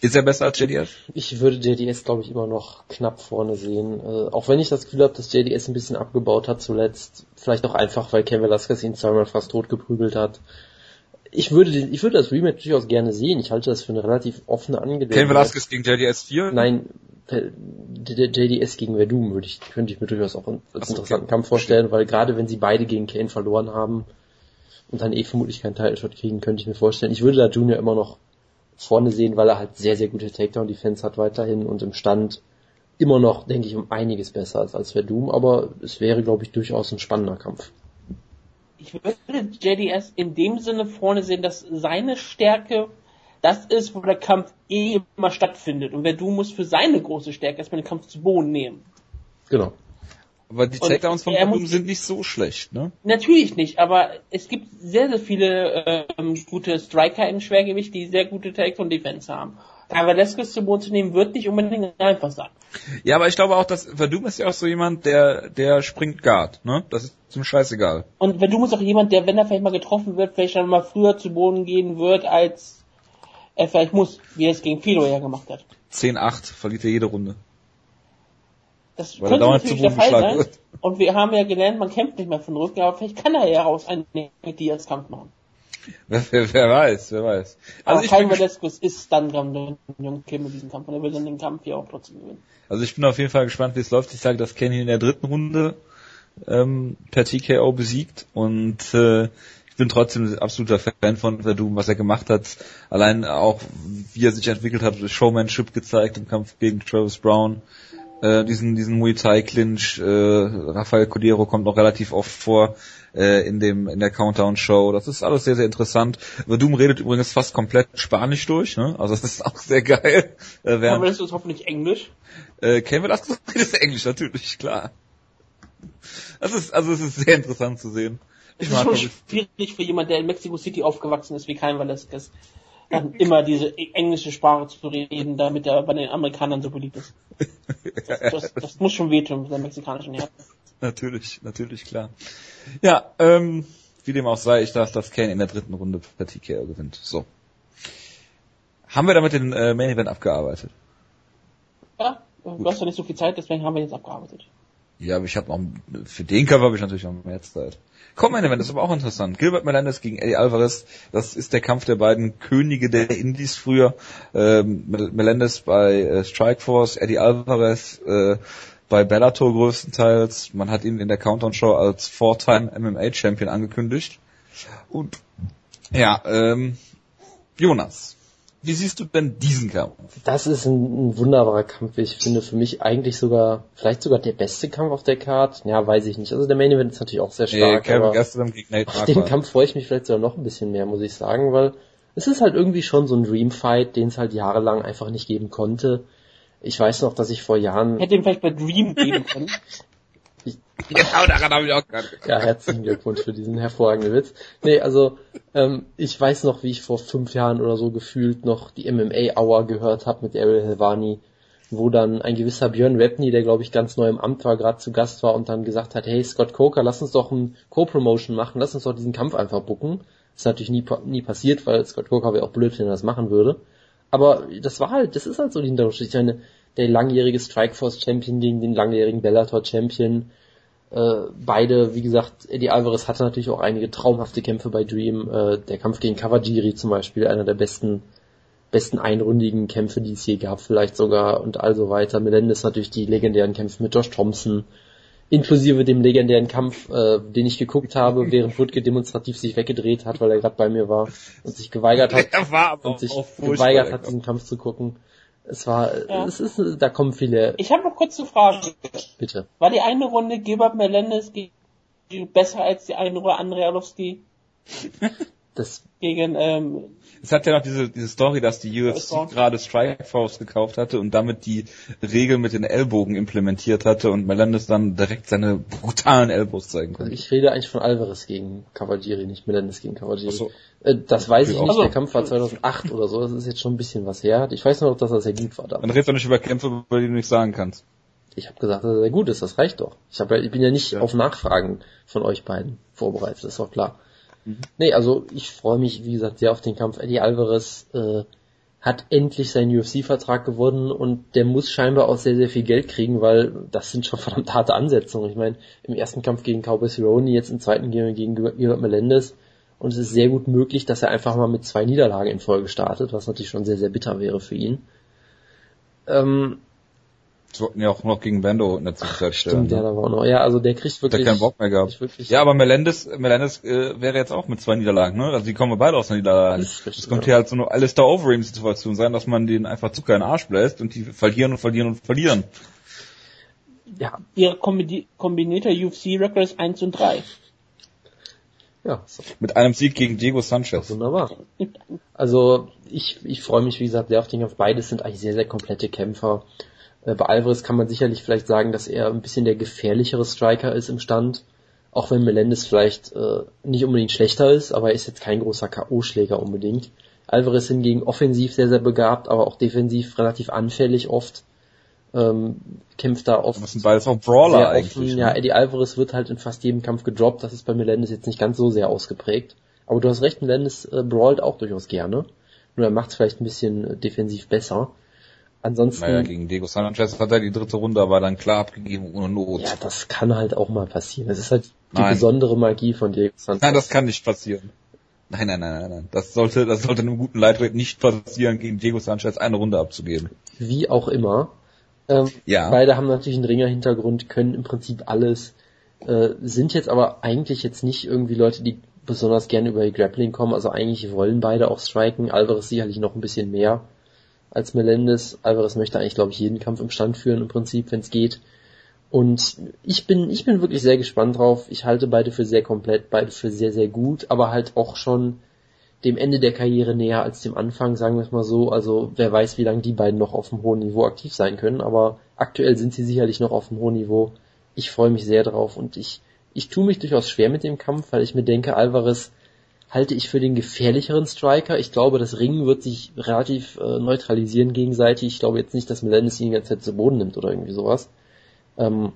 Ist er besser als JDS? Ich würde JDS, glaube ich, immer noch knapp vorne sehen. Äh, auch wenn ich das Gefühl habe, dass JDS ein bisschen abgebaut hat zuletzt. Vielleicht auch einfach, weil Ken Velasquez ihn zweimal fast tot geprügelt hat. Ich würde, den, ich würde das Rematch durchaus gerne sehen. Ich halte das für eine relativ offene Angelegenheit. Ken Velasquez gegen JDS 4? Nein, JDS gegen Verdum würde ich, könnte ich mir durchaus auch als so, interessanten okay. Kampf vorstellen, weil gerade wenn sie beide gegen Kane verloren haben und dann eh vermutlich keinen Title-Shot kriegen, könnte ich mir vorstellen. Ich würde da Junior immer noch vorne sehen, weil er halt sehr, sehr gute Takedown-Defense hat weiterhin und im Stand immer noch, denke ich, um einiges besser als, als Verdum, aber es wäre, glaube ich, durchaus ein spannender Kampf. Ich würde JDS in dem Sinne vorne sehen, dass seine Stärke das ist, wo der Kampf eh immer stattfindet. Und Verdum muss für seine große Stärke erstmal den Kampf zu Boden nehmen. Genau. Aber die Takedowns von Verdum sind nicht so schlecht, ne? Natürlich nicht, aber es gibt sehr, sehr viele ähm, gute Striker im Schwergewicht, die sehr gute Takedown-Defense haben. Da Velasquez zu Boden zu nehmen, wird nicht unbedingt einfach sein. Ja, aber ich glaube auch, dass Verdum ist ja auch so jemand, der, der springt Guard, ne? Das ist zum Scheißegal. Und Verdum ist auch jemand, der, wenn er vielleicht mal getroffen wird, vielleicht dann mal früher zu Boden gehen wird, als er vielleicht muss, wie er es gegen Filo ja gemacht hat. 10-8 verliert er jede Runde. Das Weil könnte natürlich der Fall sein. Wird. Und wir haben ja gelernt, man kämpft nicht mehr von Rücken, aber vielleicht kann er ja raus einen Diaz-Kampf machen. Wer, wer, weiß, wer weiß. Also aber kein Velasquez ist dann Jung Kim in diesem Kampf und er will dann den Kampf hier auch trotzdem gewinnen. Also ich bin auf jeden Fall gespannt, wie es läuft. Ich sage, dass Kenny in der dritten Runde ähm, per TKO besiegt und äh, ich bin trotzdem absoluter Fan von Verdum, was er gemacht hat. Allein auch, wie er sich entwickelt hat, Showmanship gezeigt im Kampf gegen Travis Brown äh, diesen, diesen Muay Thai Clinch. Äh, Rafael Cordero kommt noch relativ oft vor äh, in dem in der Countdown Show. Das ist alles sehr sehr interessant. Verdum redet übrigens fast komplett Spanisch durch, ne? Also das ist auch sehr geil. Äh, während, ist hoffentlich Englisch. Äh, das? Das ist Englisch natürlich, klar. Das ist also es ist sehr interessant zu sehen. Ich es ist schon schwierig für jemand, der in Mexico City aufgewachsen ist, wie kein Velasquez, dann immer diese englische Sprache zu reden, damit er bei den Amerikanern so beliebt ist. Das, das, das muss schon wehtun mit der mexikanischen Herzen. Natürlich, natürlich, klar. Ja, ähm, wie dem auch sei, ich dachte, dass Kane in der dritten Runde per TKO gewinnt. So. Haben wir damit den äh, Main Event abgearbeitet? Ja, du hast ja nicht so viel Zeit, deswegen haben wir jetzt abgearbeitet. Ja, aber ich habe noch, für den Cover habe ich natürlich noch mehr Zeit. Komm, meine Event, das ist aber auch interessant. Gilbert Melendez gegen Eddie Alvarez, das ist der Kampf der beiden Könige der Indies früher. Ähm, Melendez bei äh, Strikeforce, Eddie Alvarez äh, bei Bellator größtenteils. Man hat ihn in der Countdown-Show als Four-Time MMA-Champion angekündigt. Und ja, ähm, Jonas, wie siehst du denn diesen Kampf? Das ist ein, ein, wunderbarer Kampf. Ich finde für mich eigentlich sogar, vielleicht sogar der beste Kampf auf der Card. Ja, weiß ich nicht. Also der Main Event ist natürlich auch sehr stark. Ja, aber gegen Nate auf den Kampf freue ich mich vielleicht sogar noch ein bisschen mehr, muss ich sagen, weil es ist halt irgendwie schon so ein Dreamfight, den es halt jahrelang einfach nicht geben konnte. Ich weiß noch, dass ich vor Jahren... Hätte ihn vielleicht bei Dream geben können. Genau daran habe ich auch gerade Ja, herzlichen Glückwunsch für diesen hervorragenden Witz. Nee, also ähm, ich weiß noch, wie ich vor fünf Jahren oder so gefühlt noch die MMA-Hour gehört habe mit Ariel Helvani, wo dann ein gewisser Björn Webney, der glaube ich ganz neu im Amt war, gerade zu Gast war und dann gesagt hat, hey Scott Coker, lass uns doch ein Co-Promotion machen, lass uns doch diesen Kampf einfach bucken. ist natürlich nie, nie passiert, weil Scott Coker wäre auch blöd, wenn er das machen würde. Aber das war halt, das ist halt so die Hintergrund. Ich meine, der langjährige Strikeforce Champion gegen den langjährigen Bellator Champion, äh, beide, wie gesagt, Eddie Alvarez hatte natürlich auch einige traumhafte Kämpfe bei Dream. Äh, der Kampf gegen Kawajiri zum Beispiel, einer der besten, besten einrundigen Kämpfe, die es je gab, vielleicht sogar und also weiter. Melendez natürlich die legendären Kämpfe mit Josh Thompson, inklusive dem legendären Kampf, äh, den ich geguckt habe, während Woodke demonstrativ sich weggedreht hat, weil er gerade bei mir war und sich geweigert hat, und sich geweigert hat, diesen Kampf zu gucken. Es war, ja. es ist, da kommen viele. Ich habe noch kurz eine Frage. Bitte. War die eine Runde Gilbert Melendez besser als die eine Runde Andrei Arlovski? Das gegen ähm, Es hat ja noch diese, diese Story, dass die UFC gerade Strikeforce gekauft hatte und damit die Regel mit den Ellbogen implementiert hatte und Melendez dann direkt seine brutalen Elbows zeigen Also konnte. ich rede eigentlich von Alvarez gegen Cavalieri, nicht Melendez gegen Cavalieri. Ach so. Äh, das weiß ich nicht, also- der Kampf war 2008 oder so, das ist jetzt schon ein bisschen was her. Ich weiß nur noch, dass er sehr gut war Dann damals. redest du nicht über Kämpfe, über die du nicht sagen kannst. Ich habe gesagt, dass er sehr gut ist, das reicht doch. Ich, hab ich bin ja nicht Ja. auf Nachfragen von euch beiden vorbereitet, das ist doch klar. Mhm. Nee, also ich freue mich, wie gesagt, sehr auf den Kampf. Eddie Alvarez äh, hat endlich seinen UFC-Vertrag gewonnen und der muss scheinbar auch sehr, sehr viel Geld kriegen, weil das sind schon verdammt harte Ansetzungen. Ich meine, im ersten Kampf gegen Cowboy Cerrone, jetzt im zweiten gegen, gegen Gilbert Melendez und es ist sehr gut möglich, dass er einfach mal mit zwei Niederlagen in Folge startet, was natürlich schon sehr, sehr bitter wäre für ihn. Ähm, Das wollten ja auch noch gegen Bando in der Zwischenzeit stellen. stimmt, ja, ne? da war auch noch. Ja, also der kriegt wirklich... er keinen Bock mehr gehabt. Ja, aber Melendez, Melendez äh, wäre jetzt auch mit zwei Niederlagen, ne? Also die kommen beide aus einer Niederlage. Es kommt ja. hier halt so eine Alistair Overeem-Situation sein, dass man denen einfach Zucker in den Arsch bläst und die verlieren und verlieren und verlieren. ja, ihre kombini- kombinierte UFC-Record ist 1 und 3. ja. Mit einem Sieg gegen Diego Sanchez. Wunderbar. Also ich, ich freue mich, wie gesagt, sehr auf den Kampf. Beides sind eigentlich sehr, sehr komplette Kämpfer. Äh, Bei Alvarez kann man sicherlich vielleicht sagen, dass er ein bisschen der gefährlichere Striker ist im Stand. Auch wenn Melendez vielleicht äh, nicht unbedingt schlechter ist, aber er ist jetzt kein großer K.O.-Schläger unbedingt. Alvarez hingegen offensiv sehr, sehr begabt, aber auch defensiv relativ anfällig oft. Ähm, kämpft da oft Das sind beides auch Brawler eigentlich. offen. ne? Ja, Eddie Alvarez wird halt in fast jedem Kampf gedroppt. Das ist bei Melendez jetzt nicht ganz so sehr ausgeprägt. Aber du hast recht, Melendez äh, brawlt auch durchaus gerne. Nur er macht es vielleicht ein bisschen äh, defensiv besser. Ansonsten, Naja, gegen Diego Sanchez hat er die dritte Runde aber dann klar abgegeben ohne Not. ja, das kann halt auch mal passieren. Das ist halt die Nein. besondere Magie von Diego Sanchez. Nein, das kann nicht passieren. Nein, nein, nein, nein, nein. Das sollte, das sollte einem guten Lightweight nicht passieren, gegen Diego Sanchez eine Runde abzugeben. Wie auch immer. Ähm, Ja. Beide haben natürlich einen Ringer-Hintergrund, können im Prinzip alles, äh, sind jetzt aber eigentlich jetzt nicht irgendwie Leute, die besonders gerne über die Grappling kommen. Also eigentlich wollen beide auch striken. Alvarez sicherlich noch ein bisschen mehr als Melendez. Alvarez möchte eigentlich, glaube ich, jeden Kampf im Stand führen im Prinzip, wenn es geht. Und ich bin, ich bin wirklich sehr gespannt drauf. Ich halte beide für sehr komplett, beide für sehr, sehr gut, aber halt auch schon dem Ende der Karriere näher als dem Anfang, sagen wir es mal so. Also wer weiß, wie lange die beiden noch auf einem hohen Niveau aktiv sein können, aber aktuell sind sie sicherlich noch auf einem hohen Niveau. Ich freue mich sehr drauf und ich, ich tue mich durchaus schwer mit dem Kampf, weil ich mir denke, Alvarez halte ich für den gefährlicheren Striker. Ich glaube, das Ringen wird sich relativ äh, neutralisieren gegenseitig. Ich glaube jetzt nicht, dass Melendez ihn die ganze Zeit zu Boden nimmt oder irgendwie sowas. Ähm,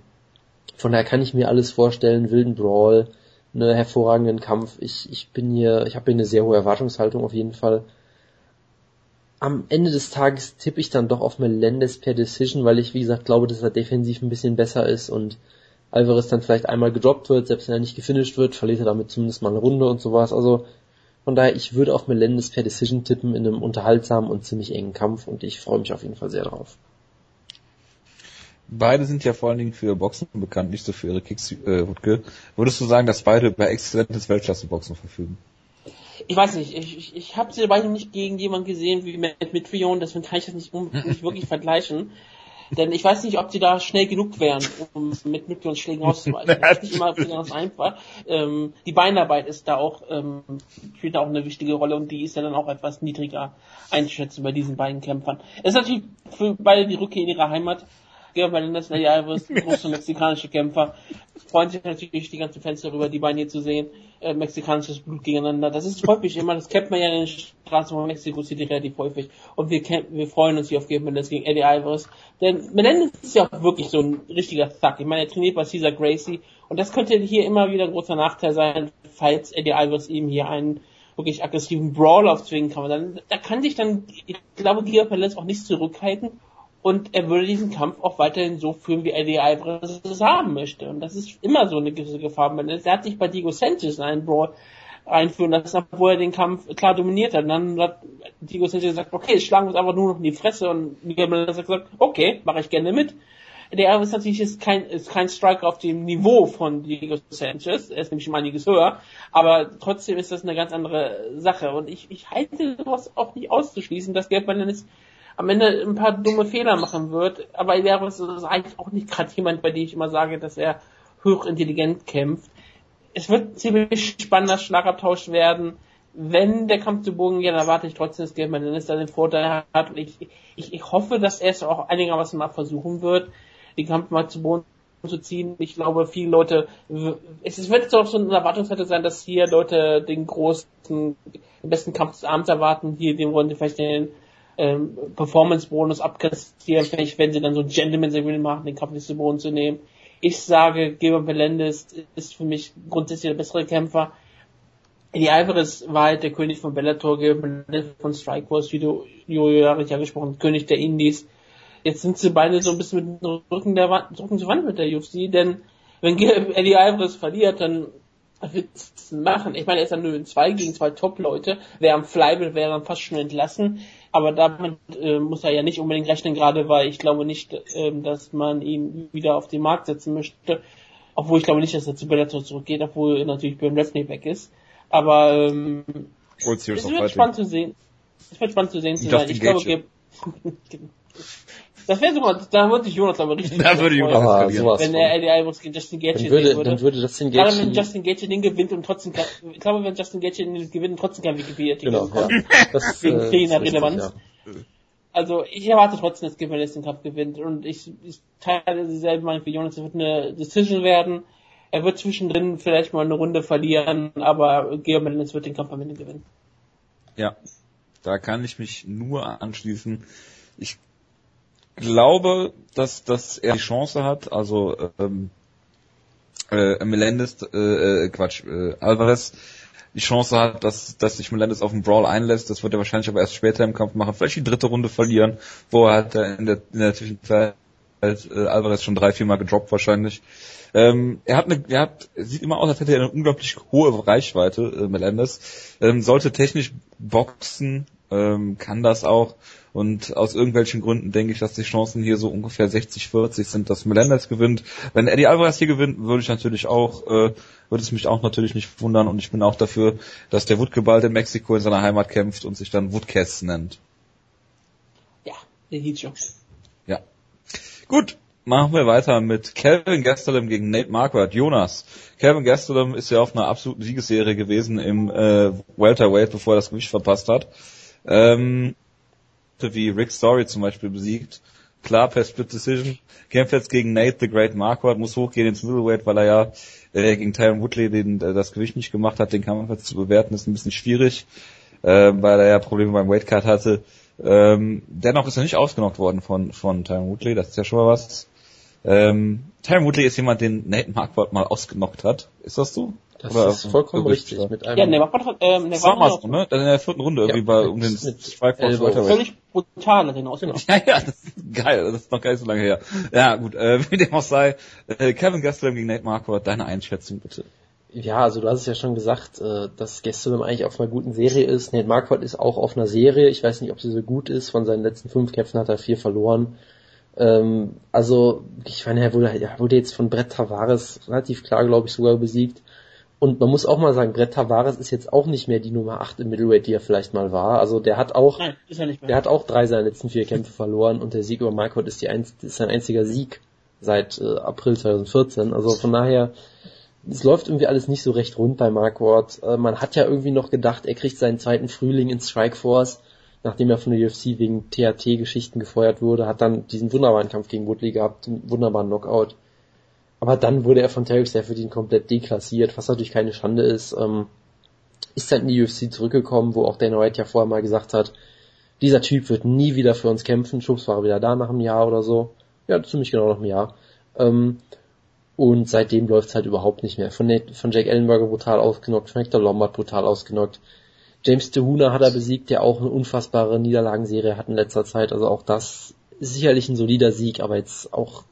von daher kann ich mir alles vorstellen, wilden Brawl, einen hervorragenden Kampf. Ich, ich bin hier, ich habe hier eine sehr hohe Erwartungshaltung auf jeden Fall. Am Ende des Tages tippe ich dann doch auf Melendez per Decision, weil ich, wie gesagt, glaube, dass er defensiv ein bisschen besser ist und Alvarez dann vielleicht einmal gedroppt wird, selbst wenn er nicht gefinisht wird, verliert er damit zumindest mal eine Runde und sowas. Also von daher, ich würde auf Melendez per Decision tippen in einem unterhaltsamen und ziemlich engen Kampf und ich freue mich auf jeden Fall sehr drauf. Beide sind ja vor allen Dingen für ihr Boxen bekannt, nicht so für ihre Kicks, äh, Wutke. Würdest du sagen, dass beide über exzellentes Weltklasse-Boxen verfügen? Ich weiß nicht, ich, ich, ich habe sie beide nicht gegen jemanden gesehen wie Matt Mitrion, deswegen kann ich das nicht, nicht wirklich vergleichen. Denn ich weiß nicht, ob sie da schnell genug wären, um mit Mitrions Schlägen auszuweichen. Das ist nicht immer besonders einfach. Ähm, die Beinarbeit ist da auch, ähm, spielt da auch eine wichtige Rolle und die ist ja dann auch etwas niedriger einzuschätzen bei diesen beiden Kämpfern. Es ist natürlich für beide die Rückkehr in ihre Heimat. Melendez, Nelly Alvarez, große mexikanische Kämpfer, freuen sich natürlich die ganzen Fans darüber, die beiden hier zu sehen. Äh, mexikanisches Blut gegeneinander. Das ist häufig immer, das kennt man ja in den Straßen von Mexiko City relativ häufig. Und wir, wir freuen uns hier auf Gerard Melendez gegen Eddie Alvarez. Denn Melendez ist ja auch wirklich so ein richtiger Thug. Ich meine, er trainiert bei Caesar Gracie. Und das könnte hier immer wieder ein großer Nachteil sein, falls Eddie Alvarez ihm hier einen wirklich aggressiven Brawl aufzwingen kann. Dann, da kann sich dann, ich glaube, Gerard Melendez auch nicht zurückhalten und er würde diesen Kampf auch weiterhin so führen, wie Eddie Alvarez es haben möchte. Und das ist immer so eine gewisse Gefahr. Er hat sich bei Diego Sanchez einen Brawl einführen lassen, wo er den Kampf klar dominiert hat. Und dann hat Diego Sanchez gesagt, okay, schlagen wir uns einfach nur noch in die Fresse. Und Miguel Melendez hat gesagt, okay, mache ich gerne mit. Der Alvarez natürlich ist kein, ist kein Striker auf dem Niveau von Diego Sanchez. Er ist nämlich um einiges höher. Aber trotzdem ist das eine ganz andere Sache. Und ich, ich halte das auch nicht auszuschließen, dass Gerd Melendez am Ende ein paar dumme Fehler machen wird. Aber er ist eigentlich auch nicht gerade jemand, bei dem ich immer sage, dass er hochintelligent kämpft. Es wird ziemlich spannender Schlagabtausch werden. wenn der Kampf zu Bogen geht, dann erwarte ich trotzdem, dass Gabe Menendez da den Vorteil hat. Und ich, ich, ich hoffe, dass er es auch einigermaßen mal versuchen wird, den Kampf mal zu Boden zu ziehen. Ich glaube, viele Leute, es wird auch so eine Erwartungshaltung sein, dass hier Leute den großen, den besten Kampf des Abends erwarten, hier dem wollen sie vielleicht den ähm, Performance-Bonus abkassieren, vielleicht wenn sie dann so ein Gentleman-Segment machen, den Kampf nicht zu Boden zu nehmen. Ich sage, Geber Melendez ist für mich grundsätzlich der bessere Kämpfer. Eddie Alvarez war halt der König von Bellator, Geber von Strikeforce, wie du Jojo ja richtig angesprochen König der Indies. Jetzt sind sie beide so ein bisschen mit dem Rücken, der Wand, Rücken zur Wand mit der UFC, denn wenn Eddie Alvarez verliert, dann machen. Ich meine, er ist dann nur in zwei gegen zwei Top-Leute. Wer am Flyball wäre dann fast schon entlassen. Aber damit äh, muss er ja nicht unbedingt rechnen, gerade weil ich glaube nicht, äh, dass man ihn wieder auf den Markt setzen möchte. Obwohl ich glaube nicht, dass er zu Bellator zurückgeht, obwohl natürlich Björn Leslie weg ist. Aber ähm, es wird spannend zu sehen. Es wird spannend zu sehen zu sein. Ich glaube, Das wäre sogar, da würde ich Jonas aber richtig Da würde Jonas aber verlieren. Wenn er Eddie Alvarez gegen Justin Gaethje dann würde, würde. dann würde Justin Gerade Gaethje, wenn Justin Gaethje den gewinnt und trotzdem kein, ich glaube, wenn Justin Gaethje den gewinnt und trotzdem kein Wikipedia-Artikel genau, ja. Das, Wegen äh, fehlender Relevanz. ja. Also ich erwarte trotzdem, dass Gibbon den Cup gewinnt und ich, ich teile dieselbe Meinung wie Jonas, es wird eine Decision werden. Er wird zwischendrin vielleicht mal eine Runde verlieren, aber Georg Melendez wird den Kampf am Ende gewinnen. Ja, da kann ich mich nur anschließen. Ich glaube, dass, dass er die Chance hat, also ähm, äh, Melendez, äh, äh, Quatsch, äh, Alvarez die Chance hat, dass, dass sich Melendez auf den Brawl einlässt. Das wird er wahrscheinlich aber erst später im Kampf machen. Vielleicht die dritte Runde verlieren. Hat er in der, in der Zwischenzeit äh, Alvarez schon drei, vier Mal gedroppt wahrscheinlich. Ähm, er hat eine, er hat, sieht immer aus, als hätte er eine unglaublich hohe Reichweite, äh, Melendez. Ähm, sollte technisch boxen, ähm, kann das auch. Und aus irgendwelchen Gründen denke ich, dass die Chancen hier so ungefähr 60-40 sind, dass Melendez gewinnt. Wenn Eddie Alvarez hier gewinnt, würde ich natürlich auch, äh, würde es mich auch natürlich nicht wundern. Und ich bin auch dafür, dass der Woodgeball in Mexiko in seiner Heimat kämpft und sich dann Woodcast nennt. Ja, der schon. Ja. Gut, machen wir weiter mit Calvin Gastelum gegen Nate Marquardt. Jonas, Calvin Gastelum ist ja auf einer absoluten Siegesserie gewesen im äh, Welterweight, bevor er das Gewicht verpasst hat. Ähm, wie Rick Story zum Beispiel besiegt. Klar, per Split Decision. Kämpft jetzt gegen Nate the Great Marquardt, muss hochgehen ins Middleweight, weil er ja äh, gegen Tyron Woodley den, äh, das Gewicht nicht gemacht hat. Den Kampf jetzt zu bewerten ist ein bisschen schwierig, äh, weil er ja Probleme beim Weightcut hatte. Ähm, dennoch ist er nicht ausgenockt worden von, von Tyron Woodley, das ist ja schon mal was. Ähm, Tyron Woodley ist jemand, den Nate Marquardt mal ausgenockt hat. Ist das so? Das Oder- ist vollkommen richtig. Mit Ja, einem, ne, war, ähm, ne, Das war mal so, ne? Dann in der vierten Runde irgendwie Ja, bei um den Strikeforce. Welterweight. völlig brutal hat er ihn ausgenommen. Ja, ja, das ist geil, das ist noch gar nicht so lange her. Ja, gut, äh, wie dem auch sei, äh, Kevin Gastelum gegen Nate Marquardt, deine Einschätzung bitte. Ja, also du hast es ja schon gesagt, äh, dass Gastelum eigentlich auf einer guten Serie ist. Nate Marquardt ist auch auf einer Serie. Ich weiß nicht, ob sie so gut ist. Von seinen letzten fünf Kämpfen hat er vier verloren. Ähm, also, ich meine, er wurde, er wurde jetzt von Brett Tavares relativ klar, glaube ich, sogar besiegt. Und man muss auch mal sagen, Brett Tavares ist jetzt auch nicht mehr die Nummer 8 im Middleweight, die er vielleicht mal war. Also der hat auch, Nein, er der hat auch drei seiner letzten vier Kämpfe verloren und der Sieg über Marquardt ist, die ein, ist sein einziger Sieg seit äh, April 2014. Also von daher, es läuft irgendwie alles nicht so recht rund bei Marquardt. Äh, man hat ja irgendwie noch gedacht, er kriegt seinen zweiten Frühling in Strikeforce, nachdem er von der UFC wegen THT-Geschichten gefeuert wurde, hat dann diesen wunderbaren Kampf gegen Woodley gehabt, einen wunderbaren Knockout. Aber dann wurde er von Tarek Seyfriedin komplett deklassiert, was natürlich keine Schande ist. Ähm, ist dann in die UFC zurückgekommen, wo auch Dana White ja vorher mal gesagt hat, dieser Typ wird nie wieder für uns kämpfen. Schubs war er wieder da nach einem Jahr oder so. Ja, ziemlich genau nach einem Jahr. Ähm, und seitdem läuft's halt überhaupt nicht mehr. Von, Nate, von Jake Ellenberger brutal ausgenockt, von Hector Lombard brutal ausgenockt. James DeHuna hat er besiegt, der auch eine unfassbare Niederlagenserie hat in letzter Zeit. Also auch das ist sicherlich ein solider Sieg, aber jetzt auch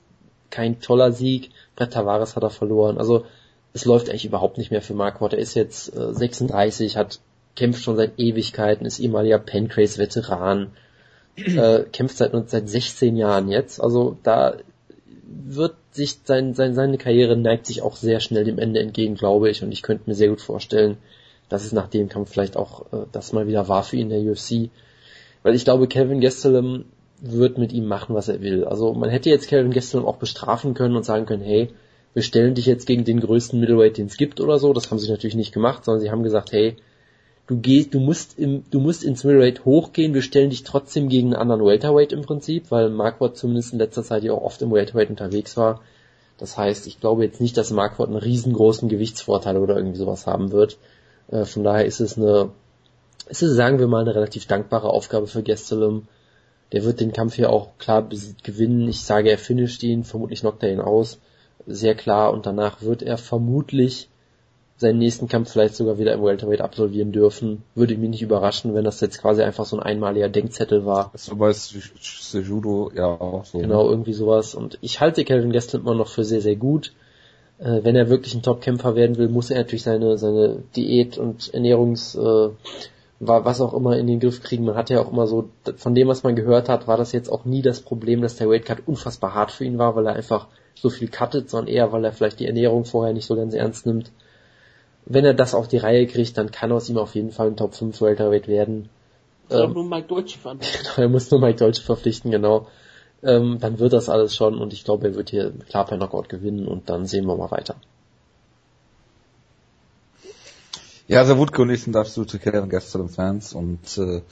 kein toller Sieg. Brett Tavares hat er verloren. Also es läuft eigentlich überhaupt nicht mehr für Marquardt. Er ist jetzt äh, 36, hat kämpft schon seit Ewigkeiten, ist ehemaliger Pancrase-Veteran, äh, kämpft seit, seit 16 Jahren jetzt. Also da wird sich sein, sein, seine Karriere neigt sich auch sehr schnell dem Ende entgegen, glaube ich. Und ich könnte mir sehr gut vorstellen, dass es nach dem Kampf vielleicht auch äh, das mal wieder war für ihn in der UFC. Weil ich glaube, Kevin Gastelum wird mit ihm machen, was er will. Also man hätte jetzt Kevin Gastelum auch bestrafen können und sagen können, hey, wir stellen dich jetzt gegen den größten Middleweight, den es gibt oder so. Das haben sie natürlich nicht gemacht, sondern sie haben gesagt, hey, du gehst, du musst im, du musst ins Middleweight hochgehen, wir stellen dich trotzdem gegen einen anderen Welterweight im Prinzip, weil Marquardt zumindest in letzter Zeit ja auch oft im Welterweight unterwegs war. Das heißt, ich glaube jetzt nicht, dass Marquardt einen riesengroßen Gewichtsvorteil oder irgendwie sowas haben wird. Äh, von daher ist es eine, ist es, sagen wir mal, eine relativ dankbare Aufgabe für Gastelum. Der wird den Kampf hier auch klar gewinnen. Ich sage, er finisht ihn, vermutlich knockt er ihn aus. Sehr klar. Und danach wird er vermutlich seinen nächsten Kampf vielleicht sogar wieder im Welterweight absolvieren dürfen. Würde mich nicht überraschen, wenn das jetzt quasi einfach so ein einmaliger Denkzettel war. War bei Sejudo ja auch so. Genau, irgendwie sowas. Und ich halte Kevin Gastelum immer noch für sehr, sehr gut. Äh, wenn er wirklich ein Top-Kämpfer werden will, muss er natürlich seine, seine Diät und Ernährungs, äh, was auch immer in den Griff kriegen. Man hat ja auch immer so, von dem, was man gehört hat, war das jetzt auch nie das Problem, dass der Weightcut unfassbar hart für ihn war, weil er einfach so viel cuttet, sondern eher, weil er vielleicht die Ernährung vorher nicht so ganz ernst nimmt wenn er das auf die Reihe kriegt, dann kann aus ihm auf jeden Fall ein Top 5 Welterweight werden. Ähm, nur Mike Deutsche verpflichten. Genau, er muss nur Mike Deutsche verpflichten, genau. Ähm, dann wird das alles schon und ich glaube, er wird hier klar per Knockout gewinnen und dann sehen wir mal weiter. Ja, also Wutke und ich sind absolute Kevin Gastelum-Fans und äh,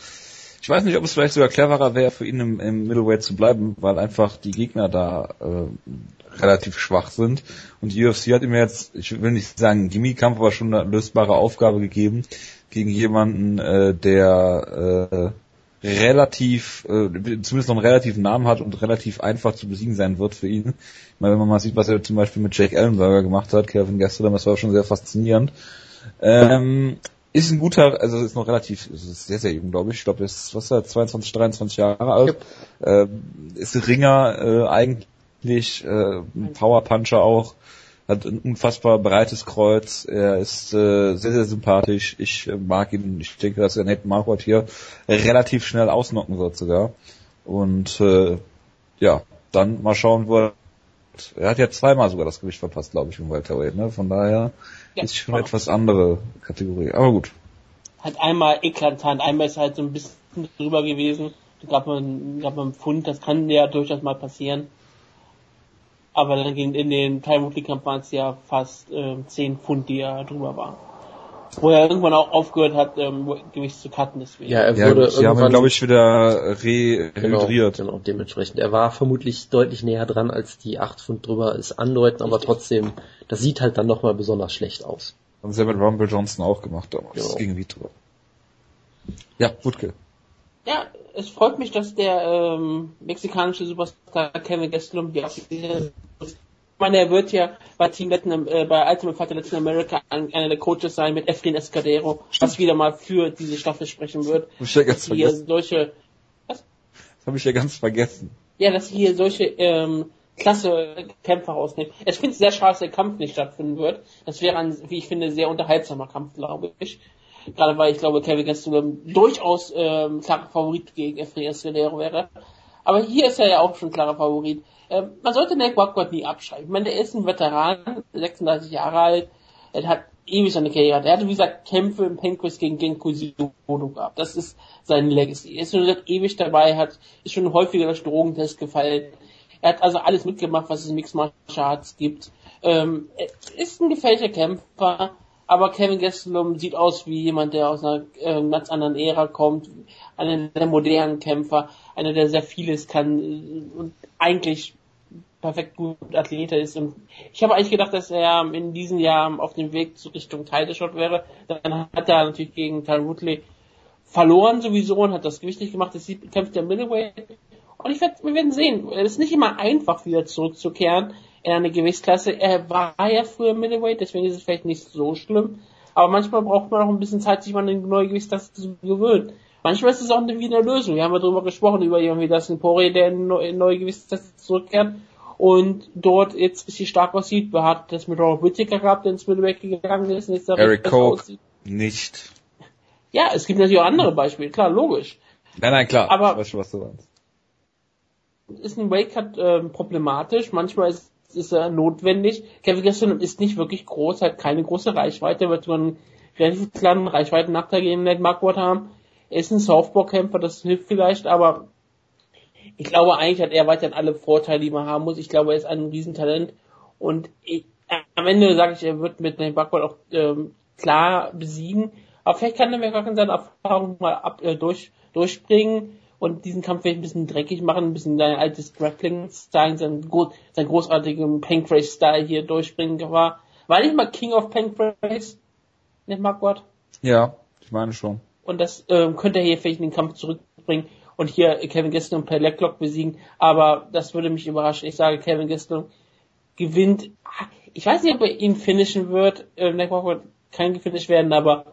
ich weiß nicht, ob es vielleicht sogar cleverer wäre, für ihn im, im Middleweight zu bleiben, weil einfach die Gegner da äh, relativ schwach sind. Und die UFC hat ihm jetzt, ich will nicht sagen Gimmie-Kampf, aber schon eine lösbare Aufgabe gegeben gegen jemanden, äh, der äh, relativ, äh, zumindest noch einen relativen Namen hat und relativ einfach zu besiegen sein wird für ihn. Ich meine, wenn man mal sieht, was er zum Beispiel mit Jake Ellenberger gemacht hat, Kevin Gastelum, das war schon sehr faszinierend. Ähm, ist ein guter, also ist noch relativ, ist sehr, sehr jung, glaube ich. Ich glaube, er ist, was ist er, 22, 23 Jahre alt. Yep. Ähm, ist Ringer, äh, eigentlich, äh, ein Powerpuncher auch. Hat ein unfassbar breites Kreuz. Er ist äh, sehr, sehr sympathisch. Ich äh, mag ihn. Ich denke, dass er Nate Marquardt hier relativ schnell ausnocken wird sogar. Und äh, ja, dann mal schauen, wo er er hat ja zweimal sogar das Gewicht verpasst, glaube ich, im Welterweight, ne? Von daher ja, ist schon eine etwas andere Kategorie. Aber gut. Hat einmal eklatant, einmal ist halt so ein bisschen drüber gewesen. Da gab man, gab man einen Pfund, das kann ja durchaus mal passieren. Aber dann ging in den Time Kampf waren es ja fast äh, 10 Pfund, die er drüber war wo er irgendwann auch aufgehört hat, ähm, Gewicht zu cutten. Deswegen. Ja, er wurde ja, sie haben ihn, glaube ich, wieder rehydriert. Genau, genau, dementsprechend. Er war vermutlich deutlich näher dran, als die 8 Pfund drüber es andeuten, aber trotzdem, das sieht halt dann nochmal besonders schlecht aus. Haben sie ja mit Rumble Johnson auch gemacht damals, genau. gegen Vito. Ja, Wutke. Ja, es freut mich, dass der ähm, mexikanische Superstar Kevin Gastelum die meine, er wird ja bei Team Latin, äh, bei Ultimate Fighter Latin America einer der Coaches sein mit Efrin Escadero, was wieder mal für diese Staffel sprechen wird. Hab ich ja ganz hier vergessen. solche, was? Das habe ich ja ganz vergessen. Ja, dass hier solche ähm, klasse Kämpfer rausnehmen. Ich finde es sehr schade, dass der Kampf nicht stattfinden wird. Das wäre ein, wie ich finde, sehr unterhaltsamer Kampf, glaube ich. Gerade weil ich glaube, Kevin Gastelum durchaus ähm, klarer Favorit gegen Efrin Escadero wäre. Aber hier ist er ja auch schon klarer Favorit. Ähm, man sollte Nick Wackworth nie abschreiben. Ich meine, der ist ein Veteran, 36 Jahre alt, er hat ewig seine Karriere. Er hatte, wie gesagt, Kämpfe im Penquist gegen Genko Sidodo gehabt. Das ist sein Legacy. Er ist schon ewig dabei, hat, ist schon häufiger durch Drogentest gefallen. Er hat also alles mitgemacht, was es in Mixed Martial Arts gibt. Ähm, er ist ein gefällter Kämpfer, aber Kevin Gastelum sieht aus wie jemand, der aus einer äh, ganz anderen Ära kommt, einer der modernen Kämpfer, einer, der sehr vieles kann äh, und eigentlich perfekt gut Athlet ist. Und ich habe eigentlich gedacht, dass er in diesem Jahr auf dem Weg Richtung Title Shot wäre. Dann hat er natürlich gegen Tyron Woodley verloren sowieso und hat das Gewicht nicht gemacht. Das kämpft der Middleweight. Und ich werd, wir werden sehen. Es ist nicht immer einfach, wieder zurückzukehren in eine Gewichtsklasse. Er war ja früher Middleweight, deswegen ist es vielleicht nicht so schlimm. Aber manchmal braucht man auch ein bisschen Zeit, sich mal an eine neue Gewichtsklasse zu gewöhnen. Manchmal ist es auch eine, wie eine Lösung. Wir haben ja darüber gesprochen, über jemanden wie das in Poirier, der in eine neue Gewichtsklasse zurückkehrt und dort jetzt richtig stark aussieht. Wir hatten das mit Robert Whittaker gehabt, der ins Middleweight gegangen ist. Und jetzt Eric Koch nicht. Ja, es gibt natürlich auch andere Beispiele, klar, logisch. Nein, nein, klar. Aber ich weiß schon, was du meinst. Ist ein Wakecut äh, problematisch, manchmal ist, ist er notwendig. Kevin Gaston ist nicht wirklich groß, hat keine große Reichweite, wird so einen relativ kleinen Reichweiten-Nachteil gegen Ned Marquardt haben. Er ist ein Softball-Kämpfer, das hilft vielleicht, aber ich glaube, eigentlich hat er weiterhin alle Vorteile, die man haben muss. Ich glaube, er ist ein Riesentalent. Und ich, am Ende sage ich, er wird mit Nate Buckwald auch ähm, klar besiegen. Aber vielleicht kann er mir gar in seiner Erfahrung mal ab, äh, durch, durchbringen und diesen Kampf vielleicht ein bisschen dreckig machen, ein bisschen sein altes Grappling-Style, sein, sein großartigen Pancrase-Style hier durchbringen war. War nicht mal King of Pancrase? Nicht Marquardt? Ja, ich meine schon. Und das ähm, könnte er hier vielleicht in den Kampf zurückbringen und hier Kevin Gastelum per Leglock besiegen, aber das würde mich überraschen. Ich sage, Kevin Gastelum gewinnt. Ich weiß nicht, ob er ihn finishen wird. Äh, Leglock wird kein gefinish werden, aber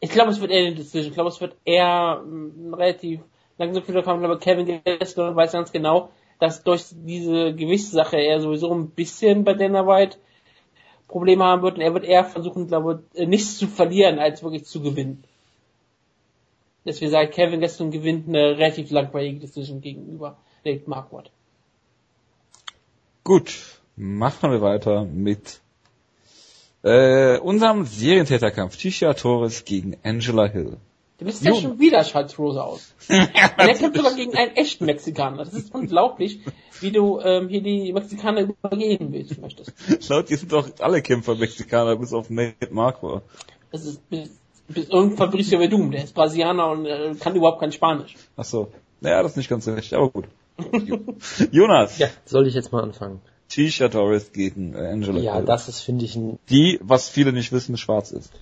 ich glaube, es wird eher eine Decision. Ich glaube, es wird eher ähm, relativ langsam für Kampf, aber Kevin Gastelum weiß ganz genau, dass durch diese Gewichtssache er sowieso ein bisschen bei Dana White Probleme haben wird und er wird eher versuchen, glaube ich, nichts zu verlieren, als wirklich zu gewinnen. Deswegen sage Kevin Gastelum gewinnt eine relativ langweilige Decision gegenüber Nate Marquardt. Gut, machen wir weiter mit äh, unserem Serientäterkampf. Tisha Torres gegen Angela Hill. Du bist ja schon wieder Schalzrose aus. er kämpft sogar gegen einen echten Mexikaner. Das ist unglaublich, wie du ähm, hier die Mexikaner übergehen willst, möchtest. Laut dir sind doch alle Kämpfer Mexikaner, bis auf Nate Marquardt. Das ist bis, bis irgendein Fabricio Verdum, der ist Brasilianer und äh, kann überhaupt kein Spanisch. Ach so. Naja, das ist nicht ganz recht, aber gut. Jonas. Ja, soll ich jetzt mal anfangen? Tisha Torres gegen äh, Angela Ja, Hill. das ist, finde ich, ein, Die, was viele nicht wissen, schwarz ist.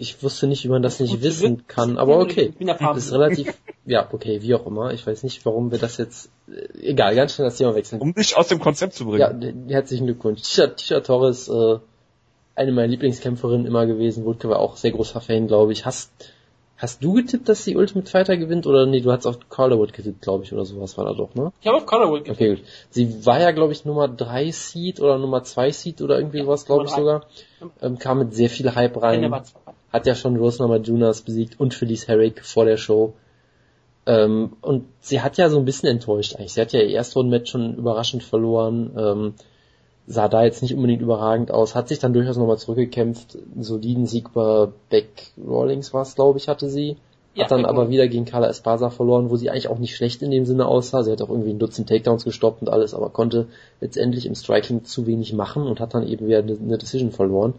Ich wusste nicht, wie man das nicht Gut wissen kann, aber okay. Ich bin der Das ist relativ, ja, okay, wie auch immer. Ich weiß nicht, warum wir das jetzt, äh, egal, ganz schnell das Thema wechseln. Um dich aus dem Konzept zu bringen. Ja, herzlichen Glückwunsch. Tisha, Torres, äh, eine meiner Lieblingskämpferinnen immer gewesen. Wutke war auch sehr großer Fan, glaube ich. Hast, hast du getippt, dass die Ultimate Fighter gewinnt oder nee, du hast auf Calderwood getippt, glaube ich, oder sowas war da doch, ne? Ich habe auf Colorwood getippt. Okay, gut. Sie war ja, glaube ich, Nummer 3 Seed oder Nummer 2 Seed oder irgendwie was, glaube ich sogar. Ähm, kam mit sehr viel Hype rein. Zwei. Hat ja schon Rose Namajunas besiegt und Felice Herrick vor der Show. Ähm, und sie hat ja so ein bisschen enttäuscht eigentlich. Sie hat ja ihr Erstrundenmatch schon überraschend verloren. Ähm, sah da jetzt nicht unbedingt überragend aus. Hat sich dann durchaus nochmal zurückgekämpft. Einen soliden Sieg bei Beck Rawlings war es, glaube ich, hatte sie. Ja, hat dann Beck aber Rawlings. wieder gegen Carla Espasa verloren, wo sie eigentlich auch nicht schlecht in dem Sinne aussah. Sie hat auch irgendwie ein Dutzend Takedowns gestoppt und alles, aber konnte letztendlich im Striking zu wenig machen und hat dann eben wieder eine Decision verloren.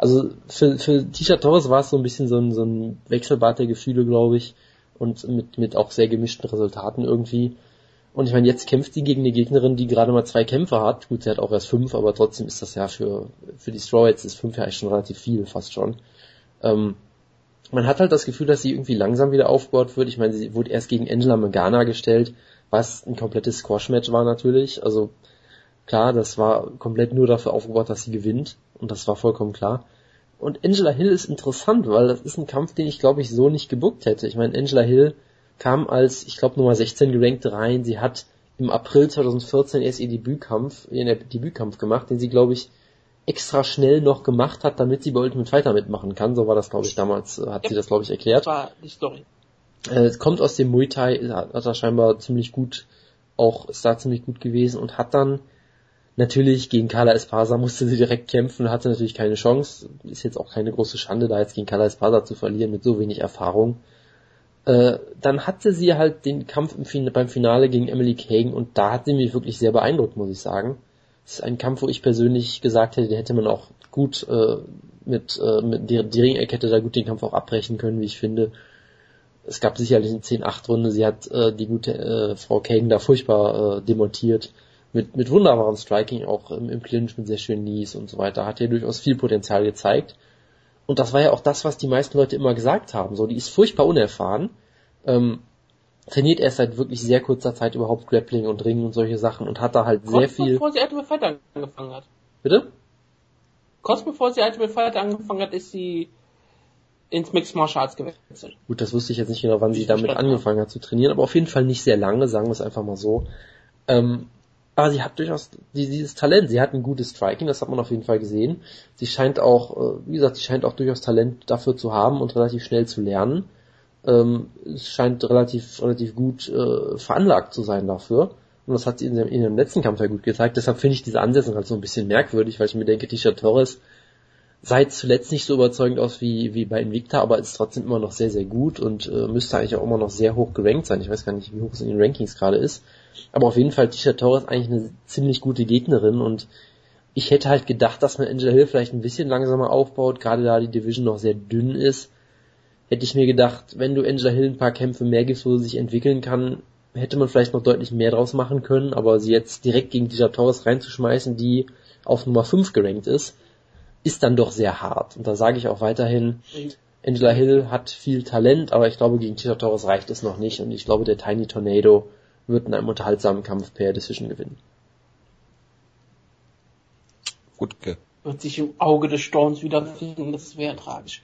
Also für, für Tisha Torres war es so ein bisschen so ein, so ein Wechselbad der Gefühle, glaube ich, und mit, mit auch sehr gemischten Resultaten irgendwie. Und ich meine, jetzt kämpft sie gegen eine Gegnerin, die gerade mal zwei Kämpfe hat. Gut, sie hat auch erst fünf, aber trotzdem ist das ja für, für die Strawweights ist fünf ja eigentlich schon relativ viel, fast schon. Ähm, man hat halt das Gefühl, dass sie irgendwie langsam wieder aufgebaut wird. Ich meine, sie wurde erst gegen Angela Magana gestellt, was ein komplettes Squash-Match war natürlich. Also klar, das war komplett nur dafür aufgebaut, dass sie gewinnt. Und das war vollkommen klar. Und Angela Hill ist interessant, weil das ist ein Kampf, den ich glaube ich so nicht gebuckt hätte. Ich meine, Angela Hill kam als, ich glaube, Nummer 16 gerankt rein. Sie hat im April 2014 erst ihr Debütkampf, ihren Debütkampf gemacht, den sie, glaube ich, extra schnell noch gemacht hat, damit sie bei Ultimate Fighter mitmachen kann. So war das, glaube ich, damals, äh, hat Ja. sie das, glaube ich, erklärt. Das war die Story. Äh, es kommt aus dem Muay Thai, hat, hat er scheinbar ziemlich gut, auch ist da ziemlich gut gewesen und hat dann natürlich gegen Carla Espasa musste sie direkt kämpfen, hatte natürlich keine Chance. Ist jetzt auch keine große Schande, da jetzt gegen Carla Espasa zu verlieren mit so wenig Erfahrung. Äh, dann hatte sie halt den Kampf beim Finale gegen Emily Kagan und da hat sie mich wirklich sehr beeindruckt, muss ich sagen. Es ist ein Kampf, wo ich persönlich gesagt hätte, den hätte man auch gut äh, mit, äh, mit die, die Ringecke hätte da gut den Kampf auch abbrechen können, wie ich finde es gab sicherlich eine 10-8-Runde, sie hat äh, die gute äh, Frau Kagan da furchtbar äh, demontiert. Mit, mit wunderbarem Striking, auch im, im Clinch mit sehr schönen Knees und so weiter. Hat ja durchaus viel Potenzial gezeigt. Und das war ja auch das, was die meisten Leute immer gesagt haben. So, die ist furchtbar unerfahren. Ähm, trainiert erst seit wirklich sehr kurzer Zeit überhaupt Grappling und Ringen und solche Sachen und hat da halt sehr Kurz viel. bevor sie Ultimate Fighter angefangen hat. Bitte? Kurz bevor sie Ultimate Fighter angefangen hat, ist sie ins Mixed Martial Arts gewechselt. Gut, das wusste ich jetzt nicht genau, wann sie damit angefangen hat zu trainieren, aber auf jeden Fall nicht sehr lange, sagen wir es einfach mal so. Ähm, aber sie hat durchaus die, dieses Talent, sie hat ein gutes Striking, das hat man auf jeden Fall gesehen. Sie scheint auch, äh, wie gesagt, sie scheint auch durchaus Talent dafür zu haben und relativ schnell zu lernen. Ähm, es scheint relativ, relativ gut äh, veranlagt zu sein dafür. Und das hat sie in dem letzten Kampf ja gut gezeigt. Deshalb finde ich diese Ansetzung halt so ein bisschen merkwürdig, weil ich mir denke, Tisha Torres sah jetzt zuletzt nicht so überzeugend aus wie, wie bei Invicta, aber ist trotzdem immer noch sehr, sehr gut und äh, müsste eigentlich auch immer noch sehr hoch gerankt sein. Ich weiß gar nicht, wie hoch es in den Rankings gerade ist. Aber auf jeden Fall Tisha Torres eigentlich eine ziemlich gute Gegnerin und Ich hätte halt gedacht, dass man Angela Hill vielleicht ein bisschen langsamer aufbaut, gerade da die Division noch sehr dünn ist. Hätte ich mir gedacht, wenn du Angela Hill ein paar Kämpfe mehr gibst, wo sie sich entwickeln kann, hätte man vielleicht noch deutlich mehr draus machen können, aber sie jetzt direkt gegen Tisha Torres reinzuschmeißen, die auf Nummer 5 gerankt ist, ist dann doch sehr hart. Und da sage ich auch weiterhin, Angela Hill hat viel Talent, aber ich glaube, gegen Tisha Torres reicht es noch nicht und ich glaube, der Tiny Tornado wird in einem unterhaltsamen Kampf per Decision gewinnen. Gut, okay. Wird sich im Auge des Storms wiederfinden, das wäre tragisch.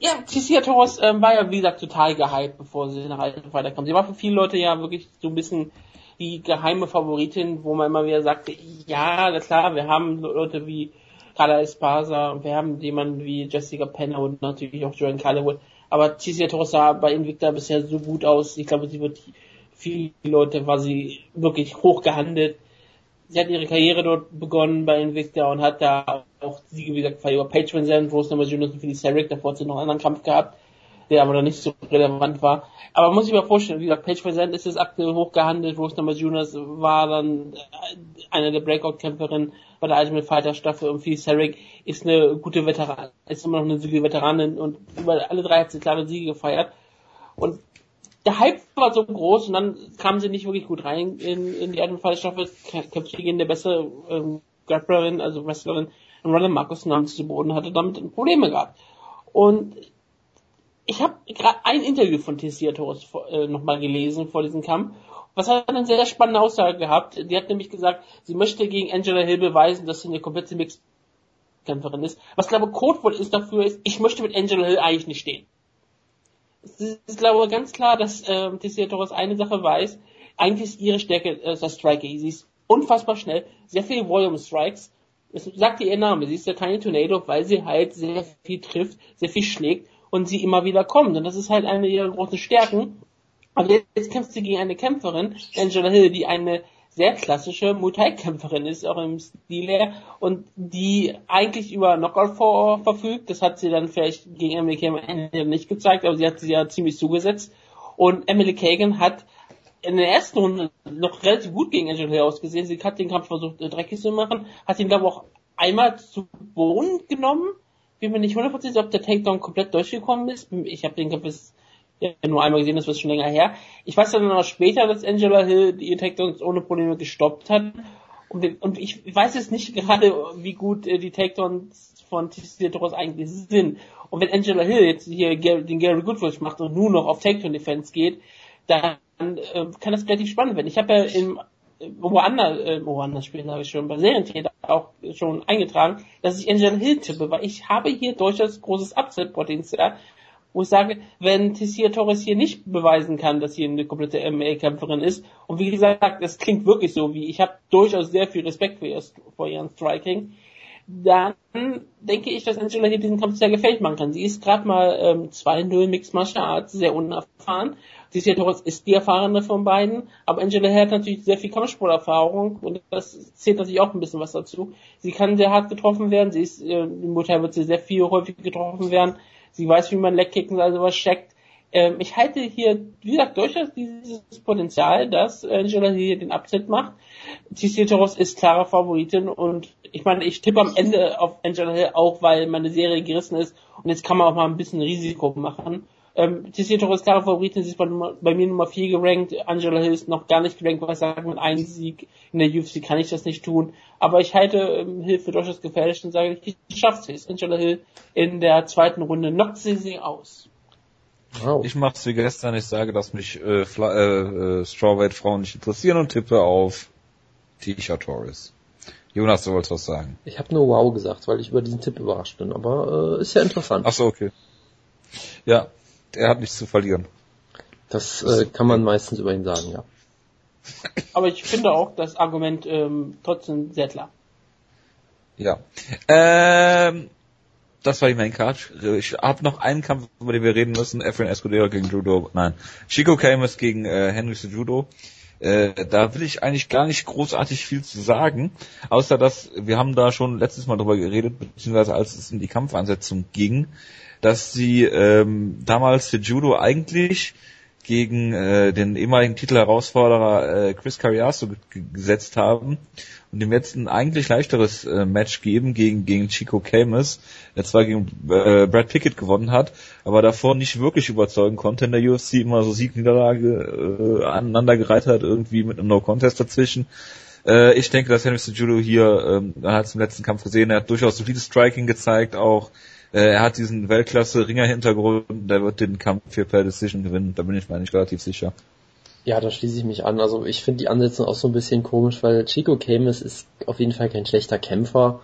Ja, Ticia Torres ähm, war ja, wie gesagt, total gehypt, bevor sie nach Alten weiterkam. Sie war für viele Leute ja wirklich so ein bisschen die geheime Favoritin, wo man immer wieder sagte, ja, klar, wir haben Leute wie Carla und wir haben jemanden wie Jessica Penner und natürlich auch Joanne Calderwood. Aber Ticia Torres sah bei Invicta bisher so gut aus. Ich glaube, sie wird viele Leute war sie wirklich hoch gehandelt sie hat ihre Karriere dort begonnen bei Invicta und hat da auch Siege, wie gesagt, über Page Van Zandt, Rose Namajunas und Philly Sarek, davor hat sie noch einen anderen Kampf gehabt, der aber noch nicht so relevant war. Aber muss ich mir vorstellen, wie gesagt, Page Zandt ist das aktuell hochgehandelt, Rose Namajunas war dann eine der Breakout-Kämpferinnen bei der Ultimate Fighter Staffel und Philly Sarek ist eine gute Veteran, ist immer noch eine Siege Veteranin und über alle drei hat sie klare Siege gefeiert. Und der Hype war so groß und dann kam sie nicht wirklich gut rein in, in die Iron Fighter Staffel. Kämpft gegen der bessere ähm, Grapplerin, also Wrestlerin, Ronald Marcus namens zu Boden, hatte damit Probleme gehabt. Und ich habe gerade ein Interview von Tessia Torres äh, nochmal gelesen vor diesem Kampf. Was hat eine sehr spannende Aussage gehabt. Die hat nämlich gesagt, sie möchte gegen Angela Hill beweisen, dass sie eine komplette Mixkämpferin ist. Was glaube Codewort ist dafür ist, ich möchte mit Angela Hill eigentlich nicht stehen es ist, glaube ich, ganz klar, dass äh, Tessia Torres eine Sache weiß. Eigentlich ist ihre Stärke äh, das Striking. Sie ist unfassbar schnell, sehr viele Volume Strikes. Das sagt ihr Name. Sie ist der Tiny Tornado, weil sie halt sehr viel trifft, sehr viel schlägt und sie immer wieder kommt. Und das ist halt eine ihrer großen Stärken. Aber jetzt kämpft sie gegen eine Kämpferin, Angela Hill, die eine sehr klassische Muay Kämpferin ist, auch im Stil her, und die eigentlich über Knockout vor, verfügt. Das hat sie dann vielleicht gegen Emily Kagan nicht gezeigt, aber sie hat sie ja ziemlich zugesetzt. Und Emily Kagan hat in der ersten Runde noch relativ gut gegen Angela Hill ausgesehen. Sie hat den Kampf versucht, äh, dreckig zu machen, hat ihn, glaube ich, auch einmal zu Boden genommen. Bin mir nicht hundertprozentig, ob der Takedown komplett durchgekommen ist. Ich habe den Kampf nur einmal gesehen, das wird schon länger her. Ich weiß dann noch später, dass Angela Hill die Takedowns ohne Probleme gestoppt hat. Und, und ich weiß jetzt nicht gerade, wie gut äh, die Takedowns von TC Torres eigentlich sind. Und wenn Angela Hill jetzt hier den Gary Goodrich macht und nur noch auf Takedown Defense geht, dann äh, kann das relativ spannend werden. Ich habe ja im äh, woanders, äh, woanders spielen habe ich schon bei Serientäter auch schon eingetragen, dass ich Angela Hill tippe, weil ich habe hier durchaus großes Upset-Potenzial wo ich sage, wenn Tessia Torres hier nicht beweisen kann, dass sie eine komplette MMA-Kämpferin ist, und wie gesagt, das klingt wirklich so, wie ich habe durchaus sehr viel Respekt für, ihr, für ihren Striking, dann denke ich, dass Angela hier diesen Kampf sehr gefällig machen kann. Sie ist gerade mal ähm, 2-0 Mixed Martial Arts, sehr unerfahren. Tessia Torres ist die erfahrene von beiden, aber Angela hat natürlich sehr viel Kampfsporterfahrung und das zählt natürlich auch ein bisschen was dazu. Sie kann sehr hart getroffen werden, sie ist, äh, im Urteil wird sie sehr viel häufig getroffen werden. Sie weiß, wie man Leckkicken also was checkt. Ähm, ich halte hier, wie gesagt, durchaus dieses Potenzial, dass Angela hier den Upset macht. Tissitoros ist klare Favoritin und ich meine, ich tippe am Ende auf Angela Hill auch, weil meine Serie gerissen ist und jetzt kann man auch mal ein bisschen Risiko machen. Ähm, Tissito ist klare Favoritin, sie ist bei, bei, mir Nummer 4 gerankt, Angela Hill ist noch gar nicht gerankt, weil ich sage, mit einem Sieg in der UFC kann ich das nicht tun. Aber ich halte ähm, Hill für durchaus gefährlich und sage, ich, schaffe es. Angela Hill in der zweiten Runde knockt sie sie aus. Wow. Ich mache es wie gestern, ich sage, dass mich äh, äh, äh, Strawweight Frauen nicht interessieren und tippe auf Tisha Torres. Jonas, du wolltest was sagen. Ich habe nur wow gesagt, weil ich über diesen Tipp überrascht bin, aber äh, ist ja interessant. Ach so, okay. Ja, er hat nichts zu verlieren. Das äh, kann man meistens über ihn sagen, ja. Aber ich finde auch das Argument ähm, trotzdem sehr klar. Ja. Ähm, das war die Main Card. Ich habe noch einen Kampf, über den wir reden müssen. Efren Escudero gegen Judo. Nein. Chico Camus gegen äh, Henry Judo. Äh, da will ich eigentlich gar nicht großartig viel zu sagen, außer dass wir haben da schon letztes Mal drüber geredet, beziehungsweise als es um die Kampfansetzung ging, dass sie ähm, damals für Judo eigentlich gegen äh, den ehemaligen Titelherausforderer äh, Chris Carriasso gesetzt haben und dem jetzt ein eigentlich leichteres äh, Match geben gegen gegen Chico Camus, der zwar gegen äh, Brad Pickett gewonnen hat, aber davor nicht wirklich überzeugen konnte in der UFC, immer so Sieg-Niederlage äh, aneinandergereiht hat, irgendwie mit einem No-Contest dazwischen. Äh, ich denke, dass Henry Cejudo hier, ähm, hat es im letzten Kampf gesehen, er hat durchaus solides Striking gezeigt, auch äh, er hat diesen Weltklasse-Ringer-Hintergrund, der wird den Kampf für per Decision gewinnen, da bin ich mir eigentlich relativ sicher. Ja, da schließe ich mich an. Also ich finde die Ansätze auch so ein bisschen komisch, weil Chico Camus ist auf jeden Fall kein schlechter Kämpfer,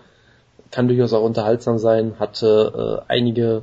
kann durchaus auch unterhaltsam sein, hatte äh, einige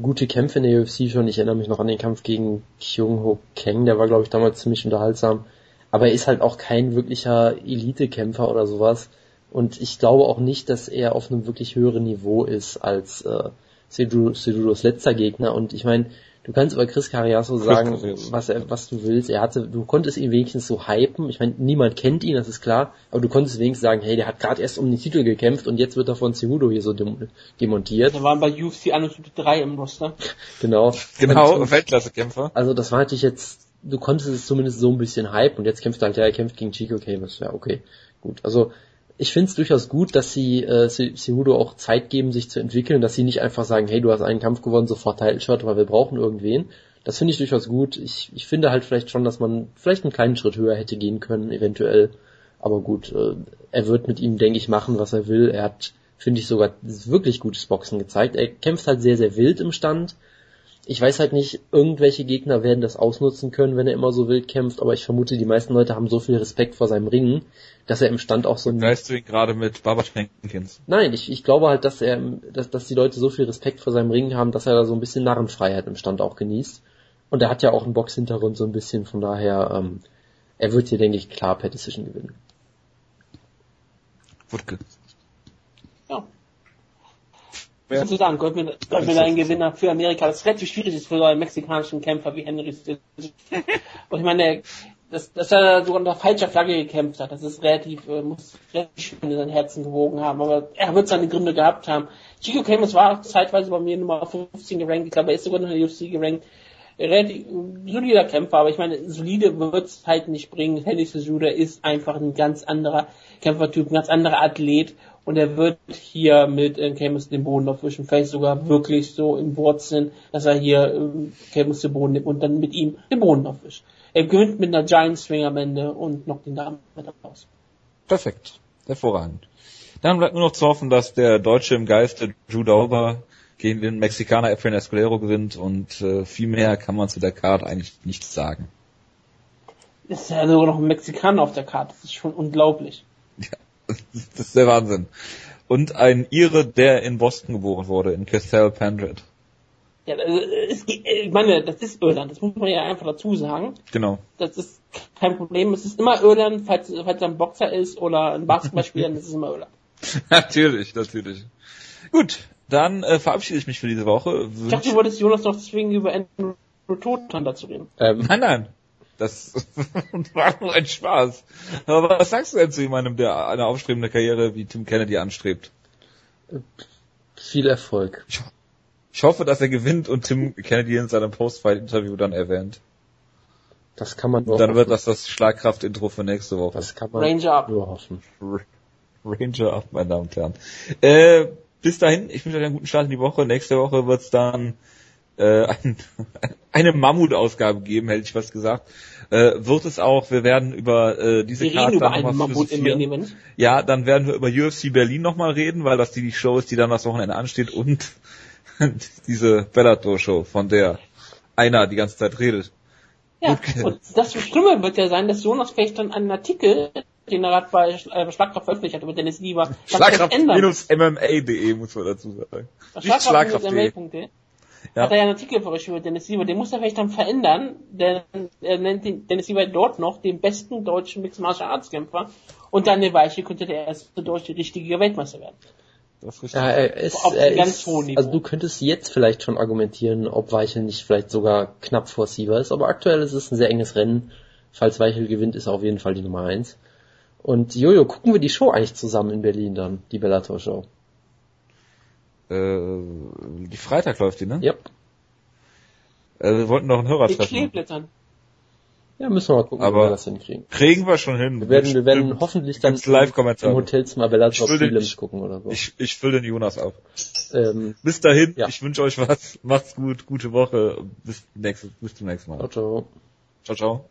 gute Kämpfe in der UFC schon. Ich erinnere mich noch an den Kampf gegen Kyung Ho Kang, der war glaube ich damals ziemlich unterhaltsam. Aber er ist halt auch kein wirklicher Elite-Kämpfer oder sowas. Und ich glaube auch nicht, dass er auf einem wirklich höheren Niveau ist als äh, Cejudos letzter Gegner. Und ich meine, Du kannst über Chris Carriasso sagen, was, er, was du willst. Er hatte, du konntest ihn wenigstens so hypen. Ich meine, niemand kennt ihn, das ist klar. Aber du konntest wenigstens sagen, hey, der hat gerade erst um den Titel gekämpft und jetzt wird er von Cejudo hier so demontiert. Der war bei UFC 3 im Roster. genau. Genau, Weltklassekämpfer. Also das war natürlich jetzt, du konntest es zumindest so ein bisschen hypen und jetzt kämpft er halt, ja, er kämpft gegen Chico Camus. Ja, okay, gut. Also ich finde es durchaus gut, dass sie äh, Cejudo auch Zeit geben, sich zu entwickeln, dass sie nicht einfach sagen, hey, du hast einen Kampf gewonnen, sofort Title Shot, weil wir brauchen irgendwen. Das finde ich durchaus gut. Ich, ich finde halt vielleicht schon, dass man vielleicht einen kleinen Schritt höher hätte gehen können, eventuell. Aber gut, äh, er wird mit ihm, denke ich, machen, was er will. Er hat, finde ich, sogar wirklich gutes Boxen gezeigt. Er kämpft halt sehr, sehr wild im Stand ich weiß halt nicht, irgendwelche Gegner werden das ausnutzen können, wenn er immer so wild kämpft, aber ich vermute, die meisten Leute haben so viel Respekt vor seinem Ringen, dass er im Stand auch so ein... Weißt du ihn gerade mit Barbara Jenkins? Nein, ich, ich glaube halt, dass er, dass, dass die Leute so viel Respekt vor seinem Ringen haben, dass er da so ein bisschen Narrenfreiheit im Stand auch genießt. Und er hat ja auch einen Boxhintergrund so ein bisschen, von daher, ähm, er wird hier, denke ich, klar per Decision gewinnen. Wutke. Sozusagen, mir ein Gewinner für Amerika, das relativ schwierig ist für so einen mexikanischen Kämpfer wie Henry Und ich meine, dass, dass er sogar unter falscher Flagge gekämpft hat, das ist relativ, äh, muss relativ schön in sein Herzen gewogen haben, aber er wird seine Gründe gehabt haben. Chico Camus war zeitweise bei mir Nummer 15 gerankt, ich glaube, er ist sogar noch in der UFC gerankt. Relativ solider Kämpfer, aber ich meine, solide wird's halt nicht bringen. Henry Cejudo ist einfach ein ganz anderer Kämpfertyp, ein ganz anderer Athlet und er wird hier mit äh, Camus den Boden aufwischen, vielleicht sogar wirklich so im Wortsinn, dass er hier äh, Camus den Boden nimmt und dann mit ihm den Boden aufwischt. Er gewinnt mit einer Giant Swing am Ende und knockt den Damen aus. Perfekt. Hervorragend. Dann bleibt nur noch zu hoffen, dass der Deutsche im Geiste Drew Dober gegen den Mexikaner Efrain Escolero gewinnt und äh, viel mehr kann man zu der Karte eigentlich nicht sagen. Ist ja sogar noch ein Mexikaner auf der Karte, das ist schon unglaublich. Das ist der Wahnsinn. Und ein Ire, der in Boston geboren wurde, in Castell Pendred. Ja, es, ich meine, das ist Irland, das muss man ja einfach dazu sagen. Genau. Das ist kein Problem. Es ist immer Irland, falls, falls er ein Boxer ist oder ein Basketballspieler, dann ist es immer Irland. natürlich, natürlich. Gut, dann äh, verabschiede ich mich für diese Woche. Ich dachte, du wolltest Jonas noch zwingen, über Andrew Todtanda zu reden. Ähm, nein, nein. Das war nur ein Spaß. Aber was sagst du denn zu jemandem, der eine aufstrebende Karriere wie Tim Kennedy anstrebt? Viel Erfolg. Ich, ich hoffe, dass er gewinnt und Tim Kennedy in seinem Post-Fight-Interview dann erwähnt. Das kann man nur Dann hoffen. wird das das Schlagkraft-Intro für nächste Woche. Das kann man Ranger up. nur hoffen. Ranger up, meine Damen und Herren. Äh, bis dahin, ich wünsche euch einen guten Start in die Woche. Nächste Woche wird's dann äh, ein, eine Mammutausgabe geben, hätte ich was gesagt. Äh, wird es auch, wir werden über äh, diese wir Karte über einen Mammut im Event. Ja, dann werden wir über UFC Berlin nochmal reden, weil das die Show ist, die dann das Wochenende ansteht und diese Bellator-Show, von der einer die ganze Zeit redet. Ja, okay. und das Schlimme wird ja sein, dass Jonas vielleicht dann einen Artikel, den er gerade bei äh, Schlagkraft veröffentlicht hat, über Dennis Lieber, Schlagkraft-mma.de muss man dazu sagen. Schlagkraft-mma.de ja. hat er ja einen Artikel veröffentlicht über Dennis Siever, den muss er vielleicht dann verändern, denn er nennt den Dennis Siever dort noch den besten deutschen Mixed Martial Arts Kämpfer und dann der Weiche könnte der erste deutsche richtige Weltmeister werden. Das ist ja, er ist, auf er ganz ist, hohen Niveau. Also du könntest jetzt vielleicht schon argumentieren, ob Weichel nicht vielleicht sogar knapp vor Siever ist, aber aktuell ist es ein sehr enges Rennen. Falls Weichel gewinnt, ist er auf jeden Fall die Nummer eins. Und Jojo, gucken wir die Show eigentlich zusammen in Berlin dann, die Bellator Show? Äh, die Freitag läuft die, ne? Yep. Äh, wir wollten noch einen Hörer treffen. Kleeblättern. Ja, müssen wir mal gucken, Aber wie wir das hinkriegen. Kriegen wir schon hin. Wir werden, wir werden hoffentlich dann Live-Kommentare. im Hotelzimmer Bellator Prelims ich- gucken oder so. Ich, ich fülle den Jonas auf. ähm, Bis dahin, Ja. ich wünsche euch was. Macht's gut, gute Woche. Bis, nächstes, bis zum nächsten Mal. ciao, ciao. Ciao, ciao.